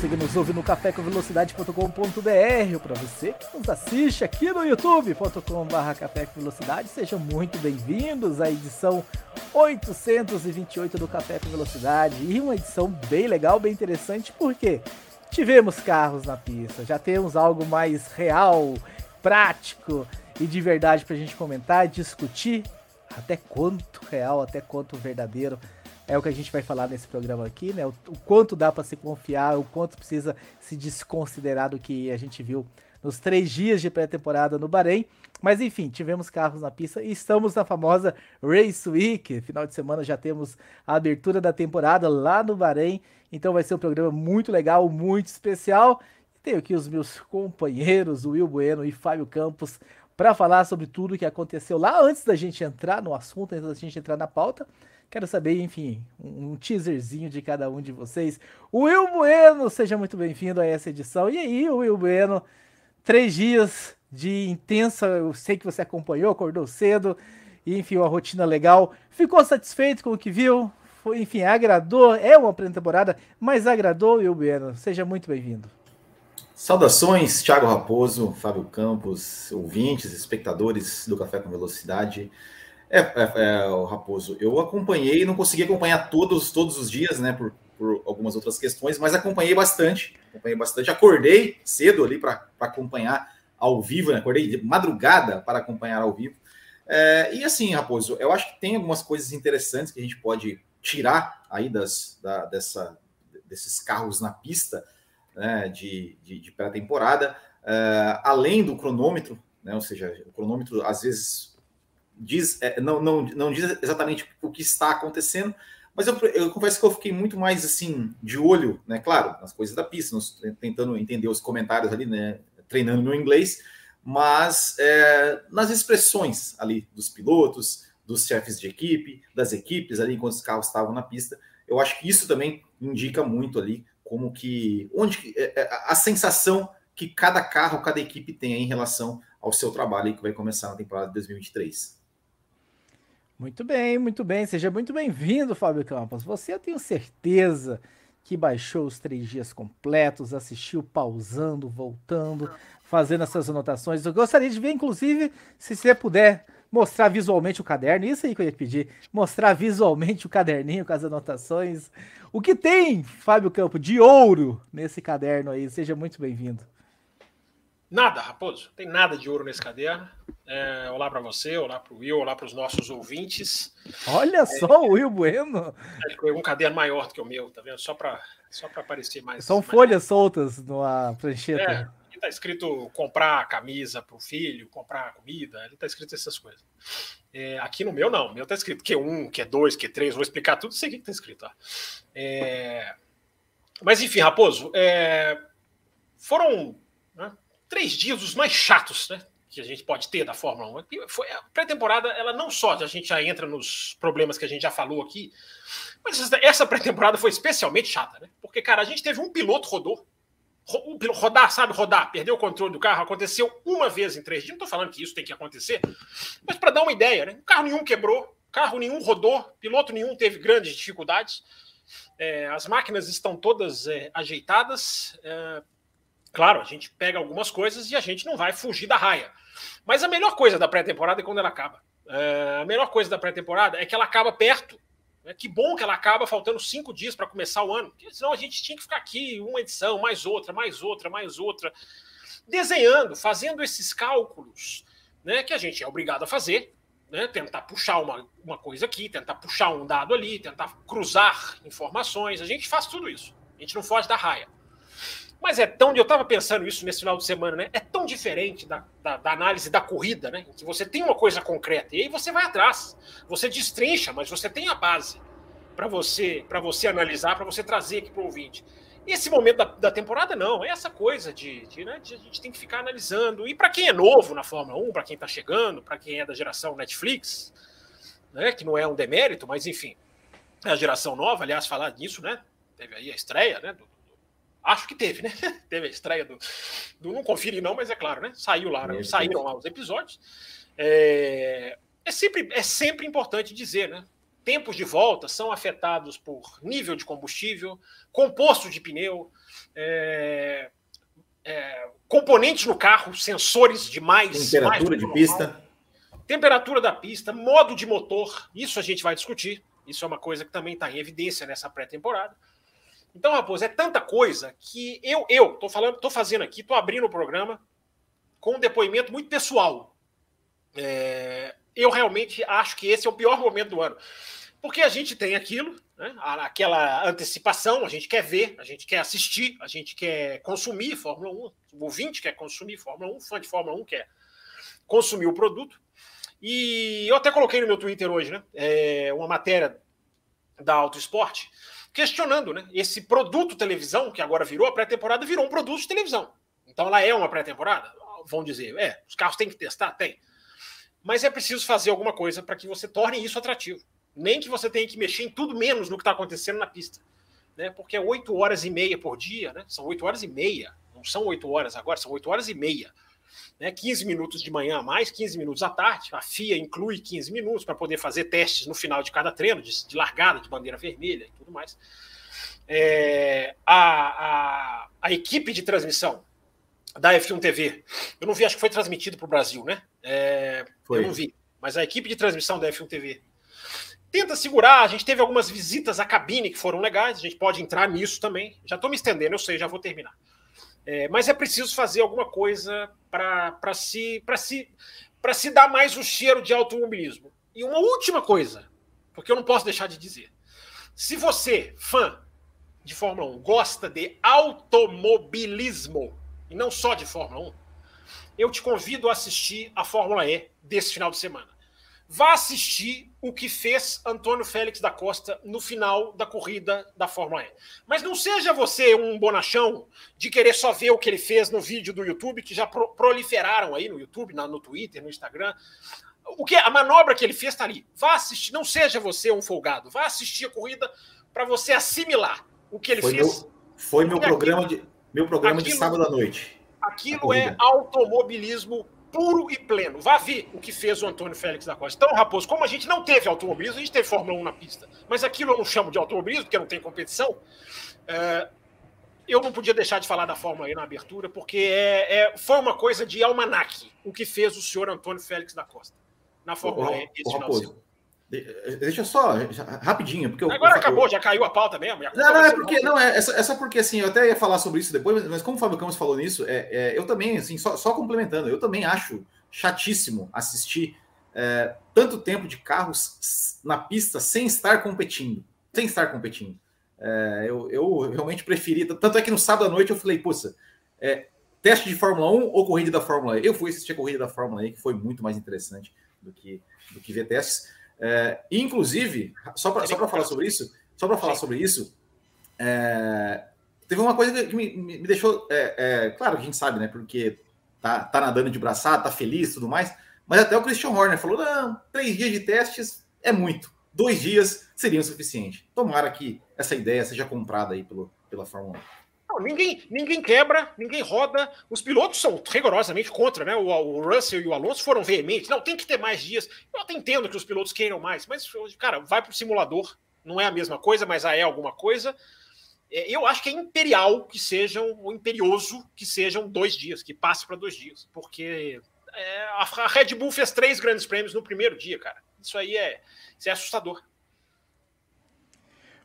Você que nos ouve no cafécomvelocidade.com.br ou para você que nos assiste aqui no youtube.com.br Café com Velocidade, sejam muito bem-vindos à edição 828 do Café com Velocidade e uma edição bem legal, bem interessante, porque tivemos carros na pista, já temos algo mais real, prático e de verdade para a gente comentar, discutir até quanto real, até quanto verdadeiro é o que a gente vai falar nesse programa aqui, né? O, o quanto dá para se confiar, o quanto precisa se desconsiderar do que a gente viu nos três dias de pré-temporada no Bahrein. Mas enfim, tivemos carros na pista e estamos na famosa Race Week. Final de semana já temos a abertura da temporada lá no Bahrein. Então vai ser um programa muito legal, muito especial. Tenho aqui os meus companheiros, Will Bueno e Fábio Campos, para falar sobre tudo que aconteceu lá antes da gente entrar no assunto, antes da gente entrar na pauta. Quero saber, enfim, um teaserzinho de cada um de vocês. Will Bueno, seja muito bem-vindo a essa edição. E aí, Will Bueno, três dias de intensa, eu sei que você acompanhou, acordou cedo, e enfim, uma rotina legal. Ficou satisfeito com o que viu? Foi, enfim, agradou? É uma pré-temporada, mas agradou, Will Bueno. Seja muito bem-vindo. Saudações, Thiago Raposo, Fábio Campos, ouvintes, espectadores do Café com Velocidade. É, é, é, o Raposo, eu acompanhei, não consegui acompanhar todos, todos os dias, né, por, por algumas outras questões, mas acompanhei bastante, acompanhei bastante, acordei cedo ali para acompanhar ao vivo, né, acordei de madrugada para acompanhar ao vivo. É, e assim, Raposo, eu acho que tem algumas coisas interessantes que a gente pode tirar aí das, da, dessa, desses carros na pista né, de, de, de pré-temporada, é, além do cronômetro, né, ou seja, o cronômetro às vezes diz, é, não, não, não diz exatamente o que está acontecendo, mas eu, eu, confesso que eu fiquei muito mais assim, de olho, né? Claro, nas coisas da pista, tentando entender os comentários ali, né? Treinando meu inglês, mas é, nas expressões ali dos pilotos, dos chefes de equipe, das equipes ali, enquanto os carros estavam na pista. Eu acho que isso também indica muito ali como que onde é, é, a sensação que cada carro, cada equipe tem em relação ao seu trabalho que vai começar na temporada de 2023. Muito bem, muito bem. Seja muito bem-vindo, Fábio Campos. Você, eu tenho certeza que baixou os três dias completos, assistiu pausando, voltando, fazendo essas anotações. Eu gostaria de ver, inclusive, se você puder mostrar visualmente o caderno. Isso aí que eu ia pedir. Mostrar visualmente o caderninho com as anotações. O que tem, Fábio Campos, de ouro nesse caderno aí? Seja muito bem-vindo. Nada, Raposo. Tem nada de ouro nesse caderno. É, olá para você, olá para o Will, olá para os nossos ouvintes. Olha é, só o Will Bueno. É um caderno maior do que o meu, tá vendo? Só para só aparecer mais. São mais folhas soltas numa prancheta. É, está escrito comprar camisa para o filho, comprar comida, ele está escrito essas coisas. É, aqui no meu, não. O meu está escrito Q1, Q2, Q3, vou explicar tudo, sei o que está escrito. Tá? É... Mas enfim, Raposo, é... foram. Né? Três dias os mais chatos, né? Que a gente pode ter da Fórmula 1. Foi, a pré-temporada, ela não só a gente já entra nos problemas que a gente já falou aqui, mas essa pré-temporada foi especialmente chata, né? Porque, cara, a gente teve um piloto rodou. Rodar, sabe, rodar, perder o controle do carro, aconteceu uma vez em três dias. Não estou falando que isso tem que acontecer, mas para dar uma ideia, né? Carro nenhum quebrou, carro nenhum rodou, piloto nenhum teve grandes dificuldades. É, as máquinas estão todas é, ajeitadas. É, Claro, a gente pega algumas coisas e a gente não vai fugir da raia. Mas a melhor coisa da pré-temporada é quando ela acaba. É, a melhor coisa da pré-temporada é que ela acaba perto. Né? Que bom que ela acaba faltando cinco dias para começar o ano. Porque senão a gente tinha que ficar aqui uma edição, mais outra, mais outra, mais outra, desenhando, fazendo esses cálculos né, que a gente é obrigado a fazer. Né, tentar puxar uma, uma coisa aqui, tentar puxar um dado ali, tentar cruzar informações. A gente faz tudo isso. A gente não foge da raia. Mas é tão. Eu estava pensando isso nesse final de semana, né? É tão diferente da, da, da, análise da corrida, né? Que você tem uma coisa concreta e aí você vai atrás. Você destrincha, mas você tem a base para você para você analisar, para você trazer aqui para o ouvinte. Esse momento da, da temporada, não. É essa coisa de, de, né, de, a gente tem que ficar analisando. E para quem é novo na Fórmula 1, para quem está chegando, para quem é da geração Netflix, né, que não é um demérito, mas enfim, é a geração nova, aliás, falar nisso, né? Teve aí a estreia, né? Do, Acho que teve, né? teve a estreia do, do. Não conferi, não, mas é claro, né? Saiu lá, né? saíram lá os episódios. É, é, sempre, é sempre importante dizer, né? Tempos de volta são afetados por nível de combustível, composto de pneu, é, é, componentes no carro, sensores de mais. Temperatura mais de pista. Temperatura da pista, modo de motor, isso a gente vai discutir. Isso é uma coisa que também está em evidência nessa pré-temporada. Então, Raposo, é tanta coisa que eu, eu tô falando, tô fazendo aqui, tô abrindo o programa com um depoimento muito pessoal. É, eu realmente acho que esse é o pior momento do ano. Porque a gente tem aquilo, né, aquela antecipação, a gente quer ver, a gente quer assistir, a gente quer consumir Fórmula 1, o ouvinte quer consumir Fórmula 1, fã de Fórmula 1 quer consumir o produto. E eu até coloquei no meu Twitter hoje, né? É, uma matéria da Auto Esporte questionando, né? Esse produto televisão, que agora virou a pré-temporada, virou um produto de televisão. Então ela é uma pré-temporada? Vão dizer, é, os carros têm que testar? Tem. Mas é preciso fazer alguma coisa para que você torne isso atrativo. Nem que você tenha que mexer em tudo menos no que está acontecendo na pista. Né? Porque é oito horas e meia por dia, né? São oito horas e meia. Não são oito horas agora, são oito horas e meia né, 15 minutos de manhã a mais, 15 minutos à tarde. A FIA inclui 15 minutos para poder fazer testes no final de cada treino, de, de largada, de bandeira vermelha e tudo mais. É, a, a, a, equipe de transmissão da F1 TV, eu não vi, acho que foi transmitido para o Brasil, né? É, eu não vi, mas a equipe de transmissão da F1 TV tenta segurar. A gente teve algumas visitas à cabine que foram legais, a gente pode entrar nisso também. Já estou me estendendo, eu sei, já vou terminar. É, mas é preciso fazer alguma coisa para se, se, se dar mais o cheiro de automobilismo. E uma última coisa, porque eu não posso deixar de dizer. Se você, fã de Fórmula 1, gosta de automobilismo, e não só de Fórmula 1, eu te convido a assistir a Fórmula E desse final de semana vá assistir o que fez Antônio Félix da Costa no final da corrida da Fórmula E. Mas não seja você um bonachão de querer só ver o que ele fez no vídeo do YouTube, que já proliferaram aí no YouTube, no Twitter, no Instagram. O que a manobra que ele fez está ali. Vá assistir, não seja você um folgado. Vá assistir a corrida para você assimilar o que ele foi fez. Meu, foi meu programa, aquilo, de, meu programa aquilo, de sábado à noite. Aquilo é automobilismo puro e pleno. Vá ver o que fez o Antônio Félix da Costa. Então, Raposo, como a gente não teve automobilismo, a gente teve Fórmula 1 na pista, mas aquilo eu não chamo de automobilismo, porque não tem competição. É, eu não podia deixar de falar da Fórmula E na abertura, porque é, é, foi uma coisa de almanaque o que fez o senhor Antônio Félix da Costa na Fórmula E esse final de Deixa só, rapidinho, porque agora eu, acabou, já caiu a pauta mesmo. Não, não é porque não é, é, só, é só porque assim eu até ia falar sobre isso depois, mas como o Fábio Campos falou nisso, é, é, eu também assim só, só, complementando, eu também acho chatíssimo assistir é, tanto tempo de carros na pista sem estar competindo, sem estar competindo. É, eu, eu, realmente preferi, tanto é que no sábado à noite eu falei, poxa, é, teste de Fórmula 1 ou corrida da Fórmula E? Eu fui assistir a corrida da Fórmula E, que foi muito mais interessante do que do que ver testes. É, inclusive, só para falar sobre isso, só para falar sobre isso, é, teve uma coisa que me, me deixou. É, é, claro que a gente sabe, né? Porque tá, tá nadando de braçada, tá feliz e tudo mais. Mas até o Christian Horner falou: não, três dias de testes é muito. Dois dias seriam suficiente. Tomara que essa ideia seja comprada aí pelo, pela Fórmula 1. Não, ninguém, ninguém quebra, ninguém roda. Os pilotos são rigorosamente contra, né? O, o, Russell e o Alonso foram veementes. Não, tem que ter mais dias. Eu até entendo que os pilotos queiram mais, mas, cara, vai para o simulador. Não é a mesma coisa, mas é alguma coisa. É, eu acho que é imperial que sejam, ou imperioso que sejam dois dias, que passe para dois dias. Porque é, a Red Bull fez três grandes prêmios no primeiro dia, cara. Isso aí é, é assustador.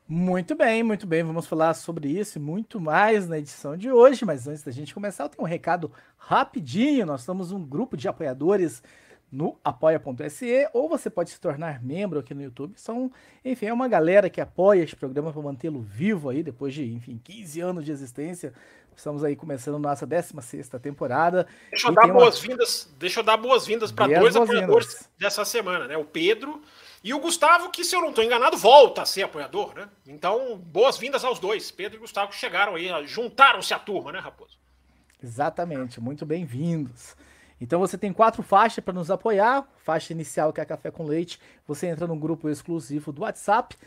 Muito bem, muito bem. Vamos falar sobre isso e muito mais na edição de hoje. Mas antes da gente começar, eu tenho um recado rapidinho. Nós somos um grupo de apoiadores no apoia.se ou você pode se tornar membro aqui no YouTube. São, enfim, é uma galera que apoia este programa para mantê-lo vivo aí depois de, enfim, 15 anos de existência. Estamos aí começando nossa 16 temporada. Deixa eu dar boas-vindas, deixa eu dar boas-vindas para dois apoiadores dessa semana, né? O Pedro E o Gustavo, que se eu não estou enganado, volta a ser apoiador, né? Então, boas-vindas aos dois. Pedro e Gustavo que chegaram aí, juntaram-se à turma, né, Raposo? Exatamente, muito bem-vindos. Então você tem quatro faixas para nos apoiar. Faixa inicial, que é café com leite. Você entra num grupo exclusivo do WhatsApp.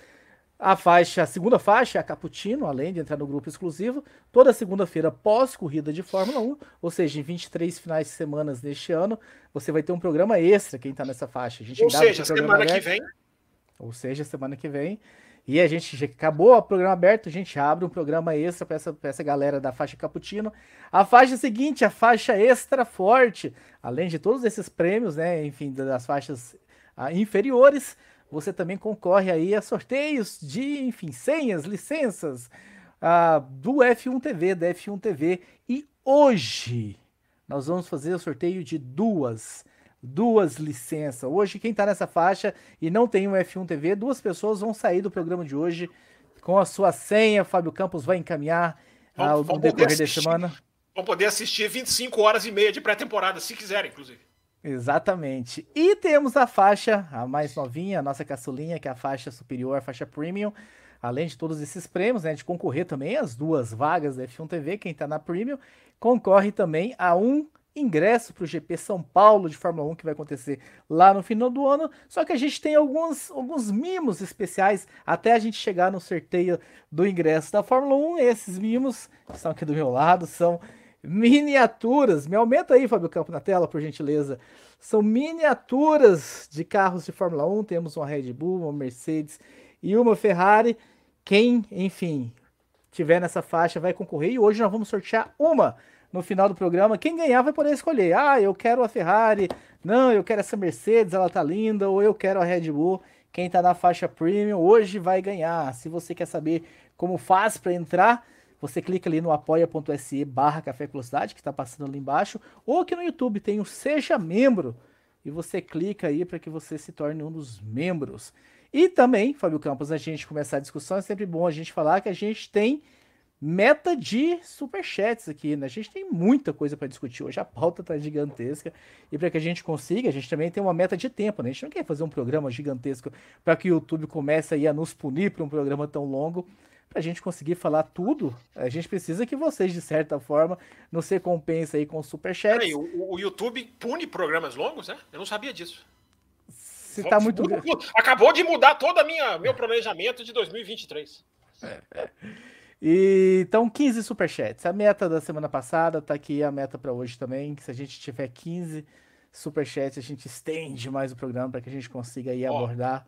A faixa, a segunda faixa é a Cappuccino, além de entrar no grupo exclusivo, toda segunda-feira pós corrida de Fórmula 1, ou seja, em 23 finais de semana neste ano, você vai ter um programa extra quem está nessa faixa. A gente ou seja, semana que vem. Ou seja, semana que vem. E a gente já acabou o programa aberto, a gente abre um programa extra para essa, essa galera da faixa Cappuccino. A faixa seguinte, a faixa extra forte, além de todos esses prêmios, né, enfim, das faixas ah, inferiores, você também concorre aí a sorteios de, enfim, senhas, licenças uh, do F1 TV, da F1 TV. E hoje nós vamos fazer o sorteio de duas, duas licenças. Hoje, quem está nessa faixa e não tem um F1 TV, duas pessoas vão sair do programa de hoje com a sua senha. Fábio Campos vai encaminhar ao uh, decorrer da semana. Vão poder assistir 25 horas e meia de pré-temporada, se quiserem, inclusive. Exatamente. E temos a faixa, a mais novinha, a nossa caçulinha, que é a faixa superior, a faixa premium. Além de todos esses prêmios, né, de concorrer também às duas vagas da F1 TV, quem está na premium, concorre também a um ingresso para o GP São Paulo de Fórmula 1 que vai acontecer lá no final do ano. Só que a gente tem alguns, alguns mimos especiais até a gente chegar no sorteio do ingresso da Fórmula 1. Esses mimos, que estão aqui do meu lado, são miniaturas. Me aumenta aí, Fábio Campo, na tela, por gentileza. São miniaturas de carros de Fórmula 1. Temos uma Red Bull, uma Mercedes e uma Ferrari. Quem, enfim, tiver nessa faixa vai concorrer. E hoje nós vamos sortear uma no final do programa. Quem ganhar vai poder escolher. Ah, eu quero a Ferrari. Não, eu quero essa Mercedes, ela tá linda. Ou eu quero a Red Bull. Quem tá na faixa premium hoje vai ganhar. Se você quer saber como faz para entrar, você clica ali no apoia.se barra Café Velocidade, que está passando ali embaixo, ou aqui no YouTube tem o Seja Membro, e você clica aí para que você se torne um dos membros. E também, Fábio Campos, a gente começar a discussão, é sempre bom a gente falar que a gente tem meta de superchats aqui, né? A gente tem muita coisa para discutir hoje, a pauta tá gigantesca. E para que a gente consiga, a gente também tem uma meta de tempo, né? A gente não quer fazer um programa gigantesco para que o YouTube comece aí a nos punir para um programa tão longo para a gente conseguir falar tudo, a gente precisa que vocês, de certa forma, nos recompensem aí com superchat. Peraí, o, o YouTube pune programas longos, né? Eu não sabia disso. Se tá muito... Acabou de mudar todo minha meu planejamento de 2023. É. E, então, 15 superchats. A meta da semana passada tá aqui a meta para hoje também. Se a gente tiver 15 superchats, a gente estende mais o programa para que a gente consiga aí Ó, abordar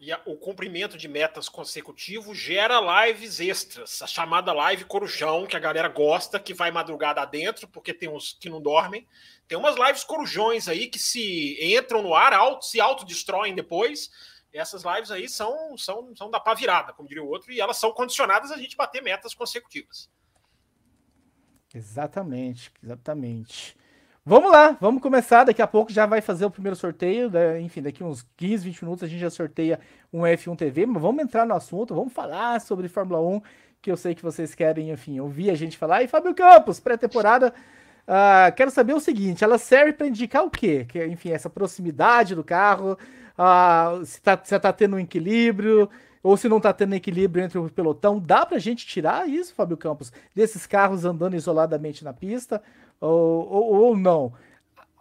e a, o cumprimento de metas consecutivos gera lives extras, a chamada live corujão, que a galera gosta, que vai madrugada adentro, porque tem uns que não dormem. Tem umas lives corujões aí que se entram no ar, auto, se autodestroem depois. Essas lives aí são, são, são da pá virada, como diria o outro, e elas são condicionadas a gente bater metas consecutivas. Exatamente, exatamente. Vamos lá, vamos começar. Daqui a pouco já vai fazer o primeiro sorteio. Né? Enfim, daqui uns 15, 20 minutos a gente já sorteia um F1 TV. Mas vamos entrar no assunto, vamos falar sobre Fórmula 1, que eu sei que vocês querem, enfim, ouvir a gente falar. E Fábio Campos, pré-temporada. Uh, quero saber o seguinte: ela serve para indicar o quê? Que, enfim, essa proximidade do carro, uh, se, tá, se tá tendo um equilíbrio, ou se não tá tendo equilíbrio entre o pelotão. Dá pra gente tirar isso, Fábio Campos, desses carros andando isoladamente na pista? Ou, ou, ou não.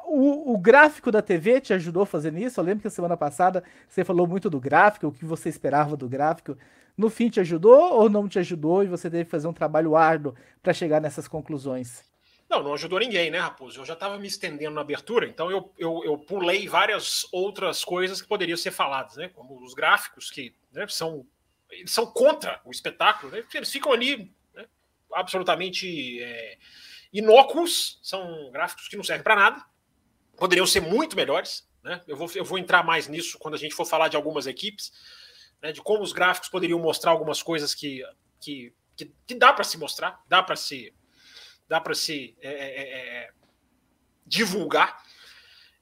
O, o, gráfico da TV te ajudou a fazer isso? Eu lembro que a semana passada você falou muito do gráfico, o que você esperava do gráfico. No fim, te ajudou ou não te ajudou e você teve que fazer um trabalho árduo para chegar nessas conclusões? Não, não ajudou ninguém, né, Raposo? Eu já estava me estendendo na abertura, então eu, eu, eu, pulei várias outras coisas que poderiam ser faladas, né? Como os gráficos, que né, são, são contra o espetáculo, né? Eles ficam ali né, absolutamente. É, inócuos, são gráficos que não servem para nada, poderiam ser muito melhores. Né? Eu, vou, eu vou entrar mais nisso quando a gente for falar de algumas equipes, né, de como os gráficos poderiam mostrar algumas coisas que, que, que, que dá para se mostrar, dá para se, dá se é, é, é, é divulgar.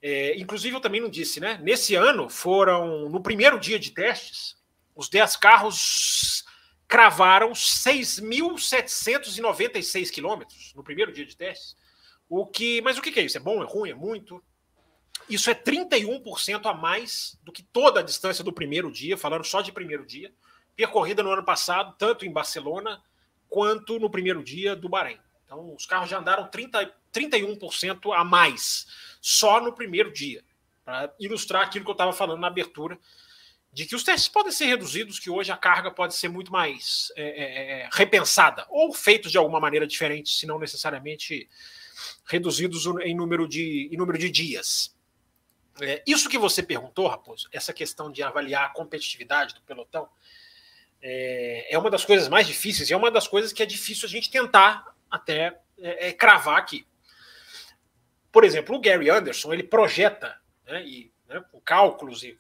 É, inclusive, eu também não disse, né? Nesse ano foram, no primeiro dia de testes, os 10 carros cravaram 6.796 quilômetros no primeiro dia de testes. O que, mas o que é isso? É bom? É ruim? É muito? Isso é 31% a mais do que toda a distância do primeiro dia, falando só de primeiro dia, percorrida no ano passado, tanto em Barcelona quanto no primeiro dia do Bahrein. Então, os carros já andaram 30, 31% a mais só no primeiro dia, para ilustrar aquilo que eu estava falando na abertura, de que os testes podem ser reduzidos, que hoje a carga pode ser muito mais é, é, é repensada, ou feitos de alguma maneira diferente, se não necessariamente reduzidos em número de, em número de dias. É, isso que você perguntou, Raposo, essa questão de avaliar a competitividade do pelotão, é, é uma das coisas mais difíceis e é uma das coisas que é difícil a gente tentar até é, é, cravar aqui. Por exemplo, o Gary Anderson ele projeta, né, e, né, com cálculos e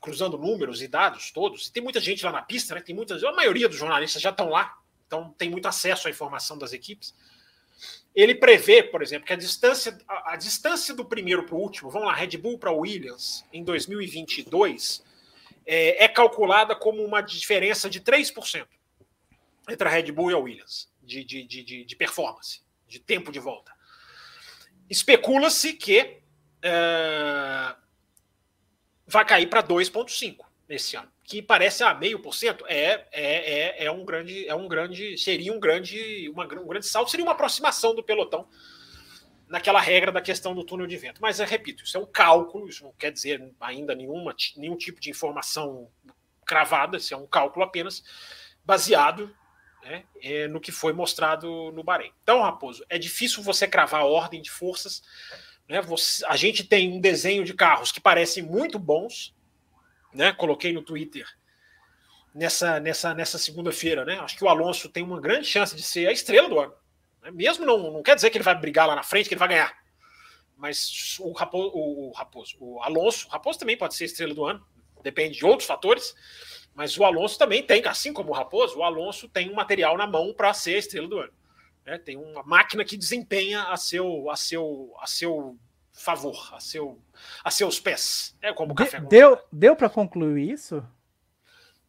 cruzando números e dados todos, e tem muita gente lá na pista, né, tem muitas, a maioria dos jornalistas já estão lá, então tem muito acesso à informação das equipes. Ele prevê, por exemplo, que a distância, a, a distância do primeiro para o último, vamos lá, Red Bull para Williams, em 2022, é, é, calculada como uma diferença de 3% entre a Red Bull e a Williams, de, de, de, de performance, de tempo de volta. Especula-se que é, vai cair para 2,5% esse ano que parece a meio por cento, é, é, é, é um grande, é um grande, seria um grande, uma, um grande salto, seria uma aproximação do pelotão naquela regra da questão do túnel de vento. Mas, repito, isso é um cálculo, isso não quer dizer ainda nenhuma, nenhum tipo de informação cravada, isso é um cálculo apenas baseado né, é, no que foi mostrado no Bahrein. Então, Raposo, é difícil você cravar a ordem de forças. Né, você, a gente tem um desenho de carros que parecem muito bons, né? Coloquei no Twitter nessa, nessa, nessa segunda-feira, né? Acho que o Alonso tem uma grande chance de ser a estrela do ano. Né? Mesmo não, não quer dizer que ele vai brigar lá na frente, que ele vai ganhar. Mas o Raposo, o, Raposo, o Alonso, o Raposo também pode ser a estrela do ano, depende de outros fatores. Mas o Alonso também tem, assim como o Raposo, o Alonso tem um material na mão para ser a estrela do ano. Né? Tem uma máquina que desempenha a seu, a seu, a seu favor, a, seu, a seus pés. É como o café. deu deu para concluir isso?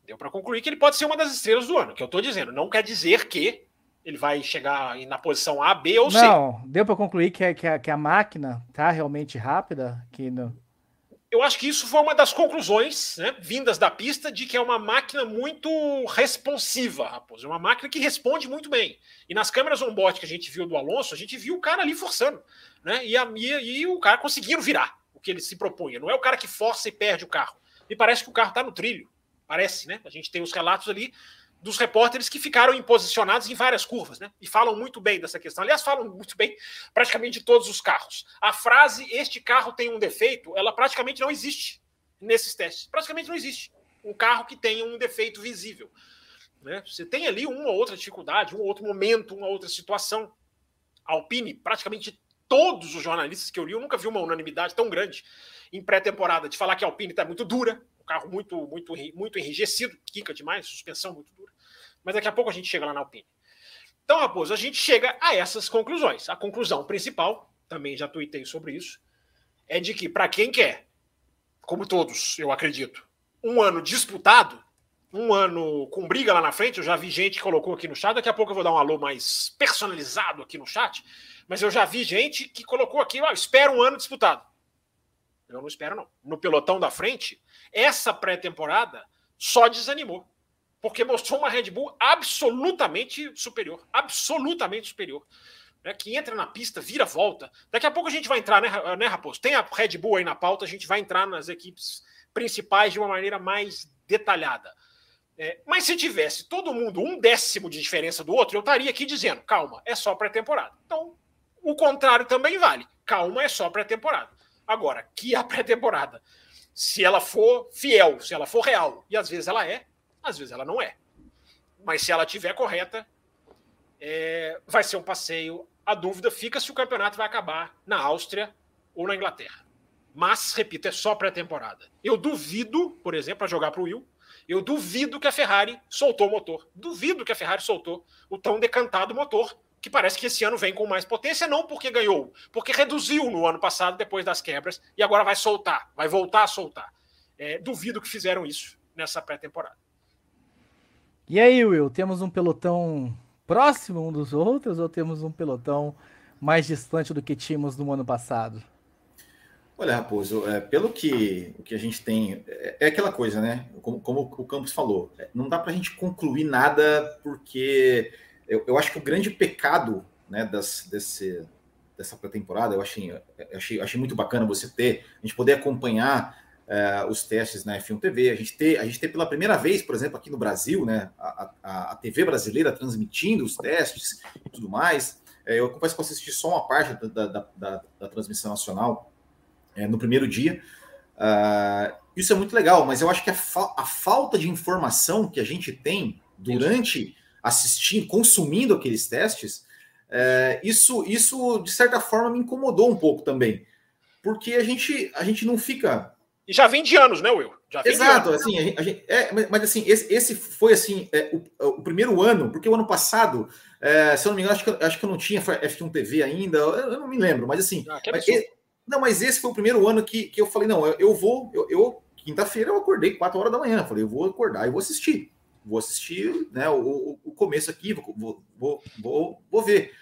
Deu para concluir que ele pode ser uma das estrelas do ano, que eu estou dizendo. Não quer dizer que ele vai chegar na posição A, B ou C. Não, deu para concluir que, que, a, que a máquina tá realmente rápida, que no, eu acho que isso foi uma das conclusões né, vindas da pista de que é uma máquina muito responsiva, Raposo. É uma máquina que responde muito bem. E nas câmeras on-board que a gente viu do Alonso, a gente viu o cara ali forçando. Né, e, a, e, e o cara conseguindo virar o que ele se propunha. Não é o cara que força e perde o carro. Me parece que o carro está no trilho. Parece, né? A gente tem os relatos ali dos repórteres que ficaram posicionados em várias curvas, né? E falam muito bem dessa questão. Aliás, falam muito bem praticamente de todos os carros. A frase "este carro tem um defeito", ela praticamente não existe nesses testes. Praticamente não existe um carro que tenha um defeito visível. Né? Você tem ali uma ou outra dificuldade, um outro momento, uma outra situação. A Alpine, praticamente todos os jornalistas que eu li, eu nunca vi uma unanimidade tão grande em pré-temporada de falar que a Alpine está muito dura, um carro muito, muito, muito enrijecido, quica demais, suspensão muito dura. Mas daqui a pouco a gente chega lá na Alpine. Então, Raposo, a gente chega a essas conclusões. A conclusão principal, também já tuitei sobre isso, é de que para quem quer, como todos, eu acredito, um ano disputado, um ano com briga lá na frente, eu já vi gente que colocou aqui no chat, daqui a pouco eu vou dar um alô mais personalizado aqui no chat, mas eu já vi gente que colocou aqui, ó, espera um ano disputado. Eu não espero, não. No pelotão da frente, essa pré-temporada só desanimou porque mostrou uma Red Bull absolutamente superior, absolutamente superior. Né, que entra na pista, vira volta. Daqui a pouco a gente vai entrar, né, né, Raposo? Tem a Red Bull aí na pauta, a gente vai entrar nas equipes principais de uma maneira mais detalhada. É, mas se tivesse todo mundo um décimo de diferença do outro, eu estaria aqui dizendo: calma, é só pré-temporada. Então, o contrário também vale. Calma, é só pré-temporada. Agora, que a pré-temporada, se ela for fiel, se ela for real, e às vezes ela é, às vezes ela não é. Mas se ela tiver correta, é, vai ser um passeio. A dúvida fica se o campeonato vai acabar na Áustria ou na Inglaterra. Mas, repito, é só pré-temporada. Eu duvido, por exemplo, para jogar para o Will, eu duvido que a Ferrari soltou o motor. Duvido que a Ferrari soltou o tão decantado motor, que parece que esse ano vem com mais potência, não porque ganhou, porque reduziu no ano passado depois das quebras e agora vai soltar, vai voltar a soltar. É, duvido que fizeram isso nessa pré-temporada. E aí, Will, temos um pelotão próximo um dos outros ou temos um pelotão mais distante do que tínhamos no ano passado? Olha, Raposo, é, pelo que, o que a gente tem, é, é aquela coisa, né? Como, como, o Campos falou, é, não dá para a gente concluir nada, porque eu, eu, acho que o grande pecado né, das, desse, dessa pré-temporada, eu achei, achei, achei muito bacana você ter, a gente poder acompanhar é, os testes na F1 TV, a gente, ter, a gente ter pela primeira vez, por exemplo, aqui no Brasil, né, a, a, a TV brasileira transmitindo os testes e tudo mais. É, eu confesso que eu assisti só uma parte da, da, da, da transmissão nacional, é, no primeiro dia. Uh, isso é muito legal, mas eu acho que a, fa a, falta de informação que a gente tem durante assistindo, consumindo aqueles testes, é, isso, isso de certa forma me incomodou um pouco também, porque a gente, a gente não fica. E já vem de anos, né, Will? Exato, assim, a gente, a gente, é, mas assim, esse, esse foi assim é, o, o, primeiro ano, porque o ano passado, é, se eu não me engano, acho que, acho que eu não tinha F1 TV ainda, eu, eu não me lembro, mas assim, ah, mas, não, mas esse foi o primeiro ano que, que eu falei, não, eu, eu vou, eu, eu quinta-feira eu acordei 4 horas da manhã, falei, eu vou acordar e vou assistir. Vou assistir né, o, o começo aqui, vou, vou, vou, vou ver.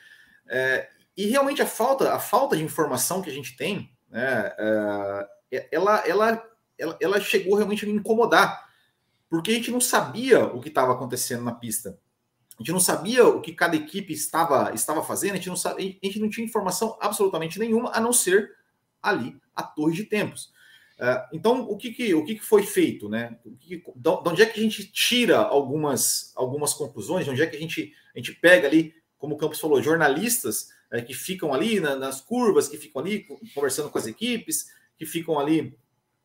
É, e realmente a falta, a falta de informação que a gente tem, né, é, ela, ela, ela, ela chegou realmente a me incomodar, porque a gente não sabia o que estava acontecendo na pista. A gente não sabia o que cada equipe estava, estava fazendo, a gente, não a gente não tinha informação absolutamente nenhuma, a não ser ali a torre de tempos. Uh, então, o que, que, o que, que foi feito? Né? Que, de onde é que a gente tira algumas, algumas conclusões? De onde é que a gente, a gente pega ali, como o Campos falou, jornalistas é, que ficam ali na, nas curvas, que ficam ali conversando com as equipes, que ficam ali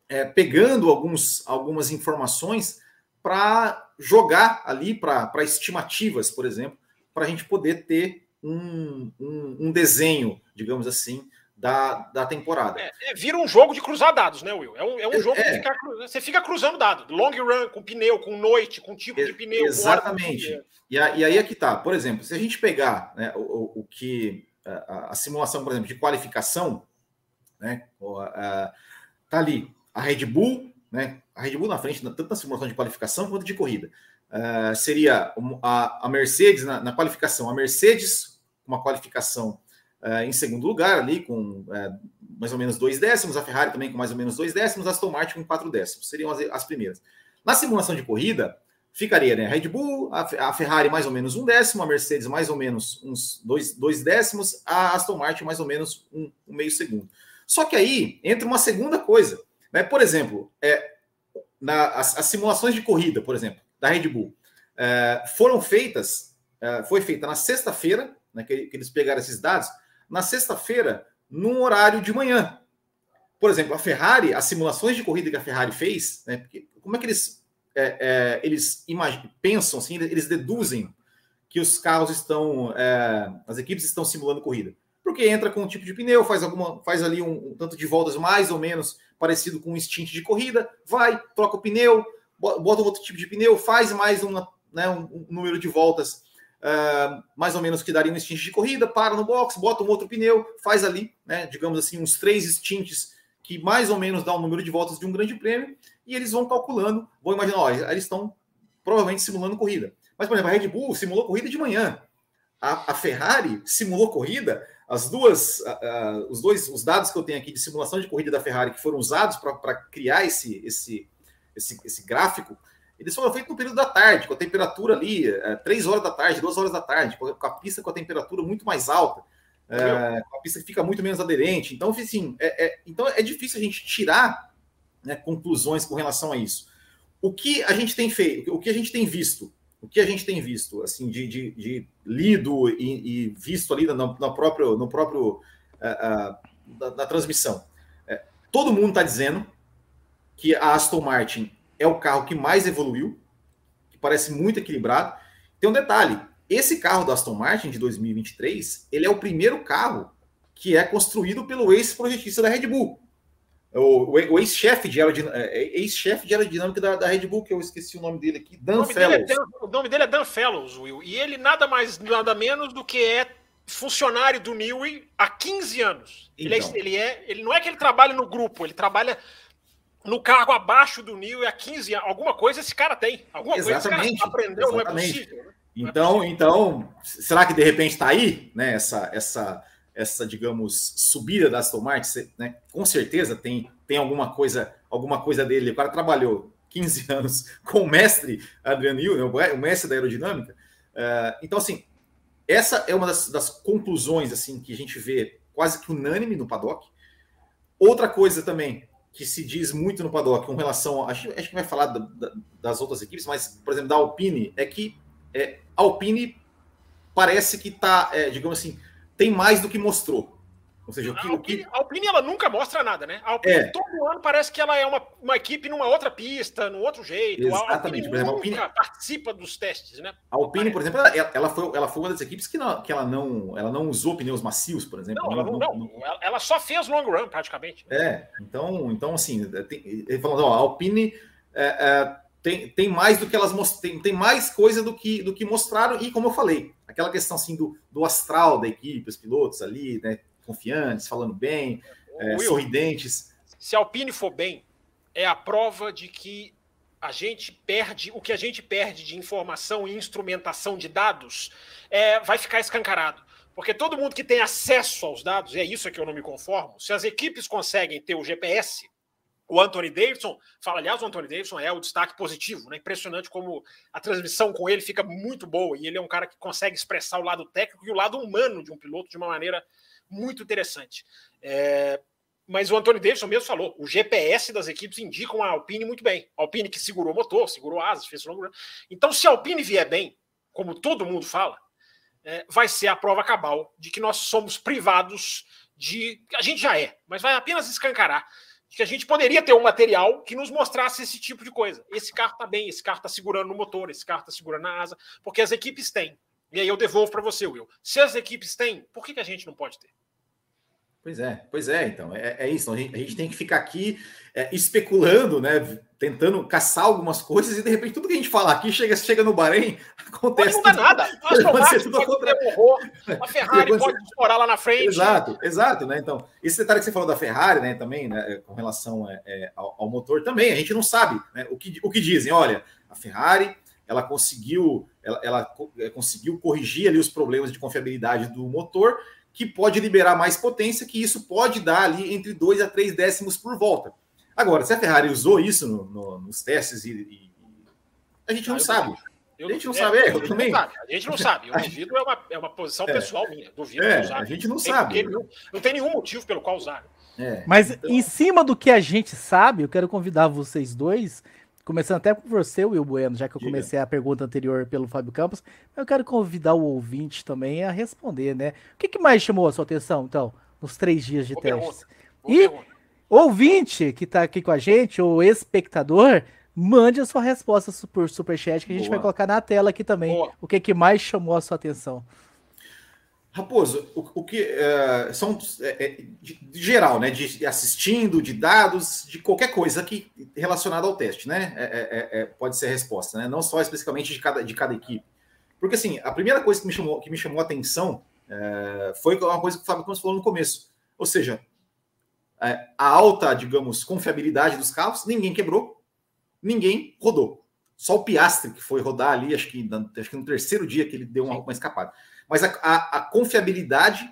é, pegando alguns, algumas informações para jogar ali para estimativas, por exemplo, para a gente poder ter um, um, um desenho, digamos assim, da, da temporada. É, é, vira um jogo de cruzar dados, né, Will? É um, é um é, jogo que é. fica, você fica cruzando dados. Long run, com pneu, com noite, com tipo de pneu. Exatamente. E, a, e aí é que tá. Por exemplo, se a gente pegar né, o, o que. A, a, simulação, por exemplo, de qualificação, né? Tá ali a Red Bull, né? A Red Bull na frente, tanto na simulação de qualificação quanto de corrida. Uh, seria a, a Mercedes na, na qualificação, a Mercedes, uma qualificação uh, em segundo lugar, ali com uh, mais ou menos dois décimos, a Ferrari também com mais ou menos dois décimos, a Aston Martin com quatro décimos, seriam as, as primeiras. Na simulação de corrida, ficaria né, a Red Bull, a, a, Ferrari mais ou menos um décimo, a Mercedes mais ou menos uns dois, dois décimos, a Aston Martin mais ou menos um, um meio segundo. Só que aí entra uma segunda coisa. Né? Por exemplo, é, na, as, as simulações de corrida, por exemplo, da Red Bull, é, foram feitas, é, foi feita na sexta-feira, né, que, que, eles pegaram esses dados, na sexta-feira, num horário de manhã. Por exemplo, a Ferrari, as simulações de corrida que a Ferrari fez, né, porque, como é que eles, é, é, eles pensam, assim, eles deduzem que os carros estão, é, as equipes estão simulando corrida? Porque entra com um tipo de pneu, faz, alguma, faz ali um, um tanto de voltas mais ou menos parecido com um stint de corrida, vai, troca o pneu, bota outro tipo de pneu, faz mais uma, né, um, um número de voltas uh, mais ou menos que daria um stint de corrida, para no box, bota um outro pneu, faz ali, né, digamos assim, uns três stints que mais ou menos dá o um número de voltas de um grande prêmio, e eles vão calculando, vão imaginar, ó, eles estão provavelmente simulando corrida. Mas, por exemplo, a Red Bull simulou corrida de manhã. A, a Ferrari simulou corrida. As duas, uh, os dois, os dados que eu tenho aqui de simulação de corrida da Ferrari que foram usados para criar esse, esse, esse, esse gráfico, eles foram feitos no período da tarde, com a temperatura ali, é, 3 horas da tarde, 2 horas da tarde, com a pista com a temperatura muito mais alta, é, a pista fica muito menos aderente. Então, assim, é, é, então é difícil a gente tirar né, conclusões com relação a isso. O que a gente tem feito, o que a gente tem visto, o que a gente tem visto, assim, de, de, de lido e, e, visto ali no, no próprio, no próprio uh, uh, da, transmissão, é, todo mundo está dizendo que a Aston Martin é o carro que mais evoluiu, que parece muito equilibrado. Tem um detalhe: esse carro da Aston Martin de 2023, ele é o primeiro carro que é construído pelo ex-projetista da Red Bull. O, o ex-chefe de, aerodinâmica, é, é, ex de aerodinâmica da, da, Red Bull, que eu esqueci o nome dele aqui, Dan o Fellows. É Dan, o nome dele é Dan Fellows, Will. E ele nada mais, nada menos do que é funcionário do Newey há 15 anos. Então. Ele, é, então. ele, é, ele não é que ele trabalha no grupo, ele trabalha no cargo abaixo do Nil há 15 anos. Alguma coisa esse cara tem. Alguma exatamente, coisa aprendeu, exatamente. não é possível. Né? Então, é possível. então, será que de repente está aí, né? Essa, essa, essa, digamos, subida da Aston Martin, né, com certeza tem, tem alguma coisa alguma coisa dele. O cara trabalhou 15 anos com o mestre Hill, né, o mestre da aerodinâmica. Uh, então, assim, essa é uma das, das, conclusões assim que a gente vê quase que unânime no paddock. Outra coisa também que se diz muito no paddock com relação. Acho, acho que vai falar da, da, das outras equipes, mas, por exemplo, da Alpine, é que é, a Alpine parece que está, é, digamos assim, tem mais do que mostrou. Ou seja, o que, a, Alpine, que... a Alpine ela nunca mostra nada, né? A Alpine é. todo ano parece que ela é uma, uma equipe numa outra pista, num outro jeito. Exatamente. A Alpine, por exemplo, a Alpine participa dos testes, né? A Alpine, por exemplo, ela, ela, foi, ela foi uma das equipes que, não, que ela, não, ela não usou pneus macios, por exemplo. Não, ela, não, não, não, ela só fez long run, praticamente. É, então, então assim, tem, falando, ó, a Alpine é, é, tem, tem mais do que elas tem, tem mais coisa do que, do que mostraram, e como eu falei, aquela questão assim do, do astral da equipe, os pilotos ali, né? confiantes, falando bem, é, Will, sorridentes. Se a Alpine for bem, é a prova de que a gente perde o que a gente perde de informação e instrumentação de dados é, vai ficar escancarado. Porque todo mundo que tem acesso aos dados, e é isso que eu não me conformo, se as equipes conseguem ter o GPS, o Anthony Davidson, fala, aliás, o Anthony Davidson é o destaque positivo, né? Impressionante como a transmissão com ele fica muito boa, e ele é um cara que consegue expressar o lado técnico e o lado humano de um piloto de uma maneira muito interessante. É, mas o Antônio Davidson mesmo falou: o GPS das equipes indicam a Alpine muito bem. A Alpine que segurou o motor, segurou asas, fez longo. Então, se a Alpine vier bem, como todo mundo fala, é, vai ser a prova cabal de que nós somos privados de. A gente já é, mas vai apenas escancarar que a gente poderia ter um material que nos mostrasse esse tipo de coisa. Esse carro está bem, esse carro está segurando no motor, esse carro está segurando na asa, porque as equipes têm. E aí eu devolvo para você, Will. Se as equipes têm, por que, que a gente não pode ter? Pois é, pois é, então, é, é isso. A gente, a gente, tem que ficar aqui é, especulando, né? Tentando caçar algumas coisas e de repente tudo que a gente fala aqui chega, chega no Bahrein, acontece. Não muda nada. A tudo contra... a Ferrari pode explorar lá na frente. Exato, exato, né? Então, esse detalhe que você falou da Ferrari, né? Também, né, com relação é, é, ao, ao, motor, também, a gente não sabe né, o, que, o que dizem. Olha, a Ferrari ela conseguiu, ela, ela é, conseguiu corrigir ali os problemas de confiabilidade do motor, que pode liberar mais potência, que isso pode dar ali entre 2 a 3 décimos por volta. Agora, se a Ferrari usou isso no, no, nos testes e, e, a gente não ah, sabe. Eu, a gente não é, sabe, é, eu também. Sabe, a gente não sabe. Eu duvido é uma, é uma posição é, pessoal minha. Duvido é, usar. A gente não, não sabe. Não tem nenhum motivo pelo qual usar. É, Mas então... em cima do que a gente sabe, eu quero convidar vocês dois começando até por você, Will Bueno, já que eu Diga. comecei a pergunta anterior pelo Fábio Campos, eu quero convidar o ouvinte também a responder, né? O que, que mais chamou a sua atenção, então, nos três dias de testes? E pergunta. ouvinte que está aqui com a gente, ou espectador, mande a sua resposta por superchat que a gente Boa. vai colocar na tela aqui também. Boa. O que, que mais chamou a sua atenção? Raposo, o, o que uh, são é, é, de, de, geral, né? De assistindo, de dados, de qualquer coisa que relacionada ao teste, né? É, é, é, pode ser a resposta, né? Não só especificamente de cada, de cada equipe. Porque assim, a primeira coisa que me chamou, que me chamou a atenção foi uma coisa que o Fábio Campos falou no começo. Ou seja, a alta, digamos, confiabilidade dos carros, ninguém quebrou, ninguém rodou. Só o Piastre que foi rodar ali, acho que, acho que no terceiro dia que ele deu uma, uma escapada mas a, a, a confiabilidade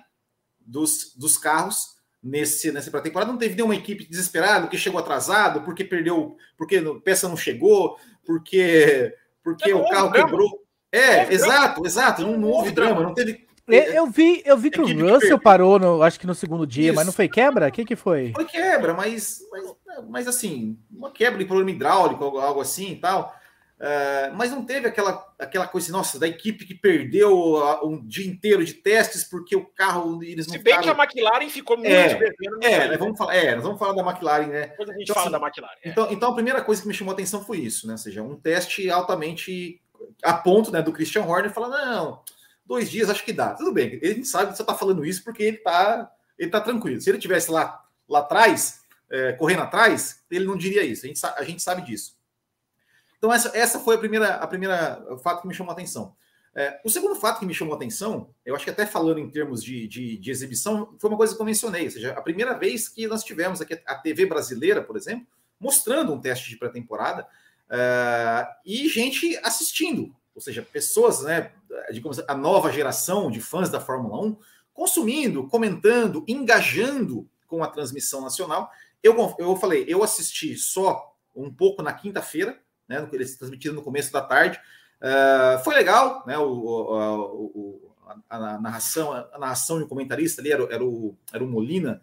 dos, dos carros nesse nessa pré-temporada não teve nenhuma equipe desesperada que chegou atrasado porque perdeu porque a peça não chegou porque porque o carro drama. quebrou é exato drama. exato não, não houve drama não teve eu vi, eu vi que o Russell que parou, no, acho que no segundo dia, Isso. mas não foi quebra? O que, que foi? Foi quebra, mas, mas, mas assim, uma quebra de problema hidráulico, algo assim e tal. Uh, mas não teve aquela, aquela coisa, nossa, da equipe que perdeu um dia inteiro de testes porque o carro eles não Se bem ficaram... que a McLaren ficou muito é, É, nós vamos, falar, é, nós vamos falar da McLaren, né? Depois a gente então, fala assim, da McLaren. É. Então, então a primeira coisa que me chamou a atenção foi isso, né? Ou seja, um teste altamente a ponto né, do Christian Horner falar: não, dois dias acho que dá. Tudo bem, ele sabe que você está falando isso porque ele está ele tá tranquilo. Se ele tivesse lá, lá atrás, é, correndo atrás, ele não diria isso. A gente, a gente sabe disso. Então, essa, essa foi a primeira, a primeira fato que me chamou a atenção. É, o segundo fato que me chamou a atenção, eu acho que até falando em termos de, de, de, exibição, foi uma coisa que eu mencionei, ou seja, a primeira vez que nós tivemos aqui a TV brasileira, por exemplo, mostrando um teste de pré-temporada é, e gente assistindo, ou seja, pessoas, né, a nova geração de fãs da Fórmula 1 consumindo, comentando, engajando com a transmissão nacional. Eu, eu falei, eu assisti só um pouco na quinta-feira, né? Eles transmitiram no começo da tarde. Uh, foi legal, né? O, o, o a, a, narração, a narração e o comentarista ali era, era, o, era o Molina,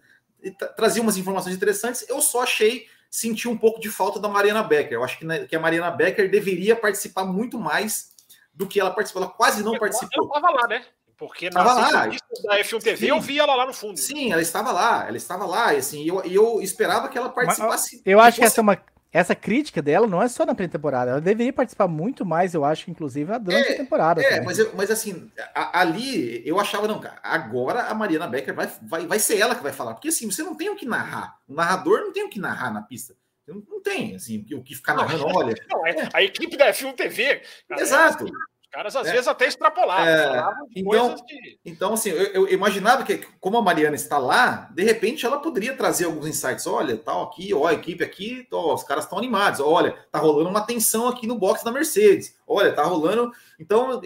trazia umas informações interessantes. Eu só achei, senti um pouco de falta da Mariana Becker. Eu acho que, né, que a Mariana Becker deveria participar muito mais do que ela participou. Ela quase não participou. Ela estava lá, né? Porque na lá. da F1 TV Sim. eu vi ela lá no fundo. Sim, ela estava lá, ela estava lá, e assim, eu, eu esperava que ela participasse. Mas, eu acho que essa é uma essa crítica dela não é só na pré-temporada, ela deveria participar muito mais, eu acho, inclusive, durante é, a temporada. É, mas, eu, mas assim, a, ali eu achava, não, cara, agora a Mariana Becker vai, vai, vai ser ela que vai falar, porque assim, você não tem o que narrar, o narrador não tem o que narrar na pista. Não, não tem, assim, o que ficar narrando, olha. Não, é, a equipe da F1 TV. Exato caras às é. vezes até extrapolavam, é. então, de... então, assim, eu, eu, imaginava que, como a Mariana está lá, de repente ela poderia trazer alguns insights. Olha, tal aqui, ó, a equipe aqui, ó, os caras estão animados. Olha, tá rolando uma tensão aqui no box da Mercedes. Olha, tá rolando. Então,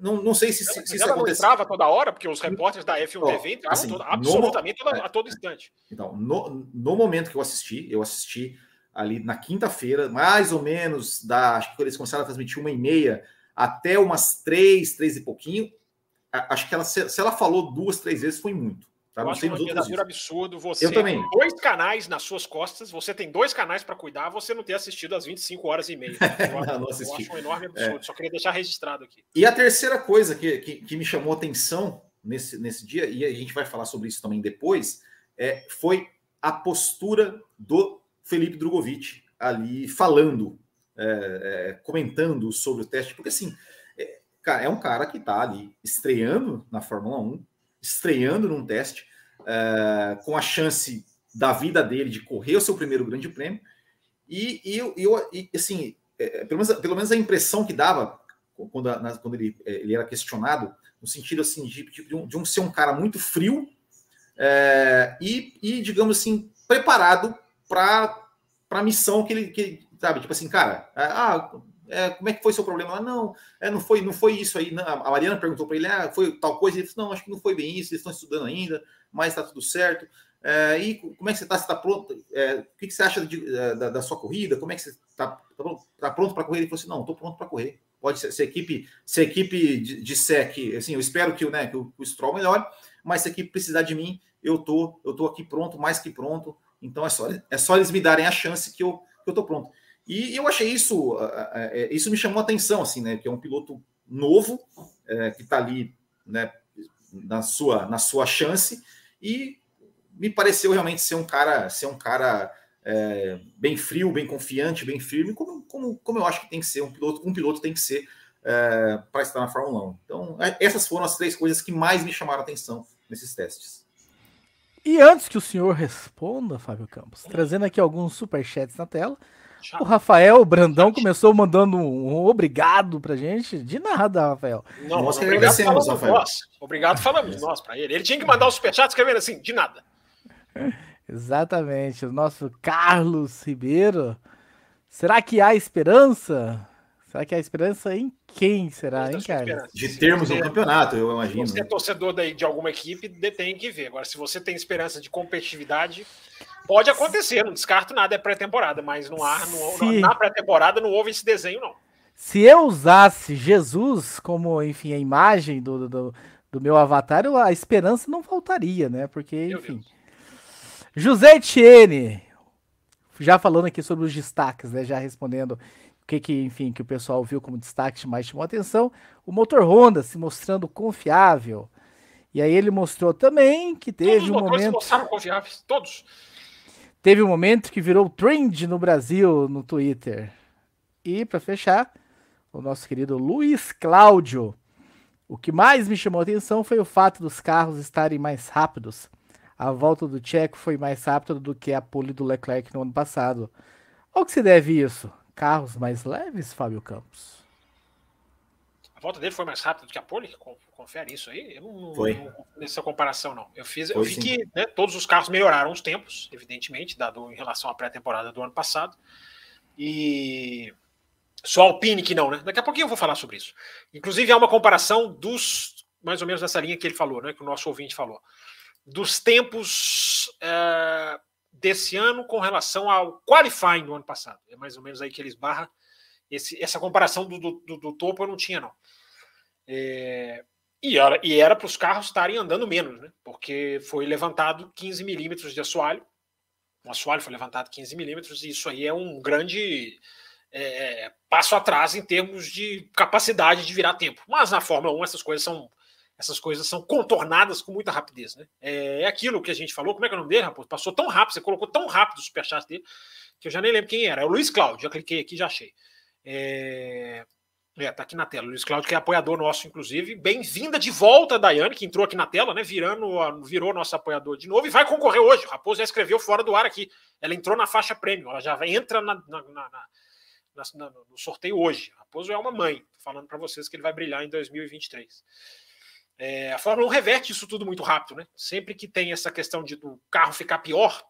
não, não sei se, se, se isso aconteceu. entrava toda hora, porque os repórteres da F1 TV entravam assim, toda, absolutamente no, toda, a todo instante. Então, no, no momento que eu assisti, eu assisti ali na quinta-feira, mais ou menos, da, acho que eles começaram a transmitir uma e meia até umas três, três e pouquinho. Acho que ela, se ela falou duas, três vezes, foi muito. Tá? Eu acho um verdadeiro absurdo você eu também. dois canais nas suas costas, você tem dois canais para cuidar, você não ter assistido às 25 horas e meia. Eu, não, não eu acho um enorme absurdo, é. só queria deixar registrado aqui. E a terceira coisa que, que, que, me chamou atenção nesse, nesse dia, e a gente vai falar sobre isso também depois, é, foi a postura do Felipe Drogovic ali falando é, é, comentando sobre o teste, porque assim, é, é um cara que está ali estreando na Fórmula 1, estreando num teste, é, com a chance da vida dele de correr o seu primeiro grande prêmio, e, e eu, eu e, assim, é, pelo, menos, pelo menos a impressão que dava quando, na, quando ele, é, ele era questionado, no sentido assim, de, de, um, de um ser um cara muito frio e, e, digamos assim, preparado para a missão que ele, que, sabe? Tipo assim, cara, é, ah, é, como é que foi seu problema? Ah, não, é, não foi, não foi isso aí. Não. A Mariana perguntou para ele, ah, foi tal coisa. Ele disse, não, acho que não foi bem isso. Eles estão estudando ainda, mas está tudo certo. É, e como é que você está? Você está pronto? É, o que, que, você acha de, é, da, da, sua corrida? Como é que você está tá pronto, tá para correr? Ele falou assim, não, estou pronto para correr. Pode ser, se a equipe, se a equipe disser que, assim, eu espero que, né, que o, o Stroll melhore, mas se a equipe precisar de mim, eu tô, eu tô aqui pronto, mais que pronto. Então é só, é só eles me darem a chance que eu, que eu tô pronto. E eu achei isso, é, isso me chamou a atenção, assim, né? Que é um piloto novo, é, que está ali, né, na sua, na sua chance, e me pareceu realmente ser um cara, ser um cara é, bem frio, bem confiante, bem firme, como, como, como eu acho que tem que ser um piloto, um piloto tem que ser é, para estar na Fórmula 1. Então, é, essas foram as três coisas que mais me chamaram a atenção nesses testes. E antes que o senhor responda, Fábio Campos, trazendo aqui alguns superchats na tela, o Rafael Brandão começou mandando um obrigado pra gente. De nada, Rafael. Não, nós agradecemos, Rafael. Nós. Obrigado, falamos nós pra ele. Ele tinha que mandar o superchat escrevendo assim, de nada. Exatamente. O nosso Carlos Ribeiro. Será que há esperança? Será que há esperança em quem será, hein, Carlos? De termos um campeonato, eu imagino. Se você é torcedor daí de alguma equipe, tem que ver. Agora, se você tem esperança de competitividade, Pode acontecer, não descarto nada, é pré-temporada, mas no ar, no, Se... na pré-temporada não houve esse desenho, não. Se eu usasse Jesus como, enfim, a imagem do, do, do meu avatar, a esperança não faltaria, né? Porque, enfim. José Etienne, já falando aqui sobre os destaques, né? Já respondendo o que, que, enfim, que o pessoal viu como destaque mais chamou atenção. O motor Honda se mostrando confiável. E aí ele mostrou também que teve Todos um momento. Se mostraram confiáveis, todos. Teve um momento que virou trend no Brasil no Twitter. E para fechar, o nosso querido Luiz Cláudio. O que mais me chamou a atenção foi o fato dos carros estarem mais rápidos. A volta do Tcheco foi mais rápida do que a pole do Leclerc no ano passado. Ao que se deve isso? Carros mais leves, Fábio Campos? A volta dele foi mais rápida do que a pole? Confere isso aí? Eu não, foi. não nessa comparação, não. Eu fiz, foi, eu vi sim. que né, todos os carros melhoraram os tempos, evidentemente, dado em relação à pré-temporada do ano passado. E só a Alpine que não, né? Daqui a pouquinho eu vou falar sobre isso. Inclusive, há uma comparação dos mais ou menos nessa linha que ele falou, né? Que o nosso ouvinte falou. Dos tempos é, desse ano com relação ao qualifying do ano passado. É mais ou menos aí que eles barram. Esse, essa comparação do, do, do, topo eu não tinha, não. É, e era, para os carros estarem andando menos, né? Porque foi levantado 15 milímetros de assoalho. O assoalho foi levantado 15 milímetros, e isso aí é um grande é, passo atrás em termos de capacidade de virar tempo. Mas na Fórmula 1 essas coisas são essas coisas são contornadas com muita rapidez, né? É, é aquilo que a gente falou, como é que é o nome dele, rapaz? Passou tão rápido, você colocou tão rápido o superchat dele, que eu já nem lembro quem era. É o Luiz Cláudio, já cliquei aqui, já achei. É, é, tá aqui na tela. Luiz Cláudio, que é apoiador nosso, inclusive. Bem-vinda de volta, Daiane, que entrou aqui na tela, né? Virando, virou nosso apoiador de novo e vai concorrer hoje. O Raposo já escreveu fora do ar aqui. Ela entrou na faixa prêmio, ela já entra na, na, na, na no sorteio hoje. O Raposo é uma mãe, falando para vocês que ele vai brilhar em 2023. É, a Fórmula 1 reverte isso tudo muito rápido, né? Sempre que tem essa questão de o carro ficar pior,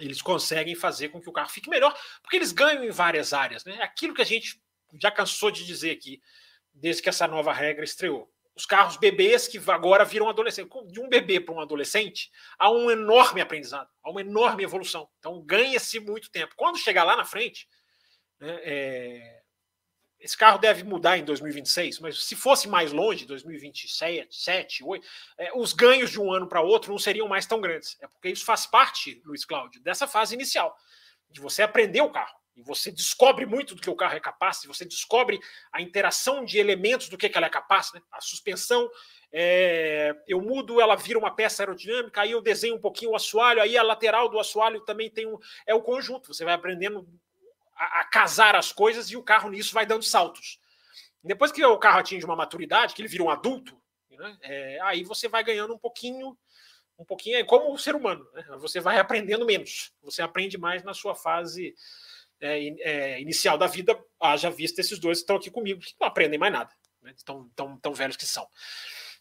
eles conseguem fazer com que o carro fique melhor, porque eles ganham em várias áreas, né? Aquilo que a gente já cansou de dizer aqui, desde que essa nova regra estreou. Os carros bebês que agora viram adolescente. De um bebê para um adolescente, há um enorme aprendizado, há uma enorme evolução. Então ganha-se muito tempo. Quando chegar lá na frente, né, é, esse carro deve mudar em 2026, mas se fosse mais longe, 2027, 7, 8, é, os ganhos de um ano para outro não seriam mais tão grandes. É porque isso faz parte, Luiz Cláudio, dessa fase inicial, de você aprender o carro. E você descobre muito do que o carro é capaz, você descobre a interação de elementos do que, que ela é capaz, né? A suspensão, é, eu mudo, ela vira uma peça aerodinâmica, aí eu desenho um pouquinho o assoalho, aí a lateral do assoalho também tem um. É o conjunto, você vai aprendendo a, a casar as coisas e o carro nisso vai dando saltos. Depois que o carro atinge uma maturidade, que ele vira um adulto, né, é, aí você vai ganhando um pouquinho, um pouquinho, é como o ser humano, né, você vai aprendendo menos, você aprende mais na sua fase é, é, inicial da vida, haja vista esses dois que estão aqui comigo, que não aprendem mais nada, né, tão, tão, tão velhos que são.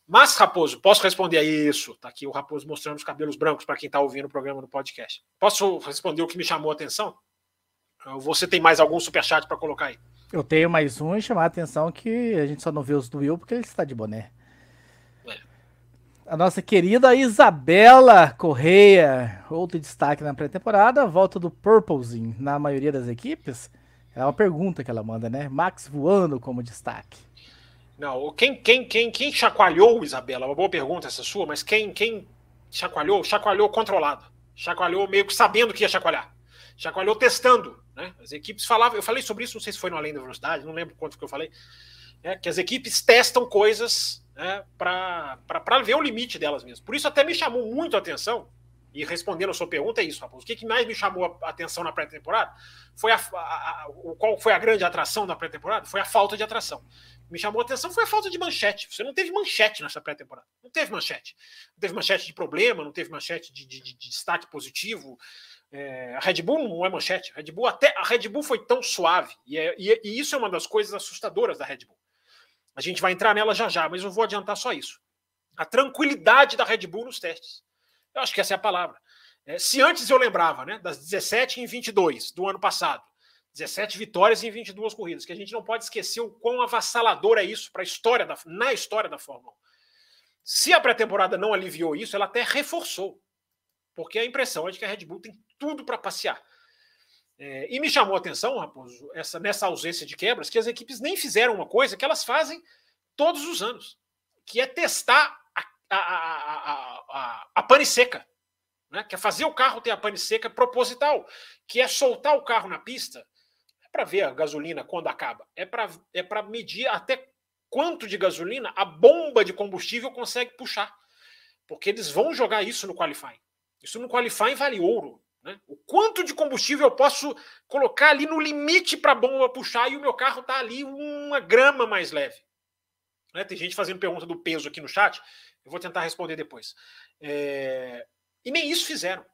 Mas, Raposo, posso responder a isso? Está aqui o Raposo mostrando os cabelos brancos para quem está ouvindo o programa no podcast. Posso responder o que me chamou a atenção? Você tem mais algum superchat para colocar aí? Eu tenho mais um e chamar a atenção que a gente só não vê os do Will porque ele está de boné. A nossa querida Isabela Correia, outro destaque na pré-temporada, volta do Purplezinho na maioria das equipes. É uma pergunta que ela manda, né? Max voando como destaque. Não, quem, quem, quem, quem chacoalhou, Isabela? Uma boa pergunta essa sua, mas quem, quem chacoalhou? Chacoalhou controlado. Chacoalhou meio que sabendo que ia chacoalhar. Chacoalhou testando né? As equipes falavam, eu falei sobre isso, não sei se foi no Além da Velocidade, não lembro quanto que eu falei, né? que as equipes testam coisas né, para ver o limite delas mesmas. Por isso até me chamou muito a atenção, e respondendo a sua pergunta é isso, Raposo. O que, que mais me chamou a atenção na pré-temporada foi a, a, a, qual foi a grande atração da pré-temporada? Foi a falta de atração. Me chamou a atenção foi a falta de manchete. Você não teve manchete nessa pré-temporada. Não teve manchete. Não teve manchete de problema, não teve manchete de, de, de destaque positivo. É, a Red Bull não é manchete. A Red Bull até a Red Bull foi tão suave e, é, e, e, isso é uma das coisas assustadoras da Red Bull. A gente vai entrar nela já já, mas eu vou adiantar só isso. A tranquilidade da Red Bull nos testes. Eu acho que essa é a palavra. É, se antes eu lembrava, né, das 17 em 22 do ano passado, 17 vitórias em 22 corridas, que a gente não pode esquecer o quão avassalador é isso para a história da na história da Fórmula 1. Se a pré-temporada não aliviou isso, ela até reforçou. Porque a impressão é de que a Red Bull tem tudo para passear. É, e me chamou a atenção, Raposo, essa, nessa ausência de quebras, que as equipes nem fizeram uma coisa que elas fazem todos os anos, que é testar a, a, a, a, a pane seca. Né? Que é fazer o carro ter a pane seca proposital, que é soltar o carro na pista. É para ver a gasolina quando acaba. É para é medir até quanto de gasolina a bomba de combustível consegue puxar. Porque eles vão jogar isso no qualifying. Isso no qualifying vale ouro. Né? O quanto de combustível eu posso colocar ali no limite para a bomba puxar e o meu carro está ali uma grama mais leve. Né? Tem gente fazendo pergunta do peso aqui no chat. Eu vou tentar responder depois. É... E nem isso fizeram.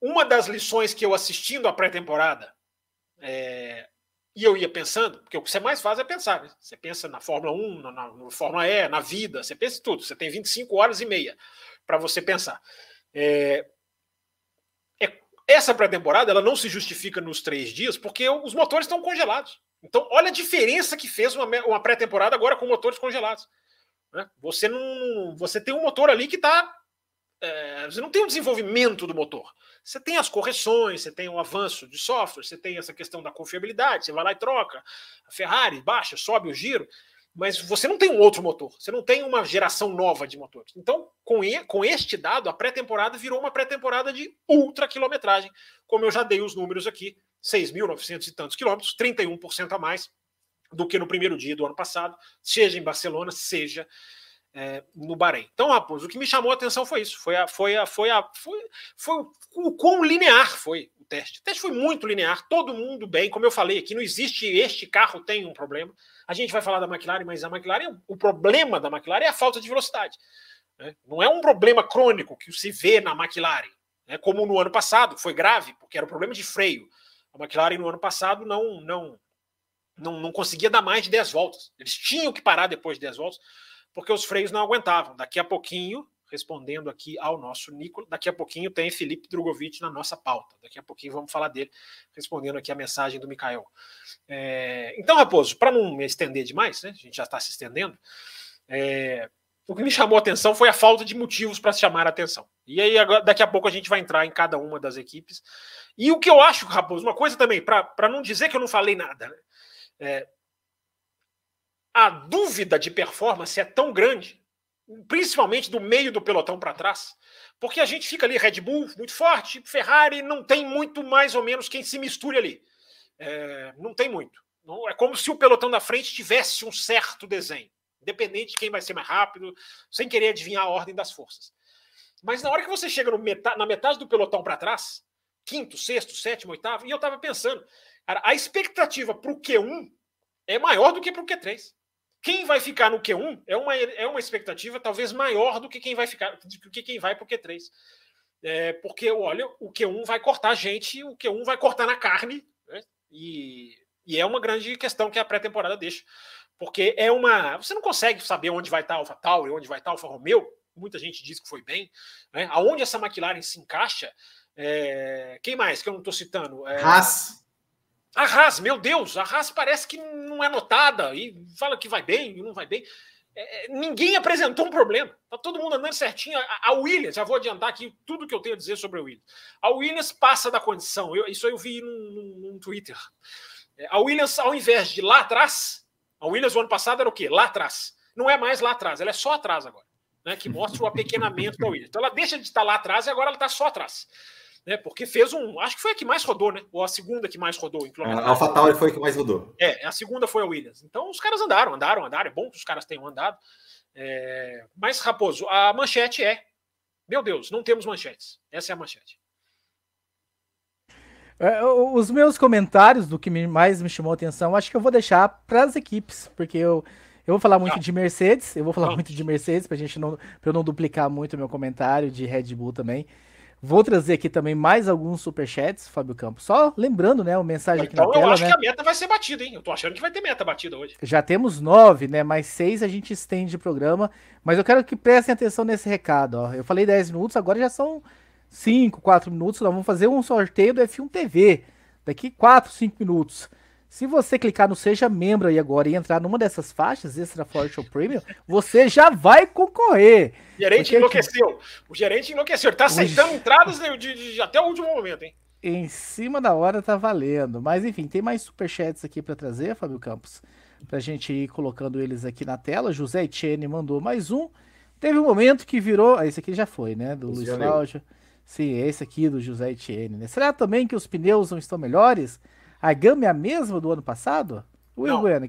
Uma das lições que eu assistindo à pré-temporada, é... e eu ia pensando, porque o que você mais faz é pensar. Né? Você pensa na Fórmula 1, na, na Fórmula E, na vida, você pensa em tudo. Você tem 25 horas e meia para você pensar. É, essa pré-temporada ela não se justifica nos três dias porque os motores estão congelados. Então, olha a diferença que fez uma, uma pré-temporada agora com motores congelados. Né? Você não, você tem um motor ali que está é, você não tem o desenvolvimento do motor. Você tem as correções, você tem o avanço de software, você tem essa questão da confiabilidade, você vai lá e troca. A Ferrari baixa, sobe o giro, mas você não tem um outro motor, você não tem uma geração nova de motores. Então, com, com este dado, a pré-temporada virou uma pré-temporada de ultra quilometragem, como eu já dei os números aqui: 6.900 e tantos quilômetros, 31% a mais do que no primeiro dia do ano passado, seja em Barcelona, seja é, no Bahrein. Então, Raposo, o que me chamou a atenção foi isso. Foi a, foi a, foi a, foi, foi o quão linear foi o teste. O teste foi muito linear, todo mundo bem. Como eu falei aqui, não existe este carro tem um problema. A gente vai falar da McLaren, mas a McLaren, o problema da McLaren é a falta de velocidade. Né? Não é um problema crônico que se vê na McLaren, né? como no ano passado, foi grave, porque era um problema de freio. A McLaren no ano passado não, não, não, não conseguia dar mais de 10 voltas. Eles tinham que parar depois de 10 voltas porque os freios não aguentavam. Daqui a pouquinho, respondendo aqui ao nosso Nicolas, daqui a pouquinho tem Felipe Drogovic na nossa pauta. Daqui a pouquinho vamos falar dele, respondendo aqui a mensagem do Mikael. É, então, Raposo, para não me estender demais, né, a gente já está se estendendo, é, o que me chamou a atenção foi a falta de motivos para chamar a atenção. E aí, agora, daqui a pouco, a gente vai entrar em cada uma das equipes. E o que eu acho, Raposo, uma coisa também, para não dizer que eu não falei nada, né? É, a dúvida de performance é tão grande, principalmente do meio do pelotão para trás, porque a gente fica ali, Red Bull muito forte, Ferrari não tem muito mais ou menos quem se misture ali. É, não tem muito. É como se o pelotão da frente tivesse um certo desenho, independente de quem vai ser mais rápido, sem querer adivinhar a ordem das forças. Mas na hora que você chega metade, na metade do pelotão para trás, quinto, sexto, sétimo, oitavo, e eu estava pensando, cara, a expectativa para o Q1 é maior do que para o Q3. Quem vai ficar no Q1 é uma, é uma expectativa talvez maior do que quem vai ficar, do que quem vai para o Q3. É, porque, olha, o Q1 vai cortar gente, o Q1 vai cortar na carne, né? e, e é uma grande questão que a pré-temporada deixa. Porque é uma. Você não consegue saber onde vai estar a Alpha Tauri, onde vai estar a Alfa Romeo. Muita gente diz que foi bem. Né? Aonde essa McLaren se encaixa. É... Quem mais que eu não estou citando? É... Haas. A Haas, meu Deus, a Haas parece que não é notada e fala que vai bem e não vai bem. É, é, ninguém apresentou um problema. Tá todo mundo andando certinho. A, a, Williams, já vou adiantar aqui tudo que eu tenho a dizer sobre a Williams. A Williams passa da condição. Eu, isso eu vi num, num, Twitter. É, a Williams, ao invés de lá atrás, a Williams o ano passado era o quê? Lá atrás. Não é mais lá atrás, ela é só atrás agora. Né, que mostra o apequenamento da Williams. Então ela deixa de estar lá atrás e agora ela está só atrás né? Porque fez um. Acho que foi a que mais rodou, né? Ou a segunda que mais rodou em quilometragem. A AlphaTauri foi a que mais rodou. É, a segunda foi a Williams. Então os caras andaram, andaram, andaram. É bom que os caras tenham andado. É... Mas, Raposo, a manchete é. Meu Deus, não temos manchetes. Essa é a manchete. É, os meus comentários do que mais me chamou a atenção, acho que eu vou deixar para as equipes, porque eu, eu vou falar muito não. de Mercedes, eu vou falar não. muito de Mercedes para gente não, pra eu não duplicar muito o meu comentário de Red Bull também. Vou trazer aqui também mais alguns superchats, Fábio Campos. Só lembrando, né, o mensagem aqui então, na tela, eu acho né? que a meta vai ser batida, hein? Eu tô achando que vai ter meta batida hoje. Já temos nove, né? Mais seis a gente estende o programa. Mas eu quero que prestem atenção nesse recado, ó. Eu falei dez minutos, agora já são cinco, quatro minutos. Nós vamos fazer um sorteio do F1 TV. Daqui quatro, cinco minutos. Se você clicar no Seja Membro aí agora e entrar numa dessas faixas, Extra Forte ou Premium, você já vai concorrer. O gerente Porque enlouqueceu. O gerente enlouqueceu. Ele tá aceitando o... entradas de, de, de, até o último momento, hein? Em cima da hora tá valendo. Mas enfim, tem mais superchats aqui para trazer, Fábio Campos. Pra gente ir colocando eles aqui na tela. José Etienne mandou mais um. Teve um momento que virou. Ah, esse aqui já foi, né? Do Luiz Cláudio. Sim, esse aqui do José Etienne. Né? Será também que os pneus não estão melhores? A gama é a mesma do ano passado? Will Bueno,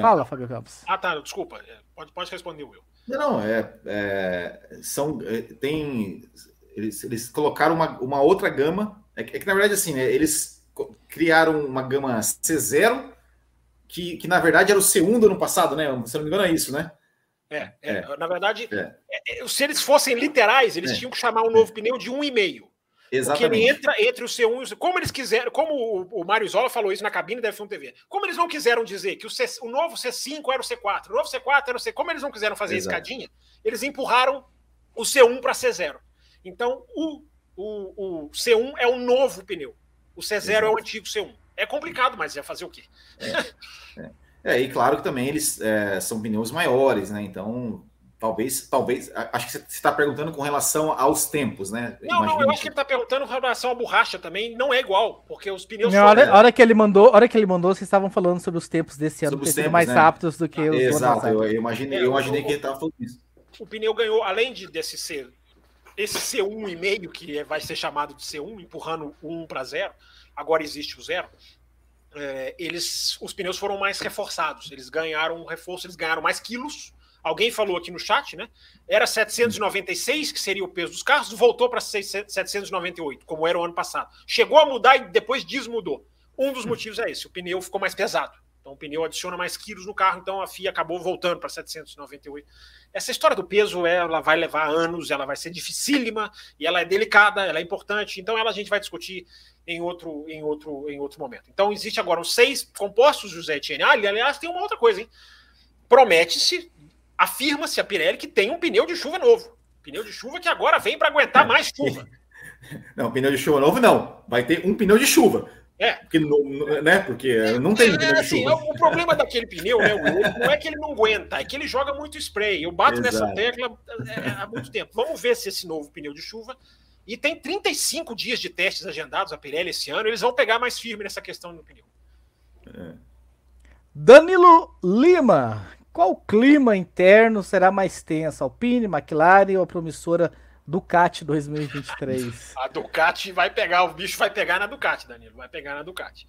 Fala, Fábio Campos. Ah, tá, desculpa. É, pode, pode responder, Will. Não, não, é, é são, é, tem, eles, eles colocaram uma, uma outra gama, é que, é que na verdade assim, né, eles criaram uma gama C0, que, que na verdade era o C1 do ano passado, né, se não me engano é isso, né? É, é, é. na verdade, é. se eles fossem literais, eles tinham que chamar o um novo pneu de 1,5. Exatamente. Porque ele entra entre o C1 e o C... Como eles quiseram, como o, Mário Zola falou isso na cabine da F1 TV, como eles não quiseram dizer que o, C, o novo C5 era o C4, o novo C4 era o C, como eles não quiseram fazer Exato. a escadinha, eles empurraram o C1 para C0. Então, o, o, o C1 é o novo pneu, o C0 Exato. é o antigo C1. É complicado, mas ia fazer o quê? É, é. É, e claro que também eles é, são pneus maiores, né? Então, talvez, talvez, acho que você está perguntando com relação aos tempos, né? Não, não, eu acho que ele está perguntando com relação à borracha também, não é igual, porque os pneus. Não, a hora, hora, que ele mandou, hora que ele mandou, vocês estavam falando sobre os tempos desse ano, ter sido mais né? rápidos do que ah, os Exato, eu, eu, imaginei, eu imaginei que ele estava falando isso. O pneu ganhou, além de desse ser esse C1,5, que é, vai ser chamado de C1, empurrando o 1 para 0, agora existe o 0, é, eles, os pneus foram mais reforçados, eles ganharam um reforço, eles ganharam mais quilos. Alguém falou aqui no chat, né? Era 796, que seria o peso dos carros, voltou para 798, como era o ano passado. Chegou a mudar e depois desmudou. Um dos motivos é esse: o pneu ficou mais pesado. Então o pneu adiciona mais quilos no carro, então a FIA acabou voltando para 798. Essa história do peso, ela vai levar anos, ela vai ser dificílima e ela é delicada, ela é importante. Então ela a gente vai discutir em outro, em outro, em outro momento. Então existe agora os seis compostos José Etienne. Ah, aliás, tem uma outra coisa, hein? Promete-se, afirma-se a Pirelli que tem um pneu de chuva novo. Pneu de chuva que agora vem para aguentar é. mais chuva. Não, pneu de chuva novo não. Vai ter um pneu de chuva. É. Porque, né? Porque não tem é, pneu assim, O problema daquele pneu, né, não é que ele não aguenta, é que ele joga muito spray. Eu bato Exato. nessa tecla é, é, há muito tempo. Vamos ver se esse novo pneu de chuva. E tem 35 dias de testes agendados a Pirelli esse ano. Eles vão pegar mais firme nessa questão do pneu. É. Danilo Lima. Qual clima interno será mais tenso? Alpine, McLaren ou a promissora Ducati 2023. A Ducati vai pegar, o bicho vai pegar na Ducati, Danilo, vai pegar na Ducati.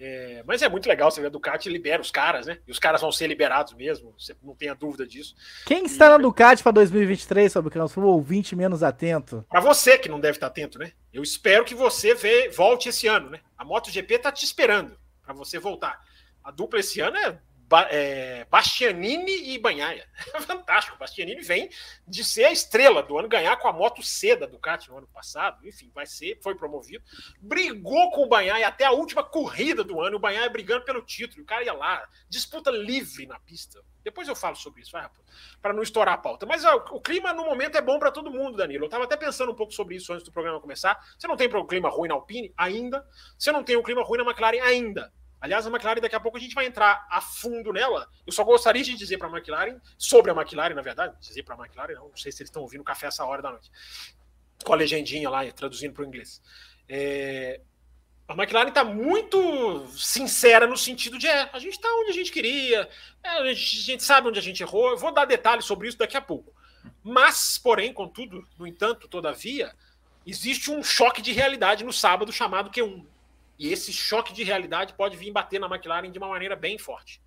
É, mas é muito legal você ver a Ducati libera os caras, né? E os caras vão ser liberados mesmo, você não tenha dúvida disso. Quem está na Ducati para 2023, sobre o foi o ouvinte menos atento? Para você que não deve estar atento, né? Eu espero que você vê, volte esse ano, né? A MotoGP tá te esperando para você voltar. A dupla esse ano é ba é, Bastianini e Banhaia. Fantástico. Bastianini vem de ser a estrela do ano, ganhar com a moto C da Ducati no ano passado. Enfim, vai ser, foi promovido. Brigou com o Banhaia até a última corrida do ano. O Banhaia brigando pelo título. O cara ia lá, disputa livre na pista. Depois eu falo sobre isso, para não estourar a pauta. Mas ó, o clima no momento é bom para todo mundo, Danilo. Eu estava até pensando um pouco sobre isso antes do programa começar. Você não tem um clima ruim na Alpine ainda. Você não tem um clima ruim na McLaren ainda. Aliás, a McLaren, daqui a pouco a gente vai entrar a fundo nela. Eu só gostaria de dizer para a McLaren, sobre a McLaren, na verdade, dizer para a McLaren, não, não sei se eles estão ouvindo café essa hora da noite, com a legendinha lá, traduzindo para o inglês. É, a McLaren está muito sincera no sentido de é, a gente está onde a gente queria, é, a, gente, sabe onde a gente errou. Eu vou dar detalhes sobre isso daqui a pouco. Mas, porém, contudo, no entanto, todavia, existe um choque de realidade no sábado chamado Q1. E esse choque de realidade pode vir bater na McLaren de uma maneira bem forte.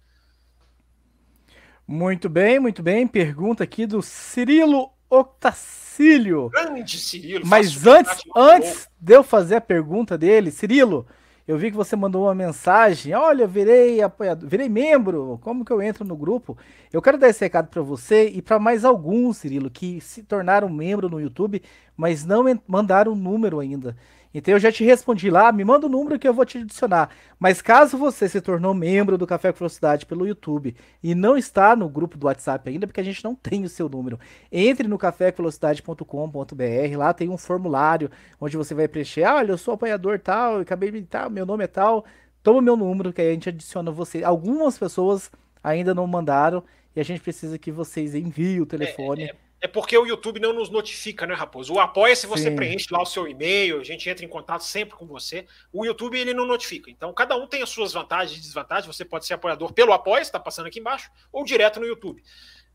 Muito bem, muito bem. Pergunta aqui do Cirilo Octacílio. Grande Cirilo. Mas antes, antes de eu fazer a pergunta dele, Cirilo, eu vi que você mandou uma mensagem. Olha, virei apoiador, virei membro. Como que eu entro no grupo? Eu quero dar esse recado para você e para mais alguns, Cirilo, que se tornaram membro no YouTube, mas não mandaram o número ainda. Então eu já te respondi lá, me manda o número que eu vou te adicionar. Mas caso você se tornou membro do Café com Velocidade pelo YouTube e não está no grupo do WhatsApp ainda, porque a gente não tem o seu número, entre no cafévelocidade.com.br, lá tem um formulário onde você vai preencher, ah, olha, eu sou apoiador tal, acabei de tal, meu nome é tal, toma o meu número que aí a gente adiciona você. Algumas pessoas ainda não mandaram e a gente precisa que vocês enviem o telefone. É, é, é porque o YouTube não nos notifica, né, Raposo? O apoia-se, você Sim. preenche lá o seu e-mail, a gente entra em contato sempre com você. O YouTube, ele não notifica. Então, cada um tem as suas vantagens e desvantagens. Você pode ser apoiador pelo apoia, está passando aqui embaixo, ou direto no YouTube.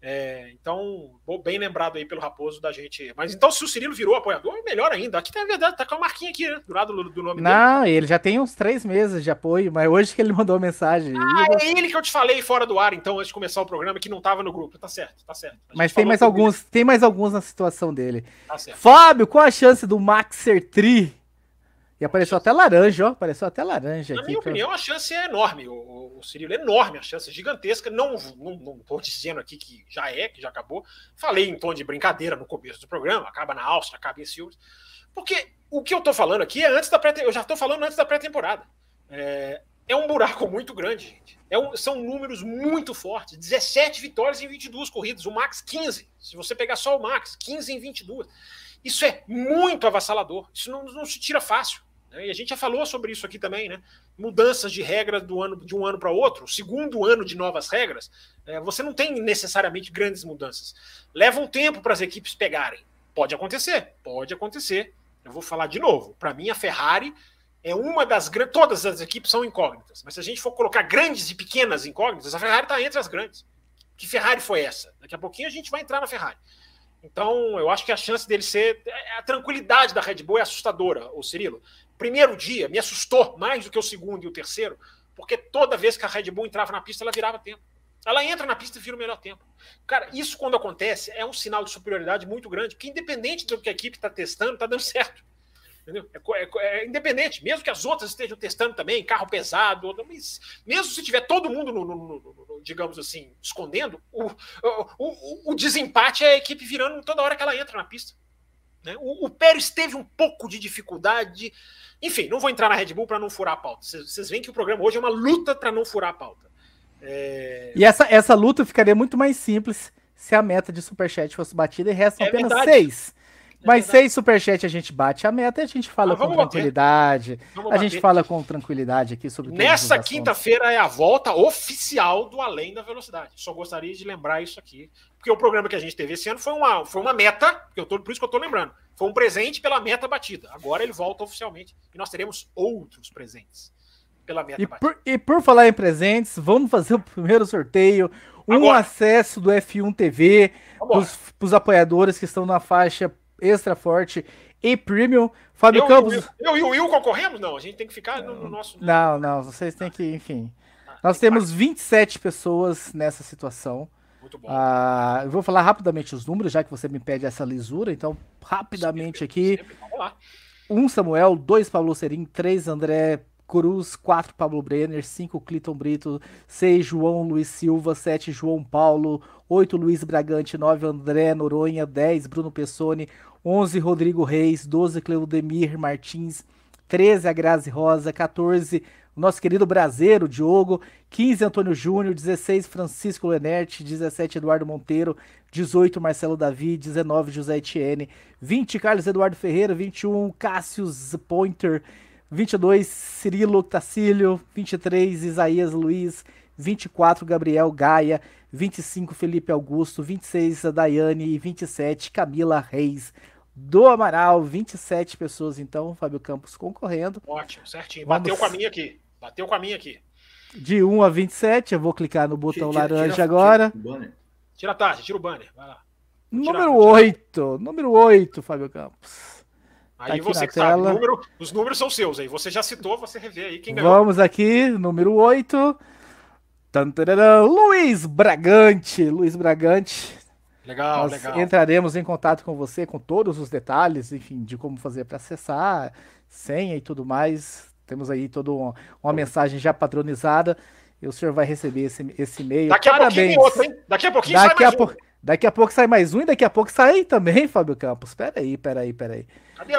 É, então, bem lembrado aí pelo Raposo da gente. Mas então, se o Cirilo virou apoiador, melhor ainda. Aqui tá a verdade, tá com a marquinha aqui, né? Do lado do, do nome Não, dele. Não, ele já tem uns três meses de apoio, mas hoje que ele mandou mensagem. Ah, é ele que eu te falei fora do ar, então, antes de começar o programa, que não tava no grupo. Tá certo, tá certo. Mas tem mais alguns, tem mais alguns na situação dele. Tá certo. Fábio, qual a chance do Maxer Tri e apareceu até laranja, ó. Apareceu até laranja. Na aqui, minha pra... opinião, a chance é enorme. O, o Cirilo é enorme, a chance é gigantesca. Não, não, não tô dizendo aqui que já é, que já acabou. Falei em tom de brincadeira no começo do programa, acaba na Áustria, acaba em Silves. Porque o que eu tô falando aqui é antes da pré Eu já tô falando antes da pré-temporada. É, é um buraco muito grande, gente. É um, são números muito fortes. 17 vitórias em 22 corridas. O Max, 15. Se você pegar só o Max, 15 em 22. Isso é muito avassalador. Isso não, não se tira fácil. Né? E a gente já falou sobre isso aqui também, né? mudanças de regras do ano, de um ano para outro, segundo ano de novas regras, é, você não tem necessariamente grandes mudanças. Leva um tempo para as equipes pegarem. Pode acontecer, pode acontecer. Eu vou falar de novo. Para mim, a Ferrari é uma das grandes. Todas as equipes são incógnitas, mas se a gente for colocar grandes e pequenas incógnitas, a Ferrari está entre as grandes. Que Ferrari foi essa? Daqui a pouquinho a gente vai entrar na Ferrari. Então, eu acho que a chance dele ser. É, a tranquilidade da Red Bull é assustadora, o Cirilo. Primeiro dia me assustou mais do que o segundo e o terceiro, porque toda vez que a Red Bull entrava na pista, ela virava tempo. Ela entra na pista e vira o melhor tempo. Cara, isso quando acontece é um sinal de superioridade muito grande, porque independente do que a equipe está testando, está dando certo. Entendeu? É, é, é, independente, mesmo que as outras estejam testando também, carro pesado, mesmo se tiver todo mundo, no, no, no, digamos assim, escondendo, o, o, o, desempate é a equipe virando toda hora que ela entra na pista. Né? O, o Pérez teve um pouco de dificuldade. Enfim, não vou entrar na Red Bull para não furar a pauta. Vocês veem que o programa hoje é uma luta para não furar a pauta. É... E essa, essa luta ficaria muito mais simples se a meta de superchat fosse batida e restam é apenas verdade. seis. É Mas seis superchat a gente bate a meta e a gente fala ah, com tranquilidade. a gente fala com tranquilidade aqui sobre Nessa quinta-feira é a volta oficial do Além da Velocidade. Só gostaria de lembrar isso aqui. Porque o programa que a gente teve esse ano foi uma, foi uma meta, que eu tô, por isso que eu tô lembrando. Foi um presente pela meta batida. Agora ele volta oficialmente. E nós teremos outros presentes pela meta e batida. Por, e por falar em presentes, vamos fazer o primeiro sorteio. Um Agora. acesso do F1 TV para os apoiadores que estão na faixa extra forte e premium. Fábio eu, Campos. Eu e o Will concorremos? Não, a gente tem que ficar no, no nosso. Não, não, vocês têm que, enfim. Ah, Nós temos 27 pessoas nessa situação. Muito bom. Ah, eu vou falar rapidamente os números, já que você me pede essa lisura. Então, rapidamente sempre, aqui. Sempre. Vamos lá. Um Samuel, dois Pablo Serim, três André Cruz, 4 Pablo Brenner, 5 Cliton Brito, 6 João Luiz Silva, 7 João Paulo, 8 Luiz Bragante, 9 André Noronha, 10 Bruno Pessoni, 11 Rodrigo Reis, 12 Cleudemir Martins, 13 a Grazi Rosa, 14 o nosso querido Brasileiro Diogo, 15 Antônio Júnior, 16 Francisco Lenerte, 17 Eduardo Monteiro, 18 Marcelo Davi, 19 José Etienne, 20 Carlos Eduardo Ferreira, 21 Cássius Pointer, 22, Cirilo Tacílio. 23, Isaías Luiz. 24, Gabriel Gaia. 25, Felipe Augusto. 26, a Daiane. E 27, Camila Reis. Do Amaral, 27 pessoas, então, Fábio Campos concorrendo. Ótimo, certinho. Vamos... Bateu com a minha aqui. Bateu com a minha aqui. De 1 a 27, eu vou clicar no botão tira, laranja tira, agora. Tira, tira a taxa, tira o banner. Vai lá. Número 8, número 8, Fábio Campos. Aí tá você que tela. sabe, número, os números são seus aí. Você já citou, você revê aí quem ganhou. Vamos aqui, número 8. Luiz Bragante. Luiz Bragante. Legal, Nós legal. Entraremos em contato com você com todos os detalhes, enfim, de como fazer para acessar, senha e tudo mais. Temos aí toda uma, uma mensagem já padronizada. E o senhor vai receber esse, esse e-mail. Daqui a Parabéns. pouquinho outro, hein? Daqui a pouquinho daqui sai mais a um. Daqui a pouco sai mais um e daqui a pouco sai também, Fábio Campos. Pera aí, pera aí, pera aí.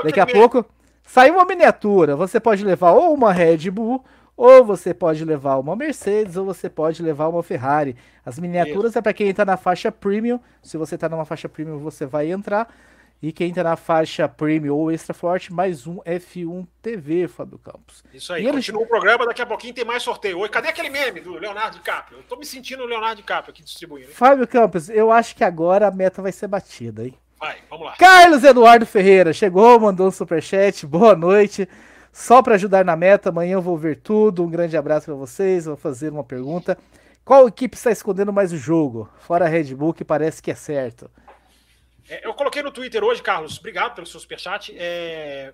Daqui a pouco sai uma miniatura. Você pode levar ou uma Red Bull, ou você pode levar uma Mercedes, ou você pode levar uma Ferrari. As miniaturas Isso. é para quem está na faixa premium. Se você está numa faixa premium, você vai entrar. E quem está na faixa Premium ou Extra Forte, mais um F1 TV, Fábio Campos. Isso aí, e continua o programa, daqui a pouquinho tem mais sorteio. Oi, cadê aquele meme do Leonardo DiCaprio? Eu tô me sentindo o Leonardo DiCaprio aqui distribuindo. Hein? Fábio Campos, eu acho que agora a meta vai ser batida, hein? Vai, vamos lá. Carlos Eduardo Ferreira chegou, mandou um superchat, boa noite. Só para ajudar na meta, amanhã eu vou ver tudo. Um grande abraço para vocês. Vou fazer uma pergunta. Qual equipe está escondendo mais o jogo? Fora a Red Bull, que parece que é certo. É, eu coloquei no Twitter hoje, Carlos, obrigado pelo seu superchat. É...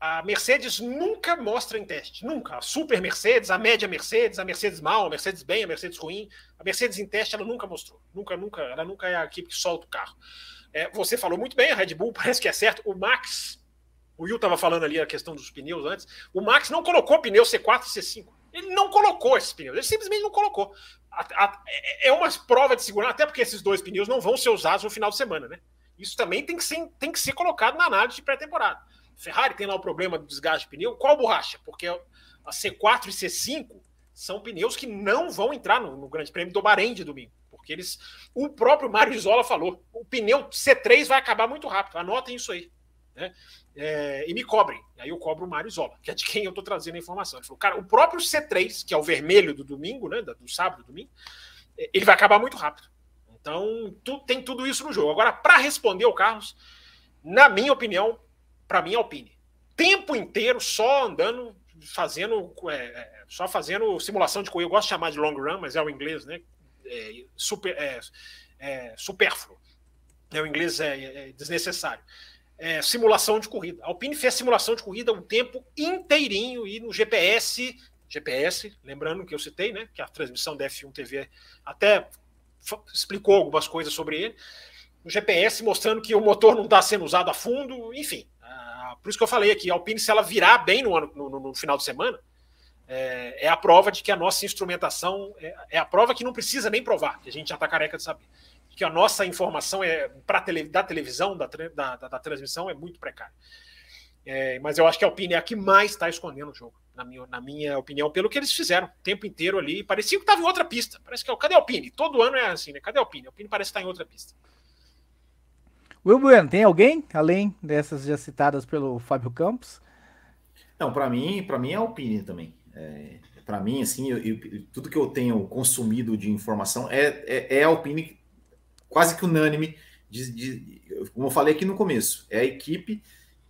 A Mercedes nunca mostra em teste, nunca. A super Mercedes, a média Mercedes, a Mercedes mal, a Mercedes bem, a Mercedes ruim. A Mercedes em teste ela nunca mostrou, nunca, nunca. Ela nunca é a equipe que solta o carro. É, você falou muito bem, a Red Bull parece que é certo. O Max, o Will estava falando ali a questão dos pneus antes. O Max não colocou pneu C4 e C5. Ele não colocou esses pneus, ele simplesmente não colocou. A, a, é, é uma prova de segurança, até porque esses dois pneus não vão ser usados no final de semana, né? Isso também tem que ser, tem que ser colocado na análise de pré-temporada. Ferrari tem lá o problema do desgaste de pneu. Qual borracha? Porque a C4 e C5 são pneus que não vão entrar no, no Grande Prêmio do Bahrein de domingo. Porque eles. O próprio Mário Isola falou: o pneu C3 vai acabar muito rápido. Anotem isso aí. Né? É, e me cobrem. Aí eu cobro o Mário Zola, que é de quem eu estou trazendo a informação. Ele falou, cara, o próprio C3, que é o vermelho do domingo, né? Do sábado, domingo, ele vai acabar muito rápido. Então, tu, tem tudo isso no jogo. Agora, para responder ao Carlos, na minha opinião, para mim, Alpine. Tempo inteiro só andando, fazendo, é, é, só fazendo simulação de corrida. Eu gosto de chamar de long run, mas é o inglês, né? É, super, é, é, supérfluo. É, o inglês é, é desnecessário. É, simulação de corrida. A Alpine fez simulação de corrida um tempo inteirinho e no GPS, GPS, lembrando que eu citei, né, que a transmissão da F1 TV até explicou algumas coisas sobre ele. No GPS mostrando que o motor não está sendo usado a fundo, enfim. Ah, por isso que eu falei aqui, a Alpine, se ela virar bem no, ano, no, no final de semana, é, é, a prova de que a nossa instrumentação é, é, a prova que não precisa nem provar, que a gente já está careca de saber que a nossa informação é para tele, da televisão, da, da, da, da, transmissão, é muito precária. É, mas eu acho que a Alpine é a que mais está escondendo o jogo, na minha, na minha opinião, pelo que eles fizeram o tempo inteiro ali. Parecia que estava em outra pista. Parece que é cadê a Alpine? Todo ano é assim, né? Cadê a Alpine? A Alpine parece estar tá em outra pista. Will Bueno, tem alguém além dessas já citadas pelo Fábio Campos? Não, para mim, para mim é a Alpine também. É, para mim, assim, eu, eu, tudo que eu tenho consumido de informação é, é, é a Alpine quase que unânime, de, de, como eu falei aqui no começo, é a equipe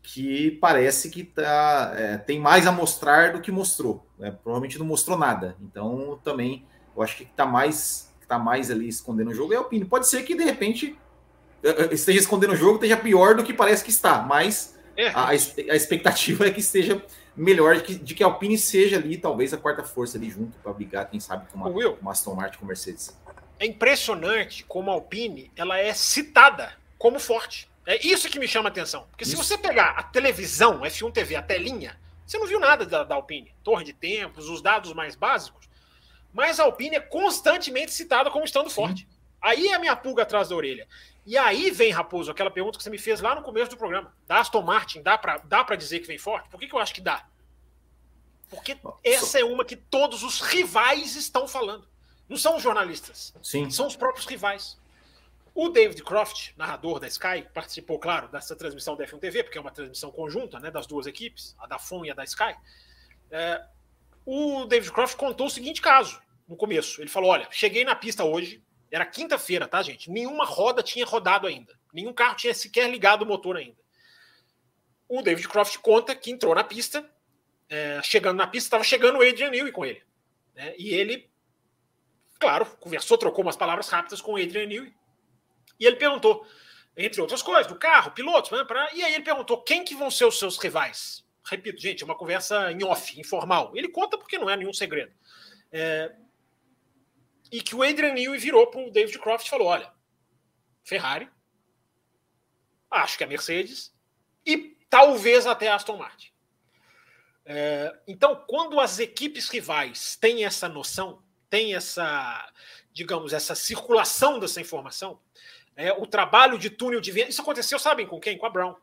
que parece que tá, é, tem mais a mostrar do que mostrou. Né? Provavelmente não mostrou nada. Então, também, eu acho que está mais, tá mais ali escondendo o jogo é a Alpine. Pode ser que, de repente, é, é, esteja escondendo o jogo, esteja pior do que parece que está, mas é. a, a expectativa é que esteja melhor, de que, de que a Alpine seja ali, talvez, a quarta força ali junto para brigar, quem sabe, com uma, uma Aston Martin com Mercedes é impressionante como a Alpine ela é citada como forte. É isso que me chama a atenção. Porque isso. se você pegar a televisão, F1 TV, a telinha, você não viu nada da, da Alpine. Torre de tempos, os dados mais básicos. Mas a Alpine é constantemente citada como estando Sim. forte. Aí é a minha pulga atrás da orelha. E aí vem, Raposo, aquela pergunta que você me fez lá no começo do programa. Da Aston Martin, dá para dá dizer que vem forte? Por que, que eu acho que dá? Porque essa é uma que todos os rivais estão falando. Não são os jornalistas. Sim. São os próprios rivais. O David Croft, narrador da Sky, participou, claro, dessa transmissão da F1 TV, porque é uma transmissão conjunta né, das duas equipes, a da FON e a da Sky. É, o David Croft contou o seguinte caso no começo. Ele falou: olha, cheguei na pista hoje, era quinta-feira, tá, gente? Nenhuma roda tinha rodado ainda. Nenhum carro tinha sequer ligado o motor ainda. O David Croft conta que entrou na pista, é, chegando na pista, estava chegando o Adrian Newey com ele. Né, e ele claro, conversou, trocou umas palavras rápidas com o Adrian Newey. E ele perguntou, entre outras coisas, do carro, pilotos, né, pra... e aí ele perguntou quem que vão ser os seus rivais. Repito, gente, é uma conversa em off, informal. Ele conta porque não é nenhum segredo. É... E que o Adrian Newey virou para o David Croft e falou: olha, Ferrari, acho que a Mercedes e talvez até Aston Martin. É... então, quando as equipes rivais têm essa noção, tem essa, digamos, essa circulação dessa informação, é, o trabalho de túnel de vento. Isso aconteceu, sabem com quem? Com a Brown,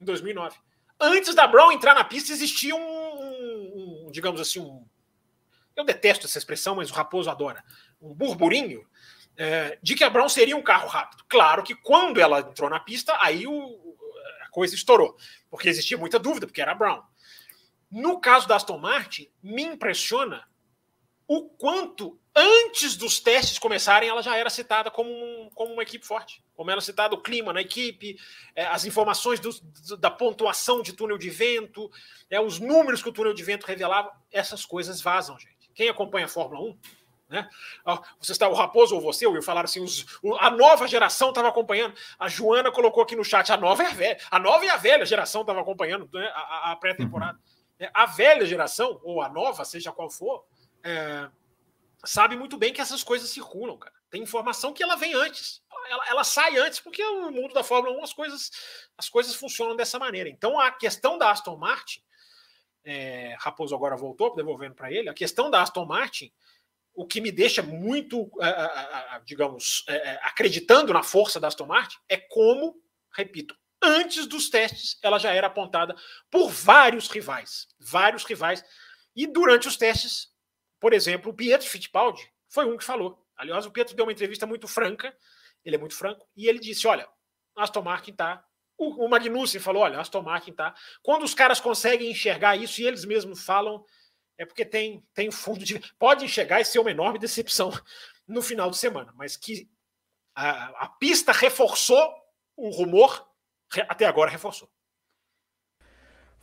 em 2009. Antes da Brown entrar na pista, existia um, um, um digamos assim, um. Eu detesto essa expressão, mas o Raposo adora. Um burburinho é, de que a Brown seria um carro rápido. Claro que quando ela entrou na pista, aí o, a coisa estourou, porque existia muita dúvida, porque era a Brown. No caso da Aston Martin, me impressiona o quanto antes dos testes começarem ela já era citada como, um, como uma equipe forte. Como era citado o clima na equipe, é, as informações do, da pontuação de túnel de vento, é, os números que o túnel de vento revelava, essas coisas vazam, gente. Quem acompanha a Fórmula 1, né? Você está, o Raposo ou você, Will, falaram assim: os, a nova geração estava acompanhando. A Joana colocou aqui no chat: a nova é a velha, a nova e a velha geração estava acompanhando né, a, a pré-temporada. Uhum. A velha geração, ou a nova, seja qual for, é, sabe muito bem que essas coisas circulam, cara. Tem informação que ela vem antes. Ela, ela, sai antes, porque no mundo da Fórmula 1 as coisas, as coisas funcionam dessa maneira. Então a questão da Aston Martin, é, Raposo agora voltou, devolvendo para ele, a questão da Aston Martin, o que me deixa muito, digamos, é, é, acreditando na força da Aston Martin, é como, repito, antes dos testes ela já era apontada por vários rivais. Vários rivais. E durante os testes por exemplo, o Pietro Fittipaldi foi um que falou. Aliás, o Pietro deu uma entrevista muito franca, ele é muito franco, e ele disse: olha, Aston Martin está O, o Magnussen falou: olha, Aston Martin tá. Quando os caras conseguem enxergar isso e eles mesmos falam, é porque tem, tem fundo de. Pode enxergar e ser uma enorme decepção no final de semana, mas que a, a pista reforçou o rumor, até agora reforçou.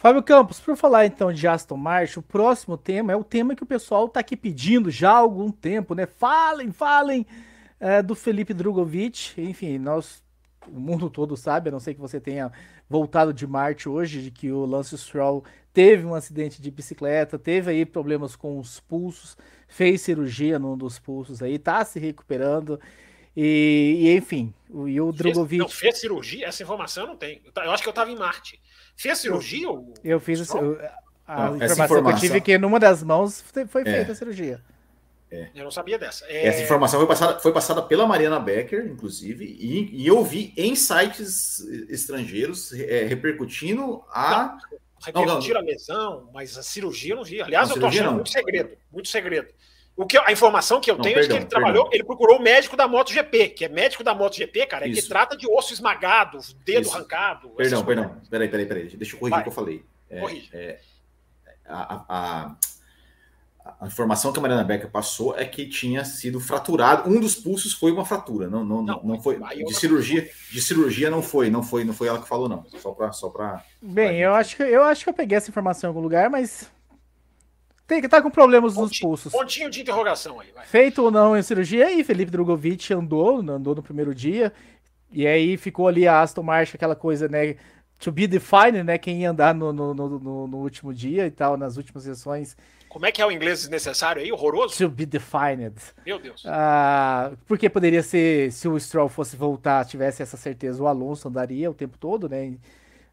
Fábio Campos, por falar então de Aston Martin, o próximo tema é o tema que o pessoal está aqui pedindo já há algum tempo, né? Falem, falem é, do Felipe Drogovic. Enfim, nós, o mundo todo sabe, a não ser que você tenha voltado de Marte hoje, de que o Lance Stroll teve um acidente de bicicleta, teve aí problemas com os pulsos, fez cirurgia num dos pulsos aí, tá se recuperando. E, e enfim, o, e o Drogovic. Não, fez cirurgia? Essa informação eu não tenho. Eu, eu acho que eu estava em Marte. Fez cirurgia? Eu, eu fiz a, a não, informação, informação, que eu tive que numa das mãos foi é. feita é. a cirurgia. É. Eu não sabia dessa. É... Essa informação foi passada, foi passada pela Mariana Becker, inclusive, e, e eu vi em sites estrangeiros é, repercutindo a. Não, repercutir a lesão, mas a cirurgia eu não vi. Aliás, não, eu tô achando não. muito segredo. Muito segredo. O que, a informação que eu não, tenho perdão, é que ele trabalhou, ele procurou o médico da MotoGP, que é médico da MotoGP, cara, é que trata de osso esmagado, dedo Isso. arrancado. Perdão, perdão. Peraí, peraí, peraí. Deixa eu corrigir o que eu falei. É, é, a, a, a, informação que a Mariana Becker passou é que tinha sido fraturado. Um dos pulsos foi uma fratura, não, não, não, não foi. De cirurgia, de cirurgia não foi, não foi, não foi ela que falou, não. Só para. Só pra, Bem, pra eu acho, que, eu acho que eu peguei essa informação em algum lugar, mas tem que estar tá com problemas nos pulsos. Pontinho de interrogação aí. Vai. Feito ou não em cirurgia, e Felipe Drogovic andou, andou no primeiro dia. E aí ficou ali a Aston Martin, aquela coisa, né? To be defined, né? Quem ia andar no, no, no, no último dia e tal, nas últimas sessões. Como é que é o inglês desnecessário aí? Horroroso? To be defined. Meu Deus. Ah, porque poderia ser, se o Stroll fosse voltar, tivesse essa certeza, o Alonso andaria o tempo todo, né?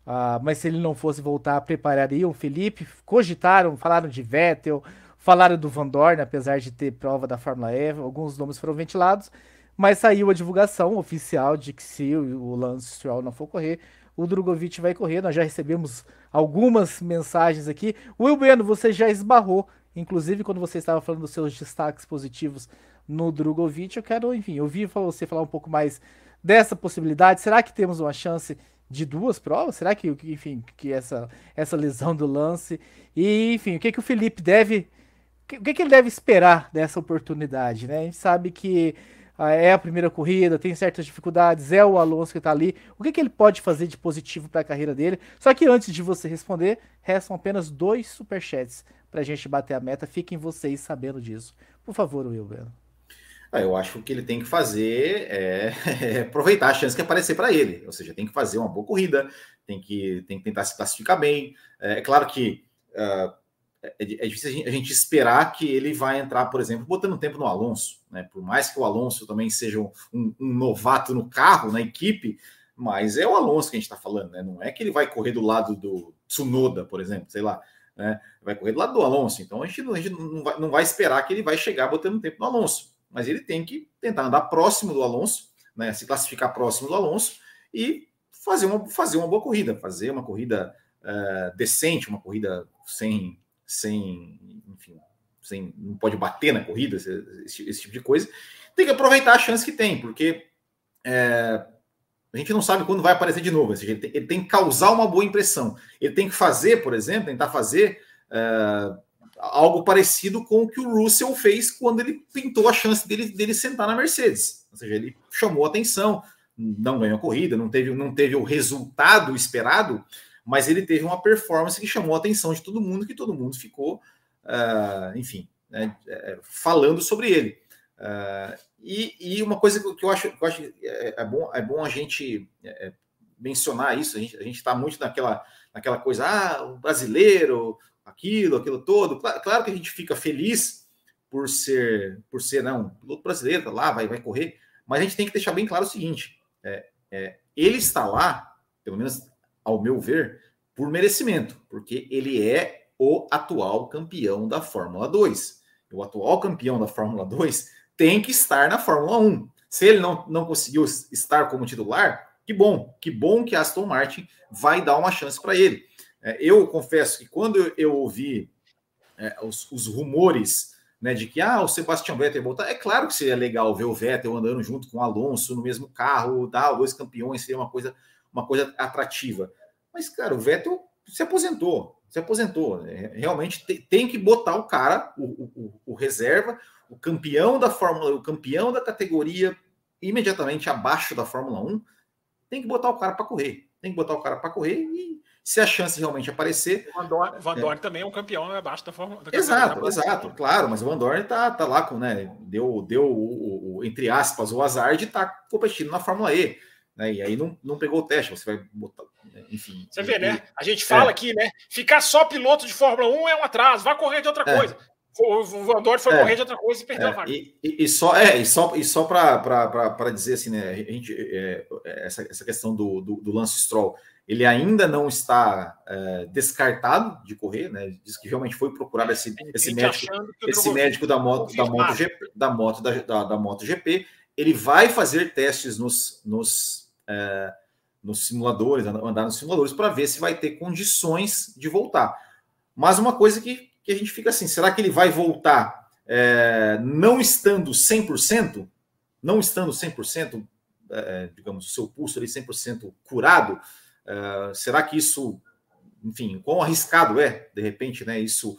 Uh, mas se ele não fosse voltar, preparariam o Felipe. Cogitaram, falaram de Vettel, falaram do Van Dorn, apesar de ter prova da Fórmula E, alguns nomes foram ventilados, mas saiu a divulgação oficial de que se o Lance Stroll não for correr, o Drogovic vai correr. Nós já recebemos algumas mensagens aqui. Will Bueno, você já esbarrou, inclusive quando você estava falando dos seus destaques positivos no Drogovic, eu quero, enfim, ouvir você falar um pouco mais dessa possibilidade. Será que temos uma chance de duas provas? Será que, enfim, que essa, essa lesão do lance e, enfim, o que que o Felipe deve, o que que ele deve esperar dessa oportunidade, né? A gente sabe que ah, é a primeira corrida, tem certas dificuldades, é o Alonso que está ali. O que que ele pode fazer de positivo para a carreira dele? Só que antes de você responder, restam apenas dois superchats para a gente bater a meta. Fiquem vocês sabendo disso. Por favor, Wilber. Ah, eu acho que ele tem que fazer é, é aproveitar a chance que aparecer para ele. Ou seja, tem que fazer uma boa corrida, tem que, tem que tentar se classificar bem. É, é claro que uh, é, difícil a gente, esperar que ele vai entrar, por exemplo, botando tempo no Alonso. Né? Por mais que o Alonso também seja um, um, um novato no carro, na equipe, mas é o Alonso que a gente está falando, né? Não é que ele vai correr do lado do Tsunoda, por exemplo, sei lá. Né? Vai correr do lado do Alonso. Então a gente, a gente não, vai, não vai esperar que ele vai chegar botando tempo no Alonso mas ele tem que tentar andar próximo do Alonso, né, se classificar próximo do Alonso e fazer uma, fazer uma boa corrida, fazer uma corrida uh, decente, uma corrida sem, sem, enfim, sem, não pode bater na corrida, esse, esse, esse tipo de coisa. Tem que aproveitar a chance que tem, porque é, a gente não sabe quando vai aparecer de novo. Seja, ele, tem, ele, tem, que causar uma boa impressão. Ele tem que fazer, por exemplo, tentar fazer. Uh, algo parecido com o que o Russell fez quando ele pintou a chance dele, dele sentar na Mercedes. Ou seja, ele chamou atenção, não ganhou a corrida, não teve, não teve o resultado esperado, mas ele teve uma performance que chamou a atenção de todo mundo, que todo mundo ficou, uh, enfim, né, é, falando sobre ele. Uh, e, e, uma coisa que eu acho, que eu acho é, é, bom, é bom a gente é, mencionar isso, a gente está muito naquela, naquela coisa, ah, o brasileiro, aquilo, aquilo todo. Claro, claro, que a gente fica feliz por ser, por ser não, piloto brasileiro, tá lá, vai, vai correr, mas a gente tem que deixar bem claro o seguinte: é, é, ele está lá, pelo menos ao meu ver, por merecimento, porque ele é o atual campeão da Fórmula 2. O atual campeão da Fórmula 2 tem que estar na Fórmula 1. Se ele não, não conseguiu estar como titular, que bom, que bom que a Aston Martin vai dar uma chance para ele. É, eu confesso que quando eu ouvi é, os, os, rumores né, de que ah, o Sebastião Vettel voltar, é claro que seria legal ver o Vettel andando junto com o Alonso no mesmo carro, dar dois campeões, seria uma coisa uma coisa atrativa. Mas, cara, o Vettel se aposentou, se aposentou. Né? Realmente tem, tem, que botar o cara, o, o, o, reserva, o campeão da Fórmula, o campeão da categoria imediatamente abaixo da Fórmula 1, tem que botar o cara para correr. Tem que botar o cara para correr e se a chance realmente aparecer. O Van Dorn, Van Dorn é. também é um campeão abaixo da Fórmula. Exato, exato, claro, mas o Van Dorn tá, tá lá com, né? Deu, deu o, o, entre aspas, o azar de estar tá competindo na Fórmula E. Né? E aí não, não pegou o teste, você vai botar. Enfim. Você vê, né? A gente fala é. aqui, né? Ficar só piloto de Fórmula 1 é um atraso, vai correr de outra é. coisa. O Van Dorn foi é. correr de outra coisa e perdeu é. a vaga. E, e, e, só, é, e só, e só para dizer assim, né? A gente, é, essa, essa questão do, do, do Lance Stroll ele ainda não está é, descartado de correr, né? Diz que realmente foi procurado esse, esse médico, esse médico da moto, da moto, GP, da moto da, da, da moto GP. Ele vai fazer testes nos, nos, é, nos simuladores, andar nos simuladores, para ver se vai ter condições de voltar. Mas uma coisa que, que a gente fica assim: será que ele vai voltar é, não estando 100%? Não estando 100%, é, digamos, o seu pulso ali 100% curado? Uh, será que isso, enfim, quão arriscado é, de repente, né? Isso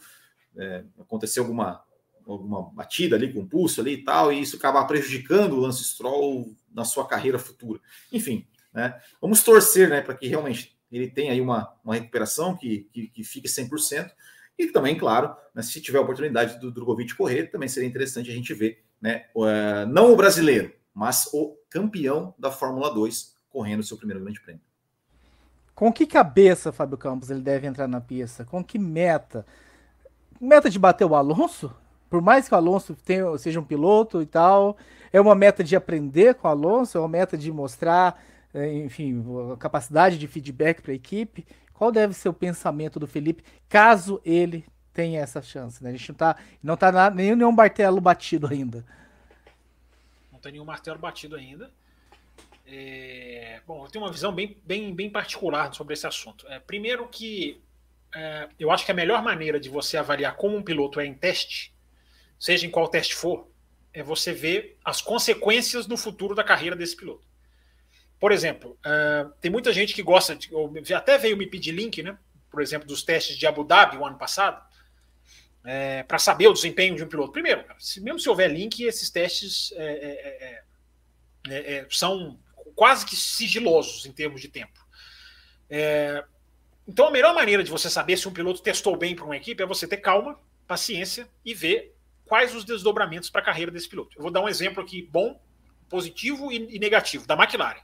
é, acontecer alguma, alguma batida ali com o pulso ali e tal, e isso acabar prejudicando o Lance Stroll na sua carreira futura. Enfim, né? Vamos torcer, né, para que realmente ele tenha aí uma, uma recuperação que, que, que fique 100%. E também, claro, né, se tiver a oportunidade do Drogovic correr, também seria interessante a gente ver, né, uh, não o brasileiro, mas o campeão da Fórmula 2 correndo seu primeiro grande prêmio. Com que cabeça, Fábio Campos, ele deve entrar na pista? Com que meta? Meta de bater o Alonso? Por mais que o Alonso tenha, seja um piloto e tal, é uma meta de aprender com o Alonso? É uma meta de mostrar, é, enfim, a capacidade de feedback para a equipe? Qual deve ser o pensamento do Felipe caso ele tenha essa chance? Né? A gente não está não tá nenhum martelo batido ainda. Não tem nenhum martelo batido ainda. É, bom, eu tenho uma visão bem, bem, bem particular sobre esse assunto. É, primeiro que é, eu acho que a melhor maneira de você avaliar como um piloto é em teste, seja em qual teste for, é você ver as consequências no futuro da carreira desse piloto. Por exemplo, uh, tem muita gente que gosta, de, até veio me pedir link, né? Por exemplo, dos testes de Abu Dhabi o ano passado, é, para saber o desempenho de um piloto. Primeiro, se, mesmo se houver link, esses testes é, é, são quase que sigilosos em termos de tempo. É, então, a melhor maneira de você saber se um piloto testou bem para uma equipe é você ter calma, paciência e ver quais os desdobramentos para a carreira desse piloto. Eu vou dar um exemplo aqui bom, positivo e, e negativo da McLaren.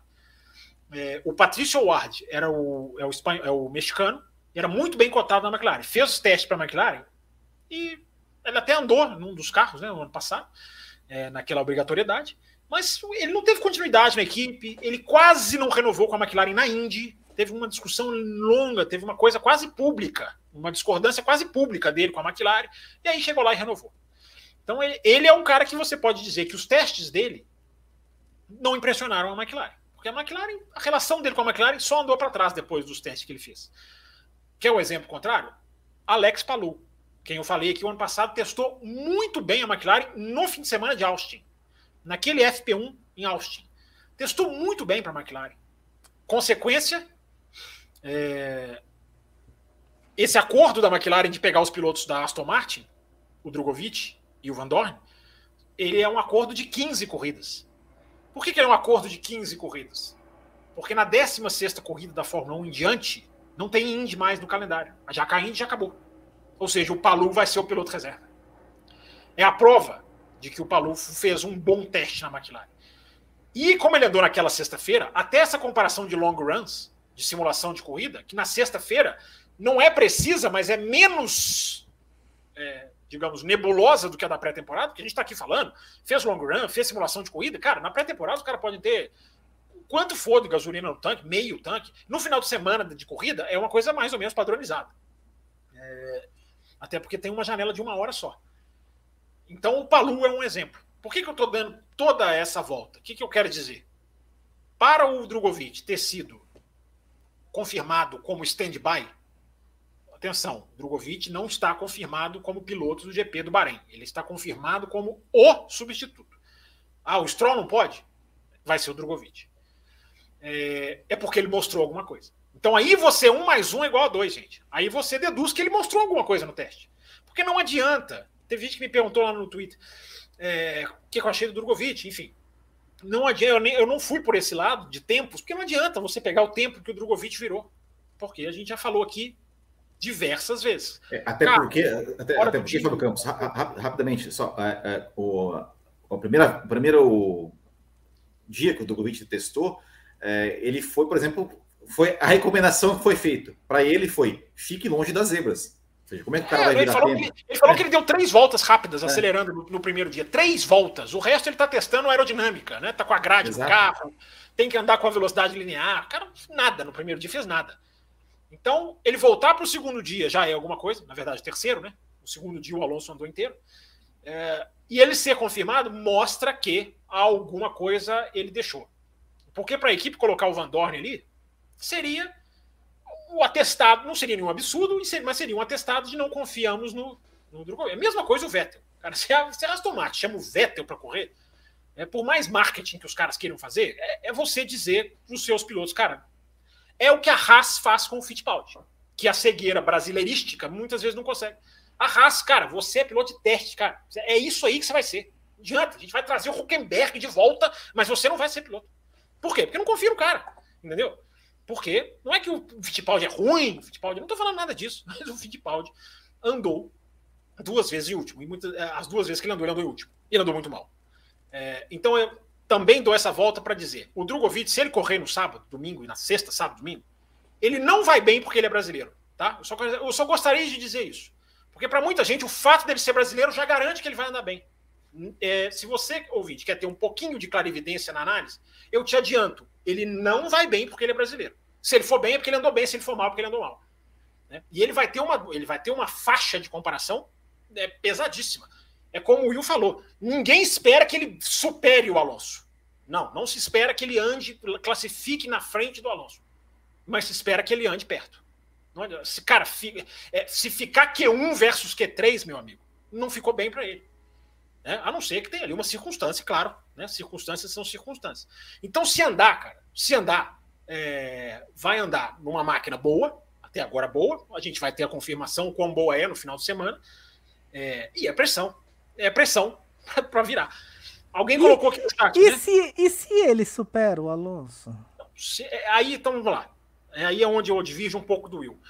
É, o Patrício Ward era o, é o, espanhol, é o mexicano, era muito bem cotado na McLaren. Fez os testes para a McLaren e ele até andou num dos carros né, no ano passado, é, naquela obrigatoriedade. Mas ele não teve continuidade na equipe, ele quase não renovou com a McLaren na Indy, teve uma discussão longa, teve uma coisa quase pública, uma discordância quase pública dele com a McLaren, e aí chegou lá e renovou. Então ele, ele é um cara que você pode dizer que os testes dele não impressionaram a McLaren. Porque a McLaren, a relação dele com a McLaren só andou para trás depois dos testes que ele fez. Quer o exemplo contrário? Alex Palou, quem eu falei aqui o ano passado, testou muito bem a McLaren no fim de semana de Austin naquele FP1 em Austin. Testou muito bem para a McLaren. Consequência, é, esse acordo da McLaren de pegar os pilotos da Aston Martin, o Drogovic e o Van Dorn, ele é um acordo de 15 corridas. Por que, que é um acordo de 15 corridas? Porque na 16 corrida da Fórmula 1 em diante, não tem Indy mais no calendário. A Jaca Indy já acabou. Ou seja, o Palu vai ser o piloto reserva. É a prova de que o Paluf fez um bom teste na McLaren. E como ele andou naquela sexta-feira, até essa comparação de long runs, de simulação de corrida, que na sexta-feira não é precisa, mas é menos, é, digamos, nebulosa do que a da pré-temporada, que a gente está aqui falando, fez long run, fez simulação de corrida, cara, na pré-temporada os caras podem ter quanto for de gasolina no tanque, meio tanque, no final de semana de corrida é uma coisa mais ou menos padronizada. É, até porque tem uma janela de uma hora só. Então o Palu é um exemplo. Por que, que eu estou dando toda essa volta? O que, que eu quero dizer? Para o Drogovic ter sido confirmado como stand-by, atenção, Drogovic não está confirmado como piloto do GP do Bahrein. Ele está confirmado como o substituto. Ah, o Stroll não pode? Vai ser o Drogovic. é, é porque ele mostrou alguma coisa. Então aí você, um mais um é igual a dois, gente. Aí você deduz que ele mostrou alguma coisa no teste. Porque não adianta. Teve gente que me perguntou lá no Twitter é, o que eu achei do Drogovic, enfim. Não adianta, eu, nem, eu não fui por esse lado de tempos, porque não adianta você pegar o tempo que o Drogovic virou. Porque a gente já falou aqui diversas vezes. É, até porque, até, até porque, Fábio Campos, rapidamente, só é, é, o, o, primeira, o primeiro dia que o Drogovic testou, é, ele foi, por exemplo, foi a recomendação que foi feita para ele foi fique longe das zebras. Seja, como é que o cara é, vai ele falou, que, ele falou que ele deu três voltas rápidas, é. acelerando no, no, primeiro dia. Três voltas. O resto ele está testando aerodinâmica, né? Tá com a grade Exato. do carro, tem que andar com a velocidade linear. Cara, nada no primeiro dia, fez nada. Então, ele voltar para o segundo dia já é alguma coisa, na verdade, terceiro, né? O segundo dia o Alonso andou inteiro. É, e ele ser confirmado mostra que alguma coisa ele deixou. Porque para a equipe colocar o Van Dorn ali, seria o atestado, não seria nenhum absurdo, mas seria um atestado de não confiamos no, no Drogovic. A mesma coisa o Vettel. Cara, você, você arrasta o mate, chama o Vettel para correr. É, por mais marketing que os caras queiram fazer, é, é você dizer para os seus pilotos, cara, é o que a Haas faz com o Fittipaldi, que a cegueira brasileirística muitas vezes não consegue. A Haas, cara, você é piloto de teste, cara. É isso aí que você vai ser. Não adianta, a gente vai trazer o Huckenberg de volta, mas você não vai ser piloto. Por quê? Porque não confia no cara, entendeu? Porque não é que o Fittipaldi é ruim, o Fittipaldi, não estou falando nada disso, mas o Fittipaldi andou duas vezes em último, e muitas, é, as duas vezes que ele andou, ele andou em último. E ele andou muito mal. É, então eu também dou essa volta para dizer: o Drogovic, se ele correr no sábado, domingo e na sexta, sábado, domingo, ele não vai bem porque ele é brasileiro. Tá? Eu, só, eu só gostaria de dizer isso. Porque para muita gente, o fato dele ser brasileiro já garante que ele vai andar bem. É, se você, ouvinte, quer ter um pouquinho de clarividência na análise, eu te adianto: ele não vai bem porque ele é brasileiro. Se ele for bem, é porque ele andou bem, se ele for mal, é porque ele andou mal. Né? E ele vai ter uma, ele vai ter uma faixa de comparação é, pesadíssima. É como o Will falou: ninguém espera que ele supere o Alonso. Não, não se espera que ele ande, classifique na frente do Alonso. Mas se espera que ele ande perto. Cara, é, se ficar Q1 versus Q3, meu amigo, não ficou bem para ele. Né? A não ser que tenha ali uma circunstância, claro. Né? Circunstâncias são circunstâncias. Então, se andar, cara, se andar, é, vai andar numa máquina boa, até agora boa, a gente vai ter a confirmação quão boa é no final de semana, é, e é pressão. É pressão para virar. Alguém colocou aqui no chat. E, né? se, e se ele supera o Alonso? Se, é, aí, então vamos lá. É, aí é onde eu divido um pouco do Will.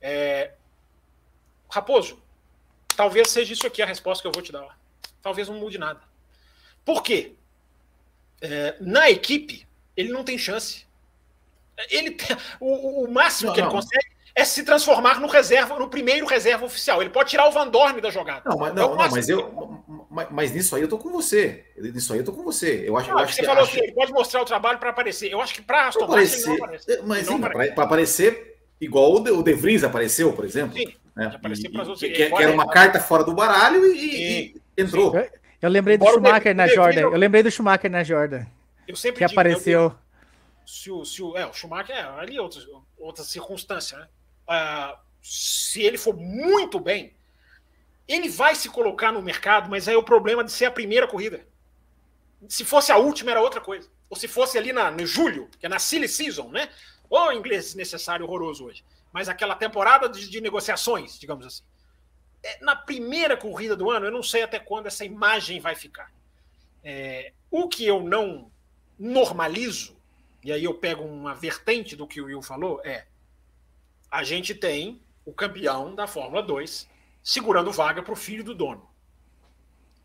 É, Raposo, talvez seja isso aqui a resposta que eu vou te dar talvez não mude nada. Por quê? É, na equipe, ele não tem chance. Ele tem, o, o máximo não, que ele não. consegue é se transformar no reserva, no primeiro reserva oficial. Ele pode tirar o Van Dorme da jogada. Não, mas, não, é não mas eu, mas, mas, nisso aí eu tô com você. Nisso aí eu tô com você. Eu acho, eu acho você que falou acho... que ele pode mostrar o trabalho para aparecer. Eu acho que para Aston Martin não aparece. Mas para aparecer igual o De, o de Vries apareceu, por exemplo. Sim. Né? E, e, que, que, era uma carta fora do baralho e, e entrou. Eu, eu lembrei do Schumacher na Jordan. Eu lembrei do Schumacher na Jordan. Eu sempre que digo, apareceu. se o, se o, é, o Schumacher é ali outra, outra circunstância, né? Uh, se ele for muito bem, ele vai se colocar no mercado, mas aí é o problema de ser a primeira corrida. Se fosse a última, era outra coisa. Ou se fosse ali na, no julho, que é na silly season, né? Ou inglês necessário horroroso hoje. Mas aquela temporada de, de negociações, digamos assim. É, na primeira corrida do ano, eu não sei até quando essa imagem vai ficar. É, o que eu não normalizo, e aí eu pego uma vertente do que o Will falou, é a gente tem o campeão da Fórmula 2 segurando vaga para o filho do dono.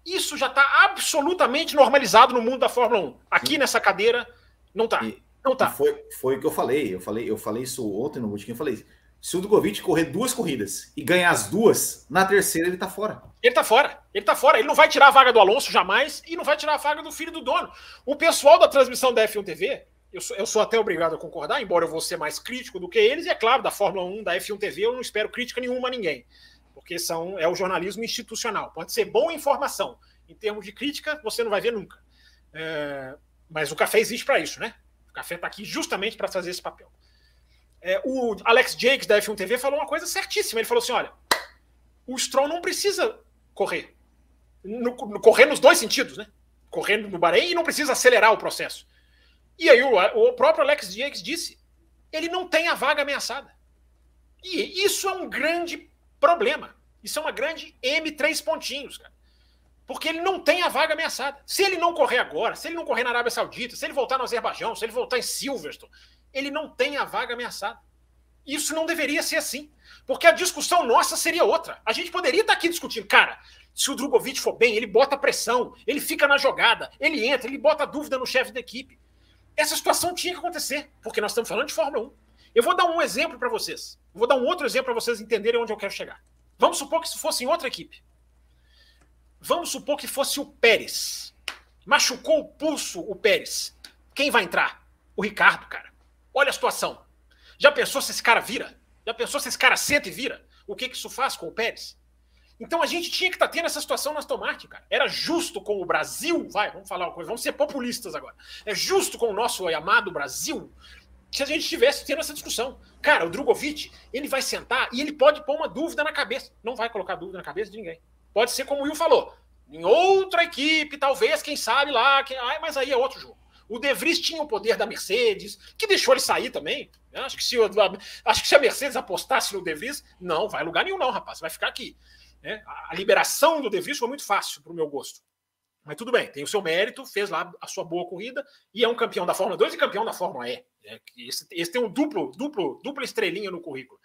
Isso já está absolutamente normalizado no mundo da Fórmula 1. Aqui Sim. nessa cadeira, não está. Não tá. Foi, foi o que eu falei. Eu falei, eu falei isso ontem no último. Eu falei: se o Drogovic correr duas corridas e ganhar as duas, na terceira ele tá fora. Ele tá fora. Ele tá fora. Ele não vai tirar a vaga do Alonso jamais e não vai tirar a vaga do filho do dono. O pessoal da transmissão da F1 TV, eu sou, eu sou até obrigado a concordar, embora eu vou ser mais crítico do que eles, e é claro, da Fórmula 1, da F1 TV, eu não espero crítica nenhuma a ninguém. Porque são, é o jornalismo institucional. Pode ser boa informação. Em termos de crítica, você não vai ver nunca. É, mas o café existe para isso, né? O café está aqui justamente para fazer esse papel. É, o Alex Jakes da F1 TV falou uma coisa certíssima. Ele falou assim: olha, o Stroll não precisa correr. No, no, correr nos dois sentidos, né? Correndo no Bahrein e não precisa acelerar o processo. E aí o, o próprio Alex Dias disse, ele não tem a vaga ameaçada. E isso é um grande problema. Isso é uma grande M três pontinhos, cara. Porque ele não tem a vaga ameaçada. Se ele não correr agora, se ele não correr na Arábia Saudita, se ele voltar no Azerbaijão, se ele voltar em Silverstone, ele não tem a vaga ameaçada. Isso não deveria ser assim. Porque a discussão nossa seria outra. A gente poderia estar aqui discutindo, cara, se o Drogovic for bem, ele bota pressão, ele fica na jogada, ele entra, ele bota dúvida no chefe da equipe. Essa situação tinha que acontecer, porque nós estamos falando de Fórmula 1. Eu vou dar um exemplo para vocês. vou dar um outro exemplo para vocês entenderem onde eu quero chegar. Vamos supor que isso fosse em outra equipe. Vamos supor que fosse o Pérez. Machucou o pulso o Pérez. Quem vai entrar? O Ricardo, cara. Olha a situação. Já pensou se esse cara vira? Já pensou se esse cara senta e vira? O que, que isso faz com o Pérez? Então a gente tinha que estar tá tendo essa situação na Aston Martin, cara. Era justo com o Brasil, vai, vamos falar uma coisa, vamos ser populistas agora. É justo com o nosso amado Brasil se a gente estivesse tendo essa discussão. Cara, o Drogovic, ele vai sentar e ele pode pôr uma dúvida na cabeça. Não vai colocar dúvida na cabeça de ninguém. Pode ser como o Will falou. Em outra equipe, talvez, quem sabe lá. Quem... Ai, mas aí é outro jogo. O De Vries tinha o poder da Mercedes, que deixou ele sair também. Acho que se, acho que se a Mercedes apostasse no De Vries, não, vai lugar nenhum, não, rapaz. Vai ficar aqui. É, a liberação do De Vries foi muito fácil para o meu gosto. Mas tudo bem, tem o seu mérito, fez lá a sua boa corrida e é um campeão da Fórmula 2 e campeão da Fórmula E. É, esse, esse, tem um duplo, duplo, dupla estrelinha no currículo.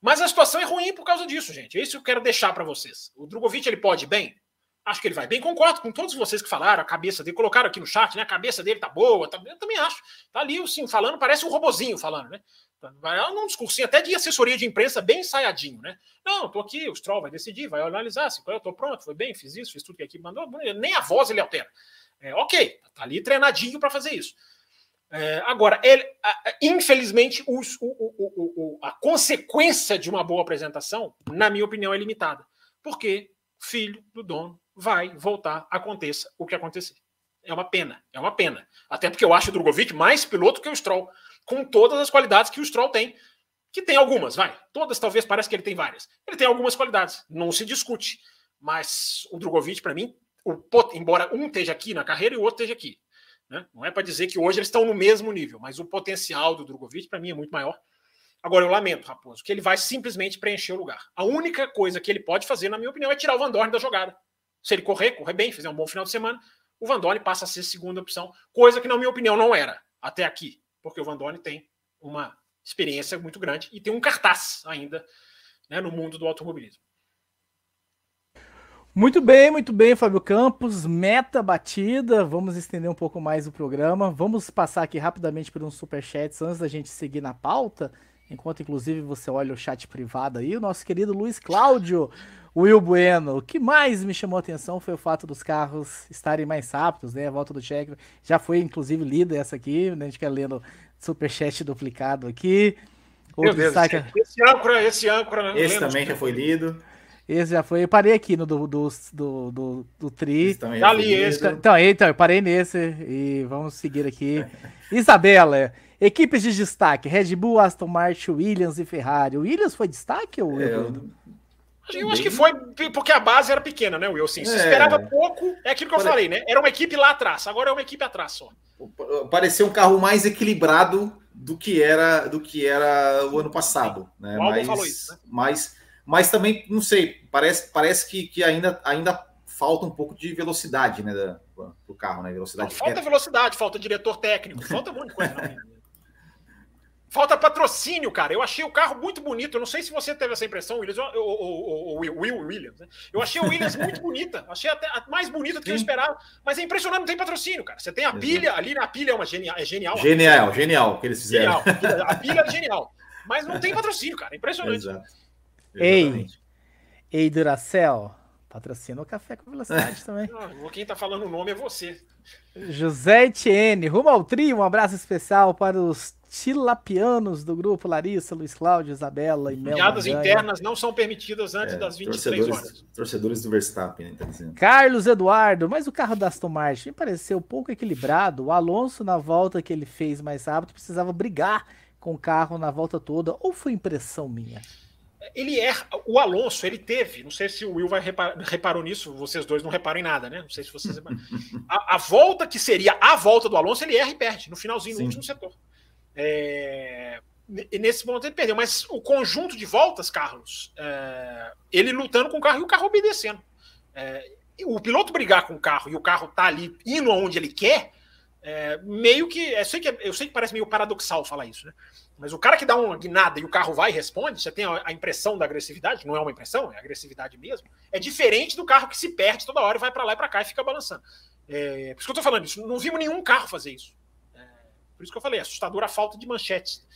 Mas a situação é ruim por causa disso, gente. É isso que eu quero deixar para vocês. O Drogovic ele pode bem? Acho que ele vai bem. Concordo com todos vocês que falaram, a cabeça dele, colocaram aqui no chat, né? A cabeça dele tá boa, tá, eu também acho. Tá ali, assim, falando, parece um robozinho falando, né? Vai num discursinho até de assessoria de imprensa bem ensaiadinho, né? Não, tô aqui, o Stroll vai decidir, vai analisar, se eu tô pronto, foi bem, fiz isso, fiz tudo que a equipe mandou, nem a voz ele altera. É, ok, tá ali treinadinho para fazer isso. É, agora, ele, infelizmente, os, o, o, o, a consequência de uma boa apresentação, na minha opinião, é limitada. Porque filho do dono vai voltar, aconteça o que acontecer. É uma pena, é uma pena. Até porque eu acho o Drogovic mais piloto que o Stroll com todas as qualidades que o Stroll tem. Que tem algumas, vai. Todas, talvez, parece que ele tem várias. Ele tem algumas qualidades, não se discute. Mas o Drogovic, para mim, o, embora um esteja aqui na carreira e o outro esteja aqui. Né? Não é para dizer que hoje eles estão no mesmo nível, mas o potencial do Drogovic, para mim, é muito maior. Agora, eu lamento, Raposo, que ele vai simplesmente preencher o lugar. A única coisa que ele pode fazer, na minha opinião, é tirar o Van Dorn da jogada. Se ele correr, correr bem, fizer um bom final de semana, o Van Dorn passa a ser segunda opção, coisa que, na minha opinião, não era até aqui porque o Van Dorn tem uma experiência muito grande e tem um cartaz ainda né, no mundo do automobilismo. Muito bem, muito bem, Fábio Campos. Meta batida. Vamos estender um pouco mais o programa. Vamos passar aqui rapidamente por uns superchats antes da gente seguir na pauta. Enquanto, inclusive, você olha o chat privado aí, o nosso querido Luiz Cláudio Will Bueno. O que mais me chamou a atenção foi o fato dos carros estarem mais rápidos, né? A volta do cheque. Já foi, inclusive, lida essa aqui, né? A gente quer lendo superchat duplicado aqui. Outro Meu Deus, destaque... esse âncora, esse âncora. Né? Esse também já foi lido. Esse já foi. Eu parei aqui no do, do, do, do, do Tri. Esse também já ali, esse. Então, então, eu parei nesse e vamos seguir aqui. Isabela, equipes de destaque: Red Bull, Aston Martin, Williams e Ferrari. O Williams foi destaque ou é, eu... Eu acho que foi porque a base era pequena, né, Will? Assim, se é. esperava pouco, é aquilo que eu Pare... falei, né? Era uma equipe lá atrás, agora é uma equipe atrás só. Parecia um carro mais equilibrado do que era do que era o ano passado, né? O mas, falou isso, né? mas, mas também não sei, parece, parece que, que ainda, ainda falta um pouco de velocidade, né, da, do carro, né? Velocidade. Não, falta velocidade, falta diretor técnico, falta um monte de coisa. Falta patrocínio, cara. Eu achei o carro muito bonito. Eu não sei se você teve essa impressão, Williams, ou, o Will Williams. Né? Eu achei o Williams muito bonita. Achei até mais bonita do que eu esperava. Mas é impressionante, não tem patrocínio, cara. Você tem a pilha, ali na pilha é uma genial. É genial. Genial, genial que eles fizeram. Genial. A pilha é genial. Mas não tem patrocínio, cara. É impressionante. Exato. Ei, ei, Duracel. Patrocina o café com velocidade também. Não, quem tá falando o nome é você. José Etienne, rumo ao trio, um abraço especial para os tilapianos do grupo Larissa, Luiz Cláudio, Isabela e Mel. Piadas internas não são permitidas antes é, das 23 torcedores, horas. Torcedores do Verstappen, né, tá Carlos Eduardo, mas o carro da Aston Martin me pareceu pouco equilibrado. O Alonso, na volta que ele fez mais rápido, precisava brigar com o carro na volta toda, ou foi impressão minha? ele erra. O Alonso, ele teve, não sei se o Will vai repar, reparou nisso, vocês dois não reparam em nada, né? Não sei se vocês a, a, volta que seria a volta do Alonso, ele erra e perde no finalzinho, Sim. no último setor. É, nesse momento ele perdeu, mas o conjunto de voltas, Carlos, é, ele lutando com o carro e o carro obedecendo. É, o piloto brigar com o carro e o carro tá ali indo aonde ele quer, é, meio que. Eu sei que, eu sei que parece meio paradoxal falar isso, né? Mas o cara que dá uma guinada e o carro vai e responde, você tem a impressão da agressividade, não é uma impressão, é agressividade mesmo. É diferente do carro que se perde toda hora e vai para lá e para cá e fica balançando. É, por isso que eu tô falando isso. Não vimos nenhum carro fazer isso. É, por isso que eu falei, assustadora a falta de manchetes.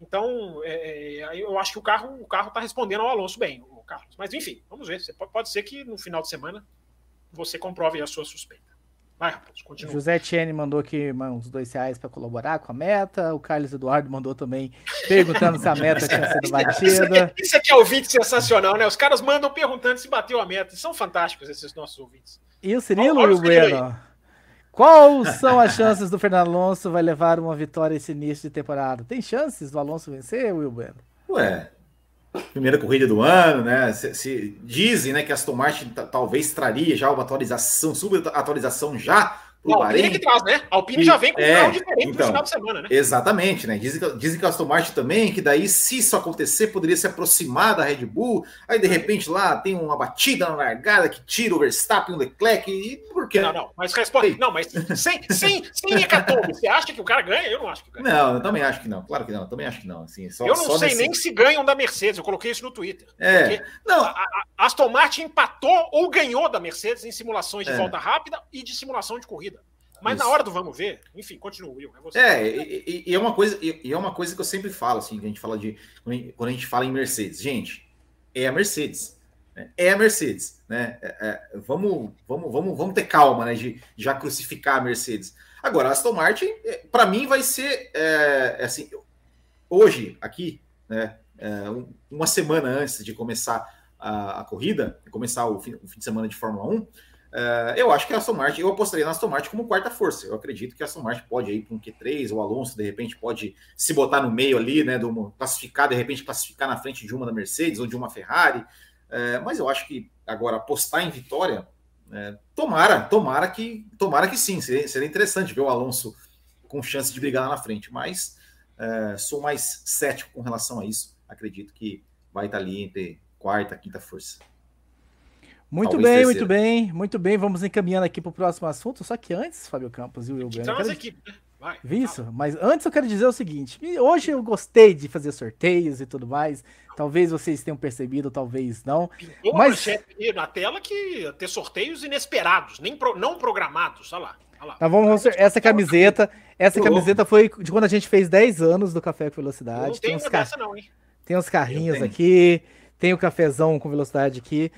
Então, é, é eu acho que o carro o carro está respondendo ao Alonso bem, o Carlos. Mas enfim, vamos ver. Pode, pode ser que no final de semana você comprove a sua suspeita. Vai, Raposo, continua. José Tiene mandou aqui uns dois reais para colaborar com a meta. O Carlos Eduardo mandou também perguntando se a meta tinha sido batida. Isso aqui é ouvinte sensacional, né? Os caras mandam perguntando se bateu a meta. São fantásticos esses nossos ouvintes. E o Cirilo e o Bueno? Quais são as chances do Fernando Alonso vai levar uma vitória esse início de temporada? Tem chances do Alonso vencer, Will Bueno? Ué, primeira corrida do ano, né? Se, se dizem, né, que Aston Martin talvez traria já uma atualização, subatualização já o Alpine é que traz, né? A Alpine e, já vem com é, um carro diferente então, no final de semana, né? Exatamente, né? Dizem que, dizem que a Aston Martin também, que daí, se isso acontecer, poderia se aproximar da Red Bull. Aí, de repente, lá tem uma batida na largada que tira o Verstappen, o Leclerc, e por quê? Não, não, mas responde. Não, mas sem, sem, sem hecatombe, você acha que o cara ganha? Eu não acho que ganha. Não, eu também acho que não. Claro que não, eu também acho que não. Assim, só, eu não sei nesse... nem se ganham da Mercedes, eu coloquei isso no Twitter. É. Não. A, a Aston Martin empatou ou ganhou da Mercedes em simulações de é. volta rápida e de simulação de corrida. Mas Isso. na hora do vamos ver, enfim, continua, Will. É, é e, e, é uma coisa, e, é uma coisa que eu sempre falo, assim, que a gente fala de. Quando a gente fala em Mercedes, gente, é a Mercedes. Né? É a Mercedes, né? É, é, vamos, vamos, vamos, vamos ter calma, né? De, de já crucificar a Mercedes. Agora, a Aston Martin, é, para mim, vai ser é, é, assim. Hoje, aqui, né? uma semana antes de começar a, a corrida, começar o fim, o fim de semana de Fórmula 1 Uh, eu acho que a Aston Martin, eu apostaria na Aston Martin como quarta força. Eu acredito que a Aston Martin pode ir para um Q3, o Alonso de repente pode se botar no meio ali, né? Do, classificar, de repente classificar na frente de uma da Mercedes ou de uma Ferrari. Uh, mas eu acho que agora apostar em vitória, uh, tomara, tomara que, tomara que sim. Seria, seria, interessante ver o Alonso com chance de brigar lá na frente. Mas sou mais cético com relação a isso. Acredito que vai estar ali entre quarta, quinta força. Muito Talvez bem, muito bem, muito bem. Vamos encaminhando aqui para o próximo assunto. Só que antes, Fábio Campos e o Will Grande. Quero... Equipe, né? Vai, Isso, mas antes eu quero dizer o seguinte: hoje eu gostei de fazer sorteios e tudo mais. Talvez vocês tenham percebido, talvez não. Pintou mas na tela que ter sorteios inesperados, nem pro, não programados. Olha lá. Olha lá. Tá, vamos, essa camiseta, essa camiseta foi de quando a gente fez 10 anos do Café com Velocidade. não tem uns, car... não, tem uns carrinhos aqui, tem o cafezão com velocidade aqui.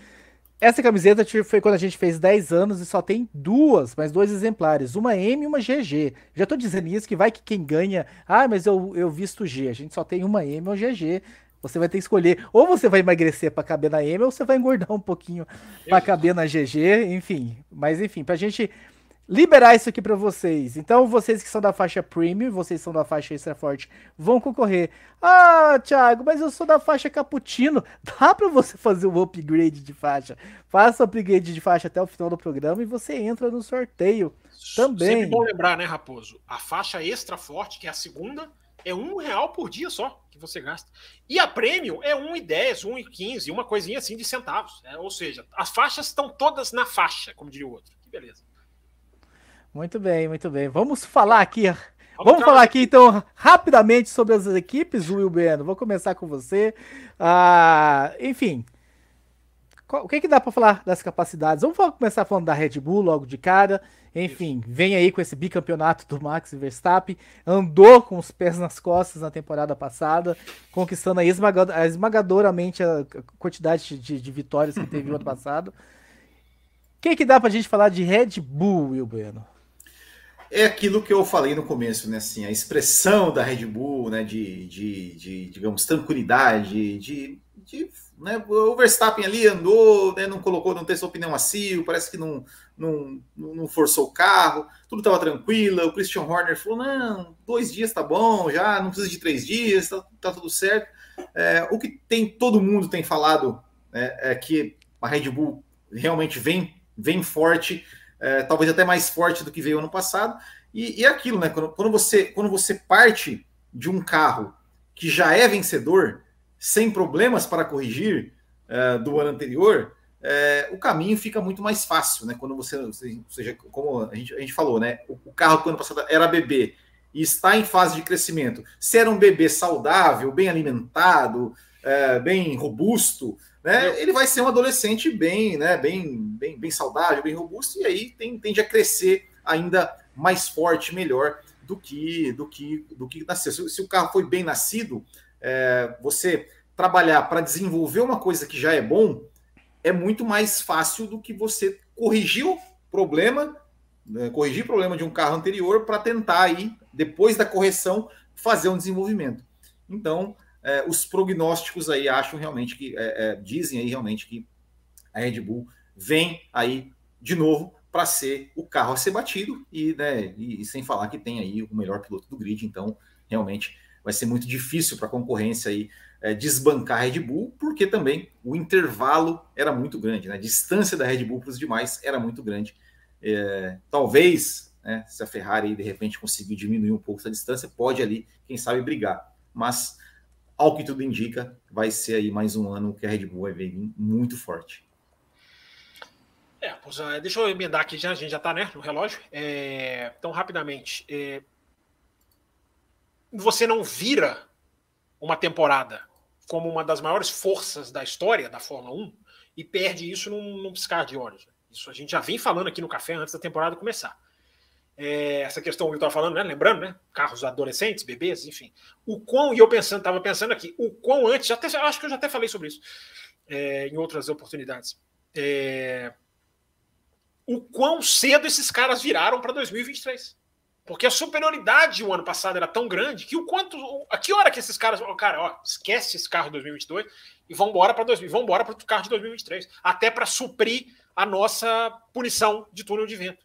Essa camiseta foi quando a gente fez 10 anos e só tem duas, mas dois exemplares, uma M e uma GG. Já tô dizendo isso que vai que quem ganha, ah, mas eu, eu visto G, a gente só tem uma M ou GG. Você vai ter que escolher, ou você vai emagrecer para caber na M, ou você vai engordar um pouquinho para caber na GG, enfim. Mas enfim, pra gente liberar isso aqui para vocês. Então, vocês que são da faixa Premium, vocês são da faixa Extra Forte, vão concorrer. Ah, Thiago, mas eu sou da faixa Cappuccino. Dá para você fazer o um upgrade de faixa. Faça o upgrade de faixa até o final do programa e você entra no sorteio também. Sempre bom lembrar, né, Raposo? A faixa Extra Forte, que é a segunda, é um real por dia só que você gasta. E a Premium é 1,10, 1,15, uma coisinha assim de centavos. Né? Ou seja, as faixas estão todas na faixa, como diria o outro. Que beleza. Muito bem, muito bem. Vamos falar aqui. Vamos, Vamos falar aqui então rapidamente sobre as equipes, Will Bueno. Vou começar com você. Ah, enfim, o que, que dá para falar das capacidades? Vamos começar falando da Red Bull logo de cara. Enfim, vem aí com esse bicampeonato do Max Verstappen. Andou com os pés nas costas na temporada passada, conquistando aí esmagadoramente a quantidade de, de vitórias que teve no ano passado. O que, que dá pra gente falar de Red Bull, Will Bueno? É aquilo que eu falei no começo, né? Assim, a expressão da Red Bull, né? De, de, de digamos, tranquilidade, de, de né? o Verstappen ali andou, né? Não colocou, não testou pneu macio, parece que não, não, não forçou o carro, tudo estava tranquilo. O Christian Horner falou: não, dois dias tá bom, já não precisa de três dias, tá, tá tudo certo. É, o que tem todo mundo tem falado é, é, que a Red Bull realmente vem, vem forte, é, talvez até mais forte do que veio ano passado. E, e é aquilo, né? Quando, quando, você, quando você parte de um carro que já é vencedor, sem problemas para corrigir é, do ano anterior, é, o caminho fica muito mais fácil, né? Quando você, seja, como a gente, a gente falou, né? O, o carro que ano passado era bebê e está em fase de crescimento. Se era um bebê saudável, bem alimentado, é, bem robusto, né? Ele vai ser um adolescente bem, né? Bem, bem, bem saudável, bem robusto e aí tem, tende a crescer ainda mais forte, melhor do que do que do que nasceu. Se, se o carro foi bem nascido, é, você trabalhar para desenvolver uma coisa que já é bom é muito mais fácil do que você corrigir o problema, né, corrigir o problema de um carro anterior para tentar aí, depois da correção, fazer um desenvolvimento. Então, é, os prognósticos aí acham realmente que é, é, dizem aí realmente que a Red Bull vem aí de novo para ser o carro a ser batido e, né, e, e, sem falar que tem aí o melhor piloto do grid, então realmente vai ser muito difícil para a concorrência aí é, desbancar a Red Bull, porque também o intervalo era muito grande, né? a distância da Red Bull para os demais era muito grande. É, talvez, né, se a Ferrari de repente conseguir diminuir um pouco essa distância, pode ali, quem sabe, brigar. Mas, ao que tudo indica, vai ser aí mais um ano que a Red Bull vai vir muito forte. É, pois, é, deixa eu emendar aqui, já, a gente já está né, no relógio. É, então, rapidamente, é, você não vira uma temporada como uma das maiores forças da história da Fórmula 1 e perde isso num, num piscar de olhos. Isso a gente já vem falando aqui no café antes da temporada começar. É, essa questão que eu estava falando, né? Lembrando, né? Carros adolescentes, bebês, enfim. O quão, e eu pensando, estava pensando aqui, o quão antes, até, acho que eu já até falei sobre isso é, em outras oportunidades. É, o quão cedo esses caras viraram para 2023. Porque a superioridade o ano passado era tão grande que o quanto. A que hora que esses caras. Cara, ó, esquece esse carro de 2022 e vão embora para vão embora para o carro de 2023. Até para suprir a nossa punição de túnel de vento.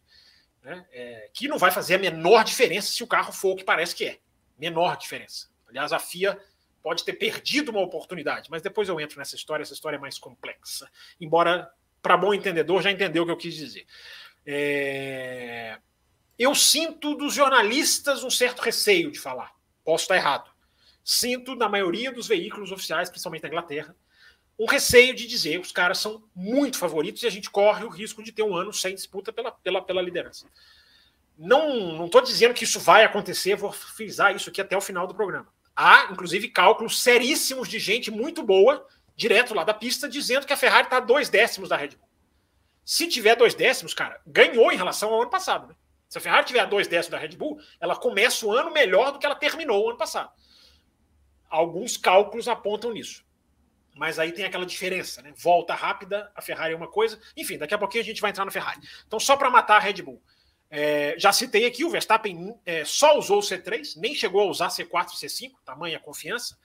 Né? É, que não vai fazer a menor diferença se o carro for o que parece que é. Menor diferença. Aliás, a FIA pode ter perdido uma oportunidade, mas depois eu entro nessa história, essa história é mais complexa. Embora, para bom entendedor, já entendeu o que eu quis dizer. É eu sinto dos jornalistas um certo receio de falar. Posso estar errado. Sinto, na maioria dos veículos oficiais, principalmente na Inglaterra, um receio de dizer que os caras são muito favoritos e a gente corre o risco de ter um ano sem disputa pela, pela, pela liderança. Não estou dizendo que isso vai acontecer, vou frisar isso aqui até o final do programa. Há, inclusive, cálculos seríssimos de gente muito boa, direto lá da pista, dizendo que a Ferrari está dois décimos da Red Bull. Se tiver dois décimos, cara, ganhou em relação ao ano passado. Né? Se a Ferrari tiver dois décimos da Red Bull, ela começa o ano melhor do que ela terminou o ano passado. Alguns cálculos apontam nisso. Mas aí tem aquela diferença, né? Volta rápida, a Ferrari é uma coisa. Enfim, daqui a pouquinho a gente vai entrar na Ferrari. Então, só para matar a Red Bull. É, já citei aqui, o Verstappen é, só usou o C3, nem chegou a usar C4 e C5, tamanha confiança.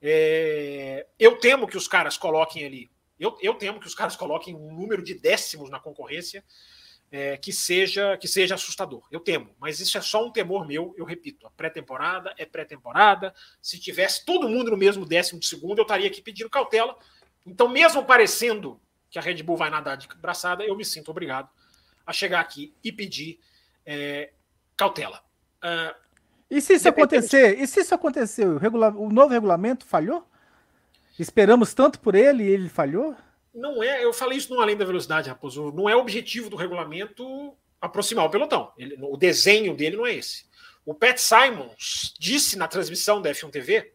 É, eu temo que os caras coloquem ali, eu, eu temo que os caras coloquem um número de décimos na concorrência é, que seja que seja assustador. Eu temo, mas isso é só um temor meu. Eu repito, a pré-temporada é pré-temporada. Se tivesse todo mundo no mesmo décimo de segundo, eu estaria aqui pedindo cautela. Então, mesmo parecendo que a Red Bull vai nadar de braçada, eu me sinto obrigado a chegar aqui e pedir é, cautela. Uh, e se isso acontecer? E se isso acontecer? O, regula o novo regulamento falhou? Esperamos tanto por ele e ele falhou? Não é, eu falei isso no Além da Velocidade, Raposo, não é objetivo do regulamento aproximar o pelotão. Ele, o desenho dele não é esse. O Pat Simons disse na transmissão da F1 TV,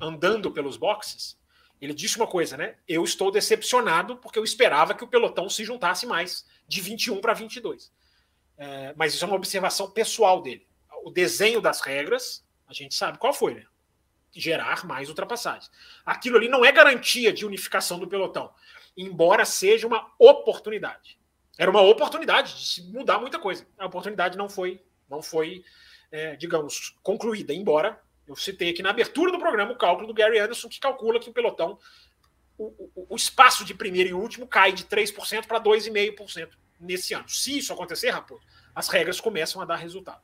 andando pelos boxes, ele disse uma coisa, né? Eu estou decepcionado porque eu esperava que o pelotão se juntasse mais, de 21 para 22. É, mas isso é uma observação pessoal dele. O desenho das regras, a gente sabe qual foi, né? Gerar mais ultrapassagens. Aquilo ali não é garantia de unificação do pelotão, embora seja uma oportunidade. Era uma oportunidade de se mudar muita coisa. A oportunidade não foi, não foi, é, digamos, concluída, embora eu citei aqui na abertura do programa o cálculo do Gary Anderson, que calcula que o pelotão, o, o, o espaço de primeiro e último cai de 3% para 2,5% nesse ano. Se isso acontecer, Raposo, as regras começam a dar resultado.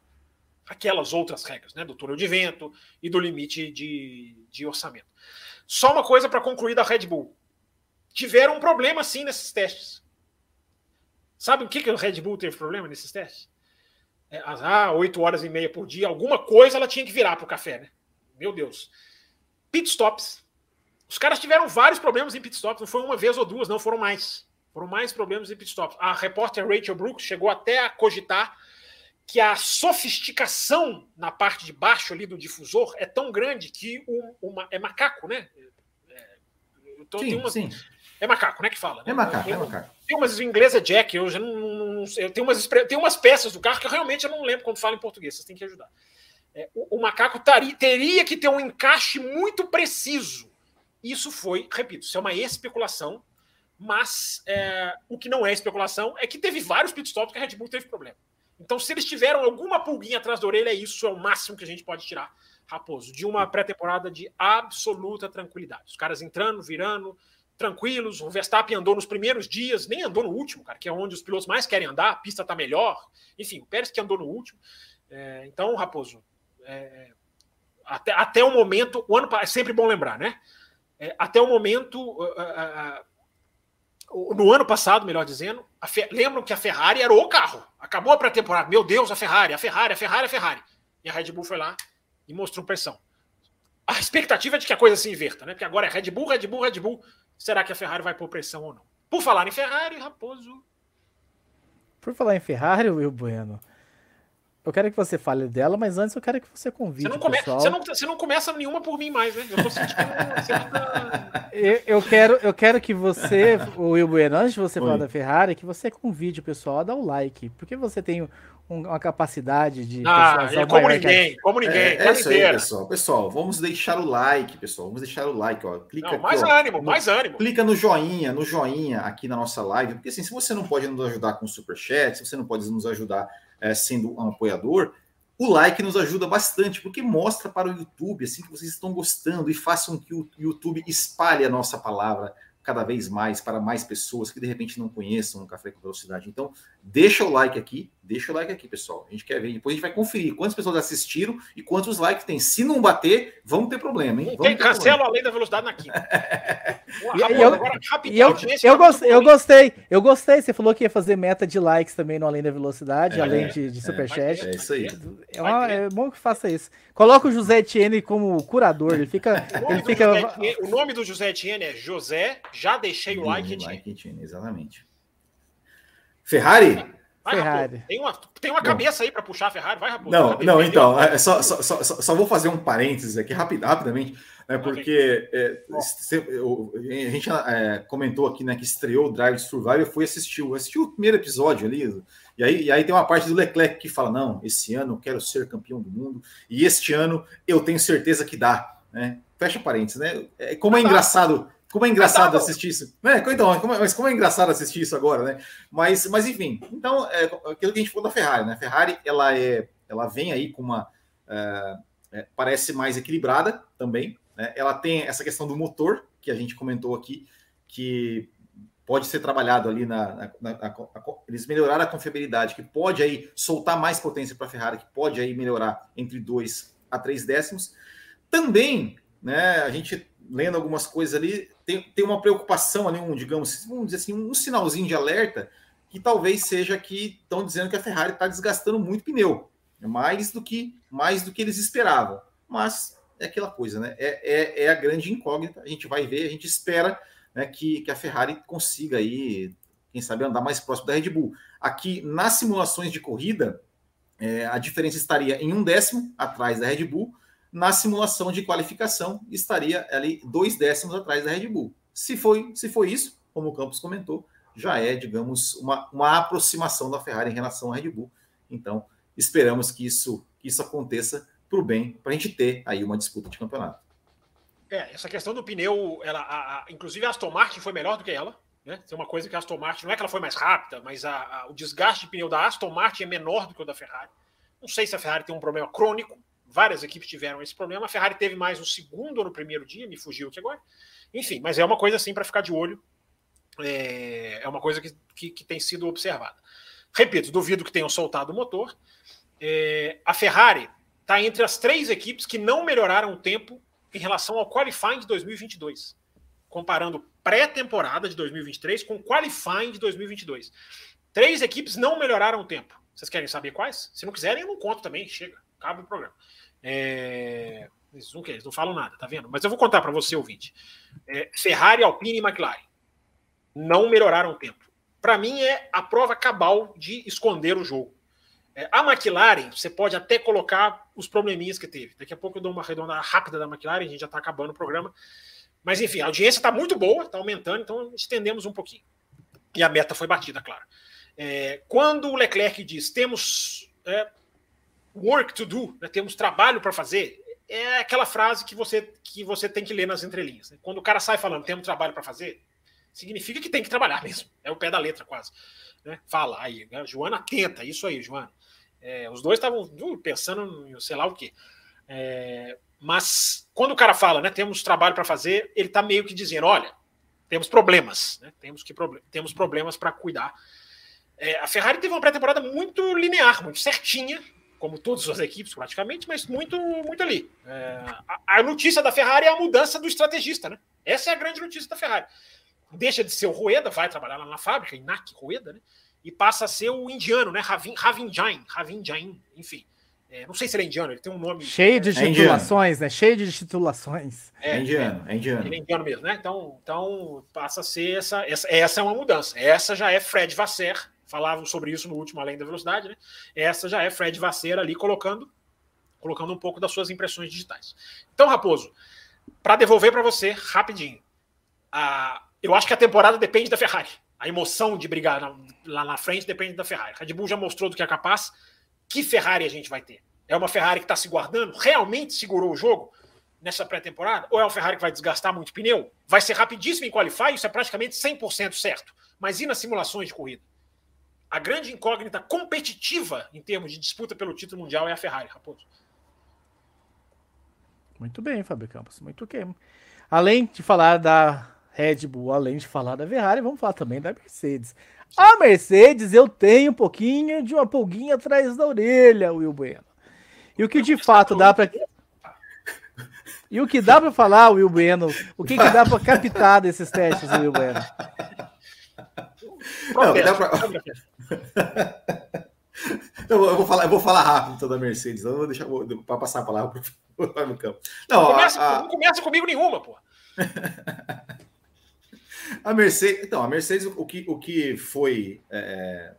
Aquelas outras regras, né, do túnel de vento e do limite de, de orçamento. Só uma coisa para concluir da Red Bull. Tiveram um problema sim nesses testes. Sabe o que, que o Red Bull teve problema nesses testes? É, ah, 8 horas e meia por dia, alguma coisa ela tinha que virar para o café, né? Meu Deus. Pit stops. Os caras tiveram vários problemas em pit stops, não foi uma vez ou duas, não, foram mais. Foram mais problemas em pit stops. A repórter Rachel Brooks chegou até a cogitar que a sofisticação na parte de baixo ali do difusor é tão grande que o, uma, é macaco, né? É, tô, sim, uma, sim. É macaco, né? Que fala. Né? É macaco, é macaco. Tem umas em inglês é Jack, eu já não, não eu tenho umas tem umas peças do carro que eu realmente eu não lembro quando fala em português. Vocês têm que ajudar. É, o, o, macaco tari, teria que ter um encaixe muito preciso. Isso foi, repito, isso é uma especulação, mas é, o que não é especulação é que teve vários pitstops que a Red Bull teve problema. Então, se eles tiveram alguma pulguinha atrás da orelha, isso é o máximo que a gente pode tirar, Raposo, de uma pré-temporada de absoluta tranquilidade. Os caras entrando, virando, tranquilos. O Verstappen andou nos primeiros dias, nem andou no último, cara, que é onde os pilotos mais querem andar, a pista está melhor. Enfim, o Pérez que andou no último. É, então, Raposo, é, até, até o momento, o ano é sempre bom lembrar, né? É, até o momento, uh, uh, uh, no ano passado, melhor dizendo, lembram que a Ferrari era o carro. Acabou a pré-temporada. Meu Deus, a Ferrari, a Ferrari, a Ferrari, a Ferrari. E a Red Bull foi lá e mostrou pressão. A expectativa é de que a coisa se inverta, né? Porque agora é Red Bull, Red Bull, Red Bull. Será que a Ferrari vai pôr pressão ou não? Por falar em Ferrari, Raposo. Por falar em Ferrari, Will Bueno, eu quero que você fale dela, mas antes eu quero que você convide você não come... pessoal. Você não, você não começa nenhuma por mim mais, né? Eu tô sentindo eu, eu, quero, eu quero que você, o Will Bueno, antes de você Oi. falar da Ferrari, que você convide o pessoal a dar o like. Porque você tem uma capacidade de. Ah, é como ninguém, como ninguém. É, é isso aí, pessoal. Pessoal, vamos deixar o like, pessoal. Vamos deixar o like, ó. Clica não, aqui, mais ó, ânimo, no, mais ânimo. Clica no joinha, no joinha aqui na nossa live. Porque assim, se você não pode nos ajudar com o superchat, se você não pode nos ajudar é, sendo um apoiador, o like nos ajuda bastante, porque mostra para o YouTube assim que vocês estão gostando e façam que o YouTube espalhe a nossa palavra cada vez mais para mais pessoas que de repente não conheçam o Café com Velocidade. Então, deixa o like aqui, deixa o like aqui, pessoal. A gente quer ver, depois a gente vai conferir quantas pessoas assistiram e quantos likes tem. Se não bater, vamos ter problema, hein? Vamos cancela a lei da velocidade na quinta. e, eu, eu, gostei, eu gostei, eu gostei. Você falou que ia fazer meta de likes também no Além da Velocidade, é, além de, de é, superchat. É isso aí. É, uma, é, bom que faça isso. Coloca o José Etienne como curador, ele fica... O, ele fica... Etienne, o nome do José Etienne é José já deixei o like, like Exatamente. Ferrari? Vai, Ferrari. Tem uma, tem uma cabeça aí para puxar a Ferrari, vai, Raposo. Não, não, então, é, só, só, só, só, vou fazer um parênteses aqui rapid, rapidamente, né, porque é, a gente é, comentou aqui né, que estreou o Drive Survival, eu fui assistir, assisti o primeiro episódio ali, e aí, e aí tem uma parte do Leclerc que fala: não, esse ano eu quero ser campeão do mundo, e este ano eu tenho certeza que dá. Né? Fecha parênteses, né? É, como é engraçado como é engraçado assistir isso. É, então, como, mas como é engraçado assistir isso agora, né? Mas, mas enfim, então, é, aquilo que a gente falou da Ferrari, né? A Ferrari, ela, é, ela vem aí com uma. É, é, parece mais equilibrada também. Né? Ela tem essa questão do motor, que a gente comentou aqui, que pode ser trabalhado ali na, na, na, na eles melhoraram a confiabilidade, que pode aí soltar mais potência para a Ferrari, que pode aí melhorar entre 2 a 3 décimos. Também, né, a gente lendo algumas coisas ali, tem, tem uma preocupação ali, um, digamos, vamos dizer assim, um sinalzinho de alerta que talvez seja que estão dizendo que a Ferrari está desgastando muito pneu, mais do que mais do que eles esperavam. Mas é aquela coisa, né? É, é, é a grande incógnita. A gente vai ver, a gente espera né, que, que a Ferrari consiga aí, quem sabe, andar mais próximo da Red Bull. Aqui nas simulações de corrida, é, a diferença estaria em um décimo atrás da Red Bull, na simulação de qualificação estaria ali dois décimos atrás da Red Bull. Se foi, se foi isso, como o Campos comentou, já é, digamos, uma, uma aproximação da Ferrari em relação à Red Bull. Então, esperamos que isso, que isso aconteça para o bem, para a gente ter aí uma disputa de campeonato. É, essa questão do pneu, ela, a, a, inclusive a Aston Martin foi melhor do que ela. Né? Tem uma coisa que a Aston Martin, não é que ela foi mais rápida, mas a, o desgaste de pneu da Aston Martin é menor do que o da Ferrari. Não sei se a Ferrari tem um problema crônico, várias equipes tiveram esse problema. A Ferrari teve mais no segundo no primeiro dia, me fugiu aqui agora. Enfim, mas é uma coisa assim para ficar de olho. É, é uma coisa que, que, que, tem sido observada. Repito, duvido que tenham soltado o motor. É, a Ferrari está entre as três equipes que não melhoraram o tempo em relação ao qualifying de 2022, comparando pré-temporada de 2023 com qualifying de 2022. Três equipes não melhoraram o tempo. Vocês querem saber quais? Se não quiserem, eu não conto também. Chega, acaba o programa. É... Eles não eles não falam nada, tá vendo? Mas eu vou contar para você, ouvinte. É, Ferrari, Alpine e McLaren não melhoraram o tempo. Para mim, é a prova cabal de esconder o jogo. É, a McLaren, você pode até colocar os probleminhas que teve. Daqui a pouco eu dou uma redonda rápida da McLaren, a gente já está acabando o programa. Mas enfim, a audiência está muito boa, está aumentando, então estendemos um pouquinho. E a meta foi batida, claro. É, quando o Leclerc diz temos é, work to do, né, temos trabalho para fazer, é aquela frase que você, que você tem que ler nas entrelinhas. Né? Quando o cara sai falando temos trabalho para fazer, significa que tem que trabalhar mesmo. É o pé da letra, quase. Né? Fala aí, né? Joana atenta, isso aí, Joana. É, os dois estavam uh, pensando em sei lá o quê. É, mas quando o cara fala, né, temos trabalho para fazer, ele está meio que dizendo, olha, temos problemas, né, temos, que, temos problemas para cuidar. É, a Ferrari teve uma pré-temporada muito linear, muito certinha, como todas as equipes praticamente, mas muito, muito ali. É, a, a, notícia da Ferrari é a mudança do estrategista, né? Essa é a grande notícia da Ferrari. Deixa de ser o Rueda, vai trabalhar lá na fábrica, Inak Rueda, né? e passa a ser o indiano, né? Ravin, Ravin Jain, Ravin Jain, enfim. É, não sei se ele é indiano, ele tem um nome. Cheio de é titulações, né? Cheio de titulações. É, é indiano, é indiano. Ele é indiano mesmo, né? Então, então passa a ser essa, essa. Essa é uma mudança. Essa já é Fred Vasser. Falavam sobre isso no último Além da Velocidade, né? Essa já é Fred Vasser ali colocando, colocando um pouco das suas impressões digitais. Então, Raposo, para devolver para você rapidinho. A, eu acho que a temporada depende da Ferrari. A emoção de brigar na, lá na frente depende da Ferrari. A Red Bull já mostrou do que é capaz. Que Ferrari a gente vai ter? É uma Ferrari que está se guardando? Realmente segurou o jogo nessa pré-temporada? Ou é uma Ferrari que vai desgastar muito pneu? Vai ser rapidíssimo em qualify? Isso é praticamente 100% certo. Mas e nas simulações de corrida? A grande incógnita competitiva em termos de disputa pelo título mundial é a Ferrari, Raposo. Muito bem, Fábio Campos. Muito bem. Além de falar da Red Bull, além de falar da Ferrari, vamos falar também da Mercedes. A Mercedes, eu tenho um pouquinho de uma pulguinha atrás da orelha, Will Bueno. E o que de fato dá para E o que dá para falar, Will Bueno? O que, que dá para captar desses testes, Will Bueno? Não, dá pra... eu, vou falar, eu vou falar rápido então, da Mercedes, não vou deixar para passar a palavra para o campo. Não, começa, a... não começa comigo nenhuma, pô. A Mercedes, então, a Mercedes, o que, o que foi é,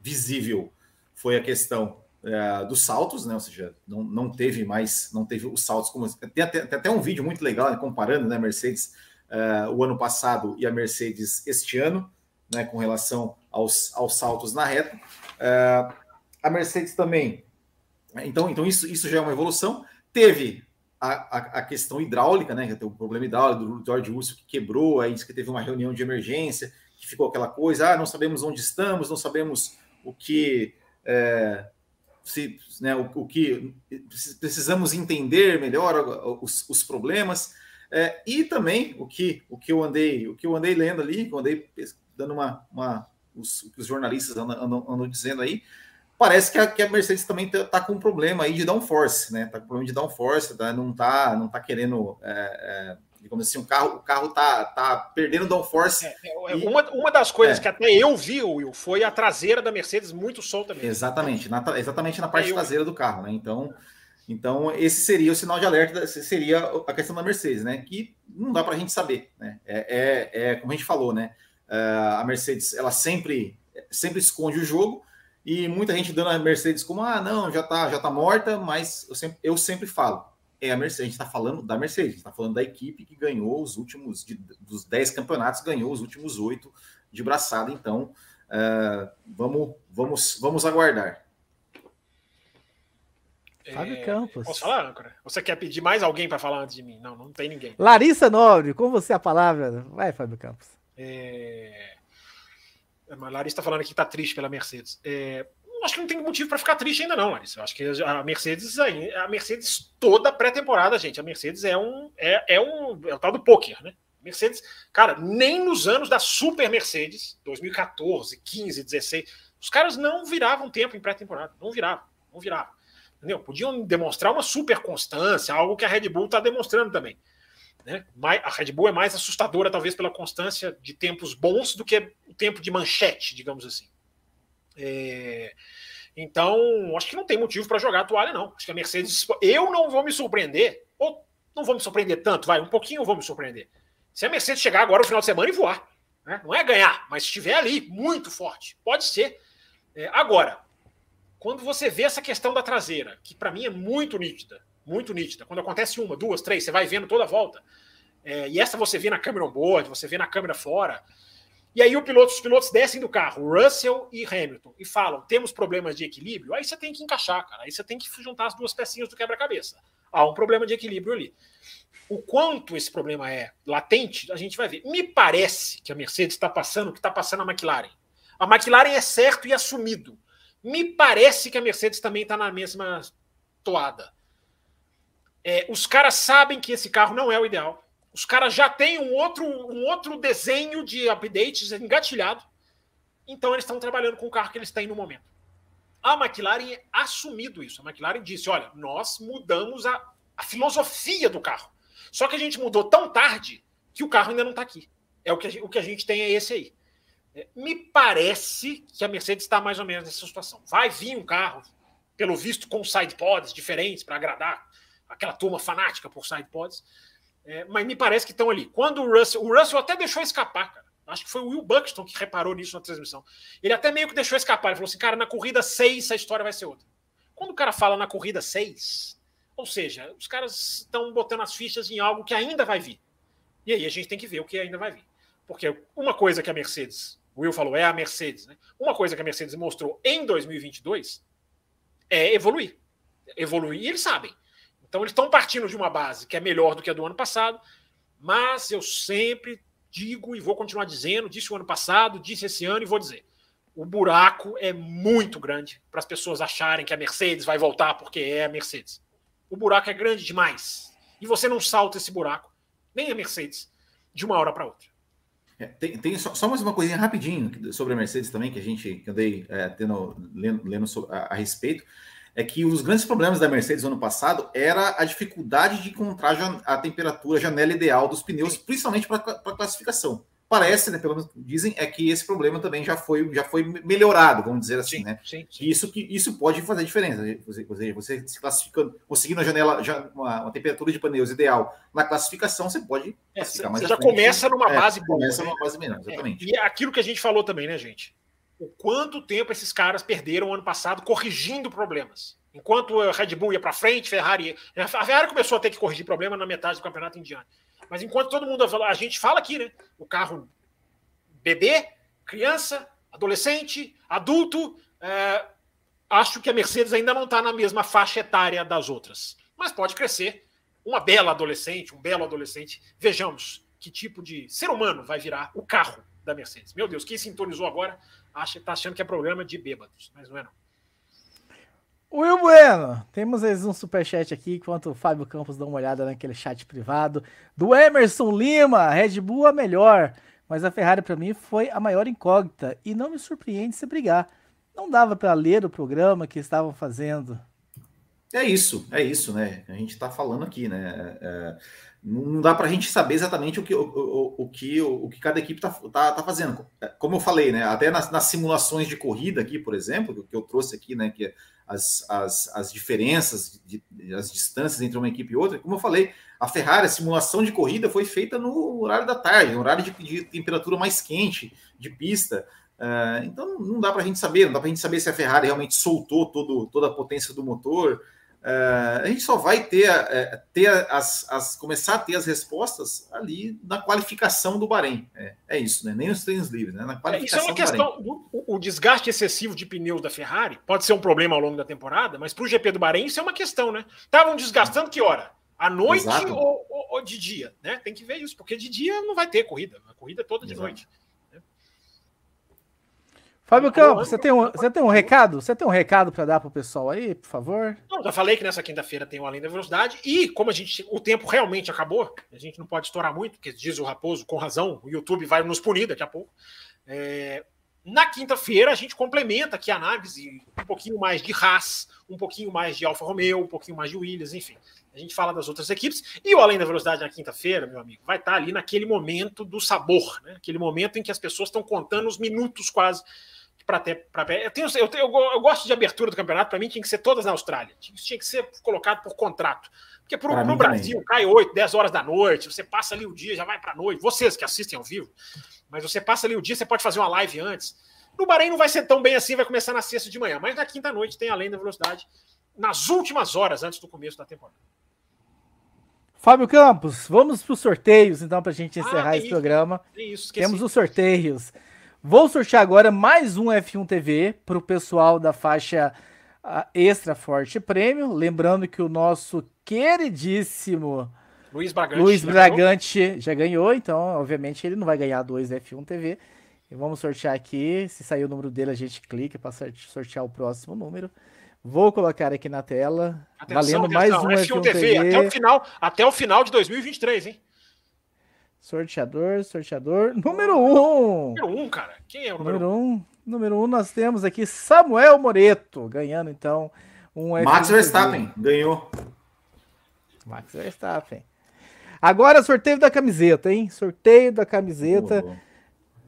visível foi a questão é, dos saltos, né? Ou seja, não, não teve mais, não teve os saltos como. Tem até, tem até um vídeo muito legal, né, comparando né, a Mercedes é, o ano passado e a Mercedes este ano, né? Com relação aos, aos saltos na reta. É, a Mercedes também. Então, então isso, isso já é uma evolução. Teve a, a, a, questão hidráulica, né? Tem o problema hidráulico do George Russell que quebrou, aí disse que teve uma reunião de emergência, que ficou aquela coisa, ah, não sabemos onde estamos, não sabemos o que. É, se, né, o, o, que precisamos entender melhor os, os problemas é, e também o que o que eu andei o que eu andei lendo ali, eu andei dando uma, uma os, os jornalistas andam, andam, andam dizendo aí parece que a, que a Mercedes também tá, tá, com um problema aí de downforce, né? Tá com problema de downforce, tá? não tá, não tá querendo, é, é, digamos assim, o carro, o carro tá, tá perdendo downforce. É, é, e, uma, uma das coisas é. que até eu vi, Will, foi a traseira da Mercedes muito solta mesmo. Exatamente, na, exatamente na parte traseira do carro, né? Então, então esse seria o sinal de alerta, seria a questão da Mercedes, né? Que não dá para a gente saber, né? É, é, é, como a gente falou, né? É, a Mercedes, ela sempre, sempre esconde o jogo e muita gente dando a Mercedes como, ah, não, já tá, já tá morta, mas eu sempre, eu sempre falo, é a Mercedes, a gente está falando da Mercedes, está falando da equipe que ganhou os últimos, de, dos 10 campeonatos, ganhou os últimos oito de braçada, então uh, vamos, vamos, vamos aguardar. Fábio é, Campos. Posso falar, âncora? Você quer pedir mais alguém para falar antes de mim? Não, não tem ninguém. Larissa Nobre, com você a palavra. Vai, Fábio Campos. É... A Larissa está falando aqui que está triste pela Mercedes. É, acho que não tem motivo para ficar triste ainda, não, Larissa. Eu acho que a Mercedes, a Mercedes toda pré-temporada, gente. A Mercedes é um. É, é um. É o tal do poker, né? Mercedes, cara, nem nos anos da Super Mercedes, 2014, 15, 16, os caras não viravam tempo em pré-temporada. Não viravam. Não virava. Entendeu? Podiam demonstrar uma super constância, algo que a Red Bull está demonstrando também. Né? A Red Bull é mais assustadora, talvez, pela constância de tempos bons do que o tempo de manchete, digamos assim. É... Então, acho que não tem motivo para jogar a toalha, não. Acho que a Mercedes. Eu não vou me surpreender, ou não vou me surpreender tanto, vai, um pouquinho eu vou me surpreender. Se a Mercedes chegar agora no final de semana e voar. Né? Não é ganhar, mas estiver ali, muito forte. Pode ser. É, agora, quando você vê essa questão da traseira, que para mim é muito nítida, muito nítida, quando acontece uma, duas, três, você vai vendo toda a volta. É, e essa você vê na câmera on-board, você vê na câmera fora. E aí piloto, os pilotos descem do carro, Russell e Hamilton, e falam: temos problemas de equilíbrio. Aí você tem que encaixar, cara. Aí você tem que juntar as duas pecinhas do quebra-cabeça. Há um problema de equilíbrio ali. O quanto esse problema é latente, a gente vai ver. Me parece que a Mercedes está passando o que está passando a McLaren. A McLaren é certo e assumido. Me parece que a Mercedes também está na mesma toada. É, os caras sabem que esse carro não é o ideal. Os caras já têm um outro, um outro desenho de updates engatilhado. Então eles estão trabalhando com o carro que eles têm no momento. A McLaren é assumido isso. A McLaren disse: olha, nós mudamos a, a filosofia do carro. Só que a gente mudou tão tarde que o carro ainda não está aqui. É o que, a, o que a gente tem é esse aí. É, me parece que a Mercedes está mais ou menos nessa situação. Vai vir um carro, pelo visto, com side pods diferentes para agradar aquela turma fanática por side pods. É, mas me parece que estão ali. Quando o Russell. O Russell até deixou escapar, cara. Acho que foi o Will Buxton que reparou nisso na transmissão. Ele até meio que deixou escapar. Ele falou assim: cara, na corrida 6 a história vai ser outra. Quando o cara fala na corrida 6, ou seja, os caras estão botando as fichas em algo que ainda vai vir. E aí a gente tem que ver o que ainda vai vir. Porque uma coisa que a Mercedes, o Will falou, é a Mercedes, né? Uma coisa que a Mercedes mostrou em 2022 é evoluir. Evoluir, e eles sabem. Então eles estão partindo de uma base que é melhor do que a do ano passado, mas eu sempre digo e vou continuar dizendo, disse o ano passado, disse esse ano e vou dizer. O buraco é muito grande para as pessoas acharem que a Mercedes vai voltar porque é a Mercedes. O buraco é grande demais. E você não salta esse buraco, nem a Mercedes, de uma hora para outra. É, tem, tem só, só, mais uma coisinha rapidinho sobre a Mercedes também, que a gente que eu dei é, tendo, lendo, lendo a, a respeito é que os grandes problemas da Mercedes no ano passado era a dificuldade de encontrar a temperatura, a janela ideal dos pneus, principalmente para a classificação. Parece, né, pelo menos dizem, é que esse problema também já foi, já foi melhorado, vamos dizer assim, sim, né? Sim, sim. Isso, que, isso pode fazer diferença. Você, você, você se classificando, conseguindo a janela, já, uma, uma, temperatura de pneus ideal na classificação, você pode é, Você já começa numa é, base boa. Começa né? numa base menor, exatamente. É, e é aquilo que a gente falou também, né, gente? O quanto tempo esses caras perderam ano passado corrigindo problemas. Enquanto a Red Bull ia para frente, Ferrari. A Ferrari começou a ter que corrigir problema na metade do campeonato em diante. Mas enquanto todo mundo. A gente fala aqui, né? O carro bebê, criança, adolescente, adulto. É, acho que a Mercedes ainda não está na mesma faixa etária das outras. Mas pode crescer. Uma bela adolescente, um belo adolescente. Vejamos que tipo de ser humano vai virar o carro da Mercedes. Meu Deus, quem sintonizou agora acha, tá achando que é programa de bêbados, mas não é não. Will Bueno, temos um superchat aqui, enquanto o Fábio Campos dá uma olhada naquele chat privado. Do Emerson Lima, Red Bull a melhor, mas a Ferrari para mim foi a maior incógnita e não me surpreende se brigar. Não dava para ler o programa que estavam fazendo. É isso, é isso, né? A gente está falando aqui, né? É, não dá para a gente saber exatamente o que, o, o, o, que, o, que cada equipe está tá, tá fazendo. É, como eu falei, né? Até nas, nas, simulações de corrida aqui, por exemplo, que eu trouxe aqui, né? Que as, as, as diferenças, de, as distâncias entre uma equipe e outra, como eu falei, a Ferrari, a simulação de corrida foi feita no horário da tarde, no horário de, de temperatura mais quente de pista. Uh, então não dá para a gente saber, não dá para a gente saber se a Ferrari realmente soltou todo, toda a potência do motor. Uh, a gente só vai ter, uh, ter as, as, começar a ter as respostas ali na qualificação do Bahrein. É, é isso, né? Nem nos treinos livres, né? Na qualificação isso é uma questão. Do, o desgaste excessivo de pneus da Ferrari pode ser um problema ao longo da temporada, mas para o GP do Bahrein isso é uma questão, né? Estavam desgastando que hora? À noite ou, ou, ou, de dia, né? Tem que ver isso, porque de dia não vai ter corrida. A corrida é toda de Exato. noite. Fábio Campos, você tem um, você tem um recado? Você tem um recado para dar para o pessoal aí, por favor? Não, já falei que nessa quinta-feira tem o Além da Velocidade e como a gente, o tempo realmente acabou, a gente não pode estourar muito, porque diz o Raposo com razão, o YouTube vai nos punir daqui a pouco. É, Na quinta-feira, a gente complementa aqui a análise um pouquinho mais de Haas, um pouquinho mais de Alfa Romeo, um pouquinho mais de Williams, enfim. A gente fala das outras equipes. E o Além da Velocidade na quinta-feira, meu amigo, vai estar ali naquele momento do sabor, né? aquele momento em que as pessoas estão contando os minutos quase para ter. Pra, eu, tenho, eu, tenho, eu, gosto de abertura do campeonato, para mim tinha que ser todas na Austrália. Isso tinha que ser colocado por contrato. Porque para o Brasil também. cai 8, 10 horas da noite, você passa ali o dia, já vai para noite. Vocês que assistem ao vivo, mas você passa ali o dia, você pode fazer uma live antes. No Bahrein não vai ser tão bem assim, vai começar na sexta de manhã, mas na quinta noite tem além da velocidade nas últimas horas antes do começo da temporada. Fábio Campos, vamos para os sorteios, então, para a gente encerrar ah, esse isso, programa. Isso, Temos os sorteios. Vou sortear agora mais um F1 TV para o pessoal da faixa Extra Forte Prêmio. Lembrando que o nosso queridíssimo Luiz Bragante, Luiz Bragante já ganhou, então, obviamente, ele não vai ganhar dois F1 TV. E vamos sortear aqui. Se sair o número dele, a gente clica para sortear o próximo número. Vou colocar aqui na tela. Atenção, valendo atenção, mais um F1 TV, TV. Até o, final, até o final de 2023, hein? Sorteador, sorteador. Número 1. Um. Número 1, um, cara. Quem é o número 1? Número 1, um? número um, nós temos aqui Samuel Moreto, ganhando então um F1 Max Verstappen, ganhou. Max Verstappen. Agora sorteio da camiseta, hein? Sorteio da camiseta.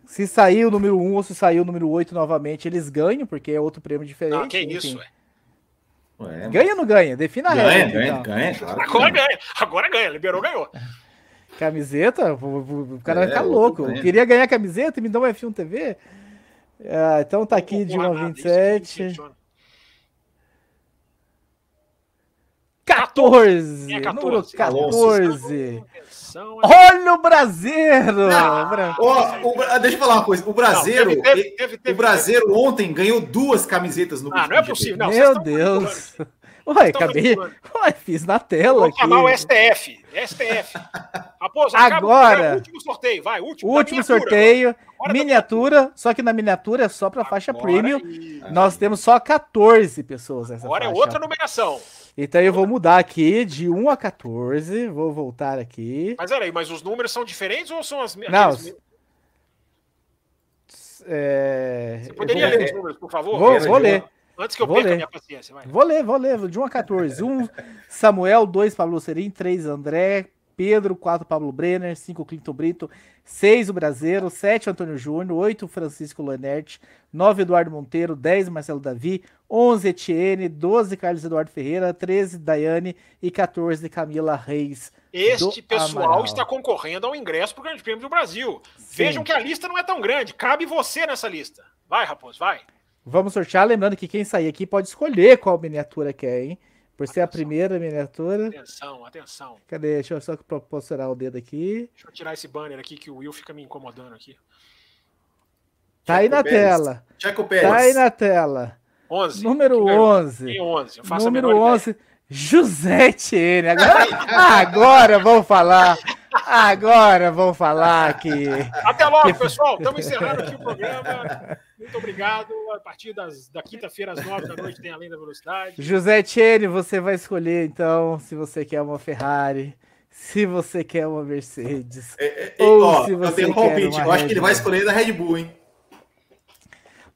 Se sair o número 1 ou se sair o número 8 novamente, eles ganham, porque é outro prêmio diferente. Ah, que isso, ué. Ué, ganha ou não ganha? Defina a ganha, regra. Ganha, então. ganha, claro Agora ganha. Agora ganha. Liberou, ganhou. Camiseta? O cara é, vai ficar louco. Eu queria ganhar camiseta e me dá um F1 TV? Ah, então tá aqui de 1 a 27. 14! É 14. Número 14. Olha o Brasileiro! Oh, o, deixa eu falar uma coisa. O Brasileiro, não, teve, teve, teve, o Brasileiro ontem ganhou duas camisetas no Ah, não é possível. Não, Meu Deus. Ué, acabei. Ué, fiz na tela. Vou chamar o STF. STF. Raposo, Agora. último sorteio, vai. Último, último sorteio. Miniatura, só que na miniatura é só para faixa premium. E... Nós temos só 14 pessoas nessa Agora é faixa. é outra numeração. Então eu vou mudar aqui de 1 a 14. Vou voltar aqui. Mas olha aí, mas os números são diferentes ou são as mesmas? Não. É... Você poderia ler os números, por favor? Vou, vou ler. Antes que eu vou perca ler. minha paciência. Vai. Vou ler, vou ler. De 1 a 14. 1, Samuel. 2, Pablo Serim. 3, André. Pedro. 4, Pablo Brenner. 5, Clinton Brito. 6, o Brasileiro. 7, Antônio Júnior. 8, Francisco Loenert. 9, Eduardo Monteiro. 10, Marcelo Davi. 11, Etienne. 12, Carlos Eduardo Ferreira. 13, Daiane. E 14, Camila Reis. Este pessoal Amaral. está concorrendo ao ingresso para o Grande Prêmio do Brasil. Sim. Vejam que a lista não é tão grande. Cabe você nessa lista. Vai, Raposo, vai. Vamos sortear, lembrando que quem sair aqui pode escolher qual miniatura quer, hein? Por ser atenção. a primeira miniatura. Atenção, atenção. Cadê? Deixa eu só posicionar o dedo aqui. Deixa eu tirar esse banner aqui que o Will fica me incomodando aqui. Tá aí na Pérez. tela. Checo Pérez. Tá aí na tela. 11. Número 11. Tem 11. Eu faço Número 11. Ideia. José Tiene. Agora, agora vamos falar. Agora vamos falar que. Até logo, pessoal. Estamos encerrando aqui o programa. Muito obrigado. A partir das, da quinta-feira, às nove da noite, tem Além da Velocidade. José Tiene, você vai escolher, então, se você quer uma Ferrari, se você quer uma Mercedes. É, é, ou ó, se você eu tenho um palpite. Eu acho que ele vai escolher da Red Bull, hein?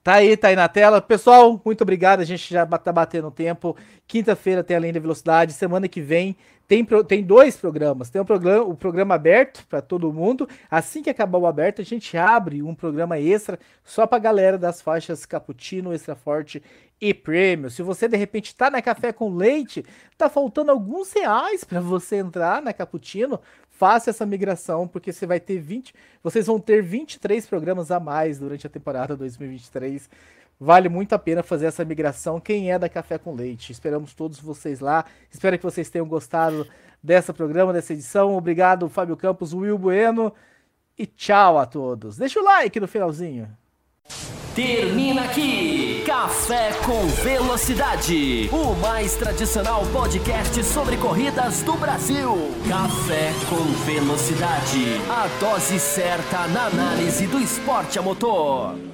Tá aí, tá aí na tela. Pessoal, muito obrigado. A gente já tá batendo tempo. Quinta-feira tem Além da Velocidade. Semana que vem tem, tem dois programas. Tem um programa, o programa aberto para todo mundo. Assim que acabar o aberto, a gente abre um programa extra só para galera das faixas Cappuccino, Extra Forte e Premium. Se você de repente está na Café com Leite, tá faltando alguns reais para você entrar na Cappuccino, faça essa migração porque você vai ter 20, vocês vão ter 23 programas a mais durante a temporada 2023 Vale muito a pena fazer essa migração. Quem é da Café com Leite? Esperamos todos vocês lá. Espero que vocês tenham gostado dessa programa, dessa edição. Obrigado, Fábio Campos, Will Bueno. E tchau a todos. Deixa o like no finalzinho. Termina aqui Café com Velocidade, o mais tradicional podcast sobre corridas do Brasil. Café com Velocidade, a dose certa na análise do esporte a motor.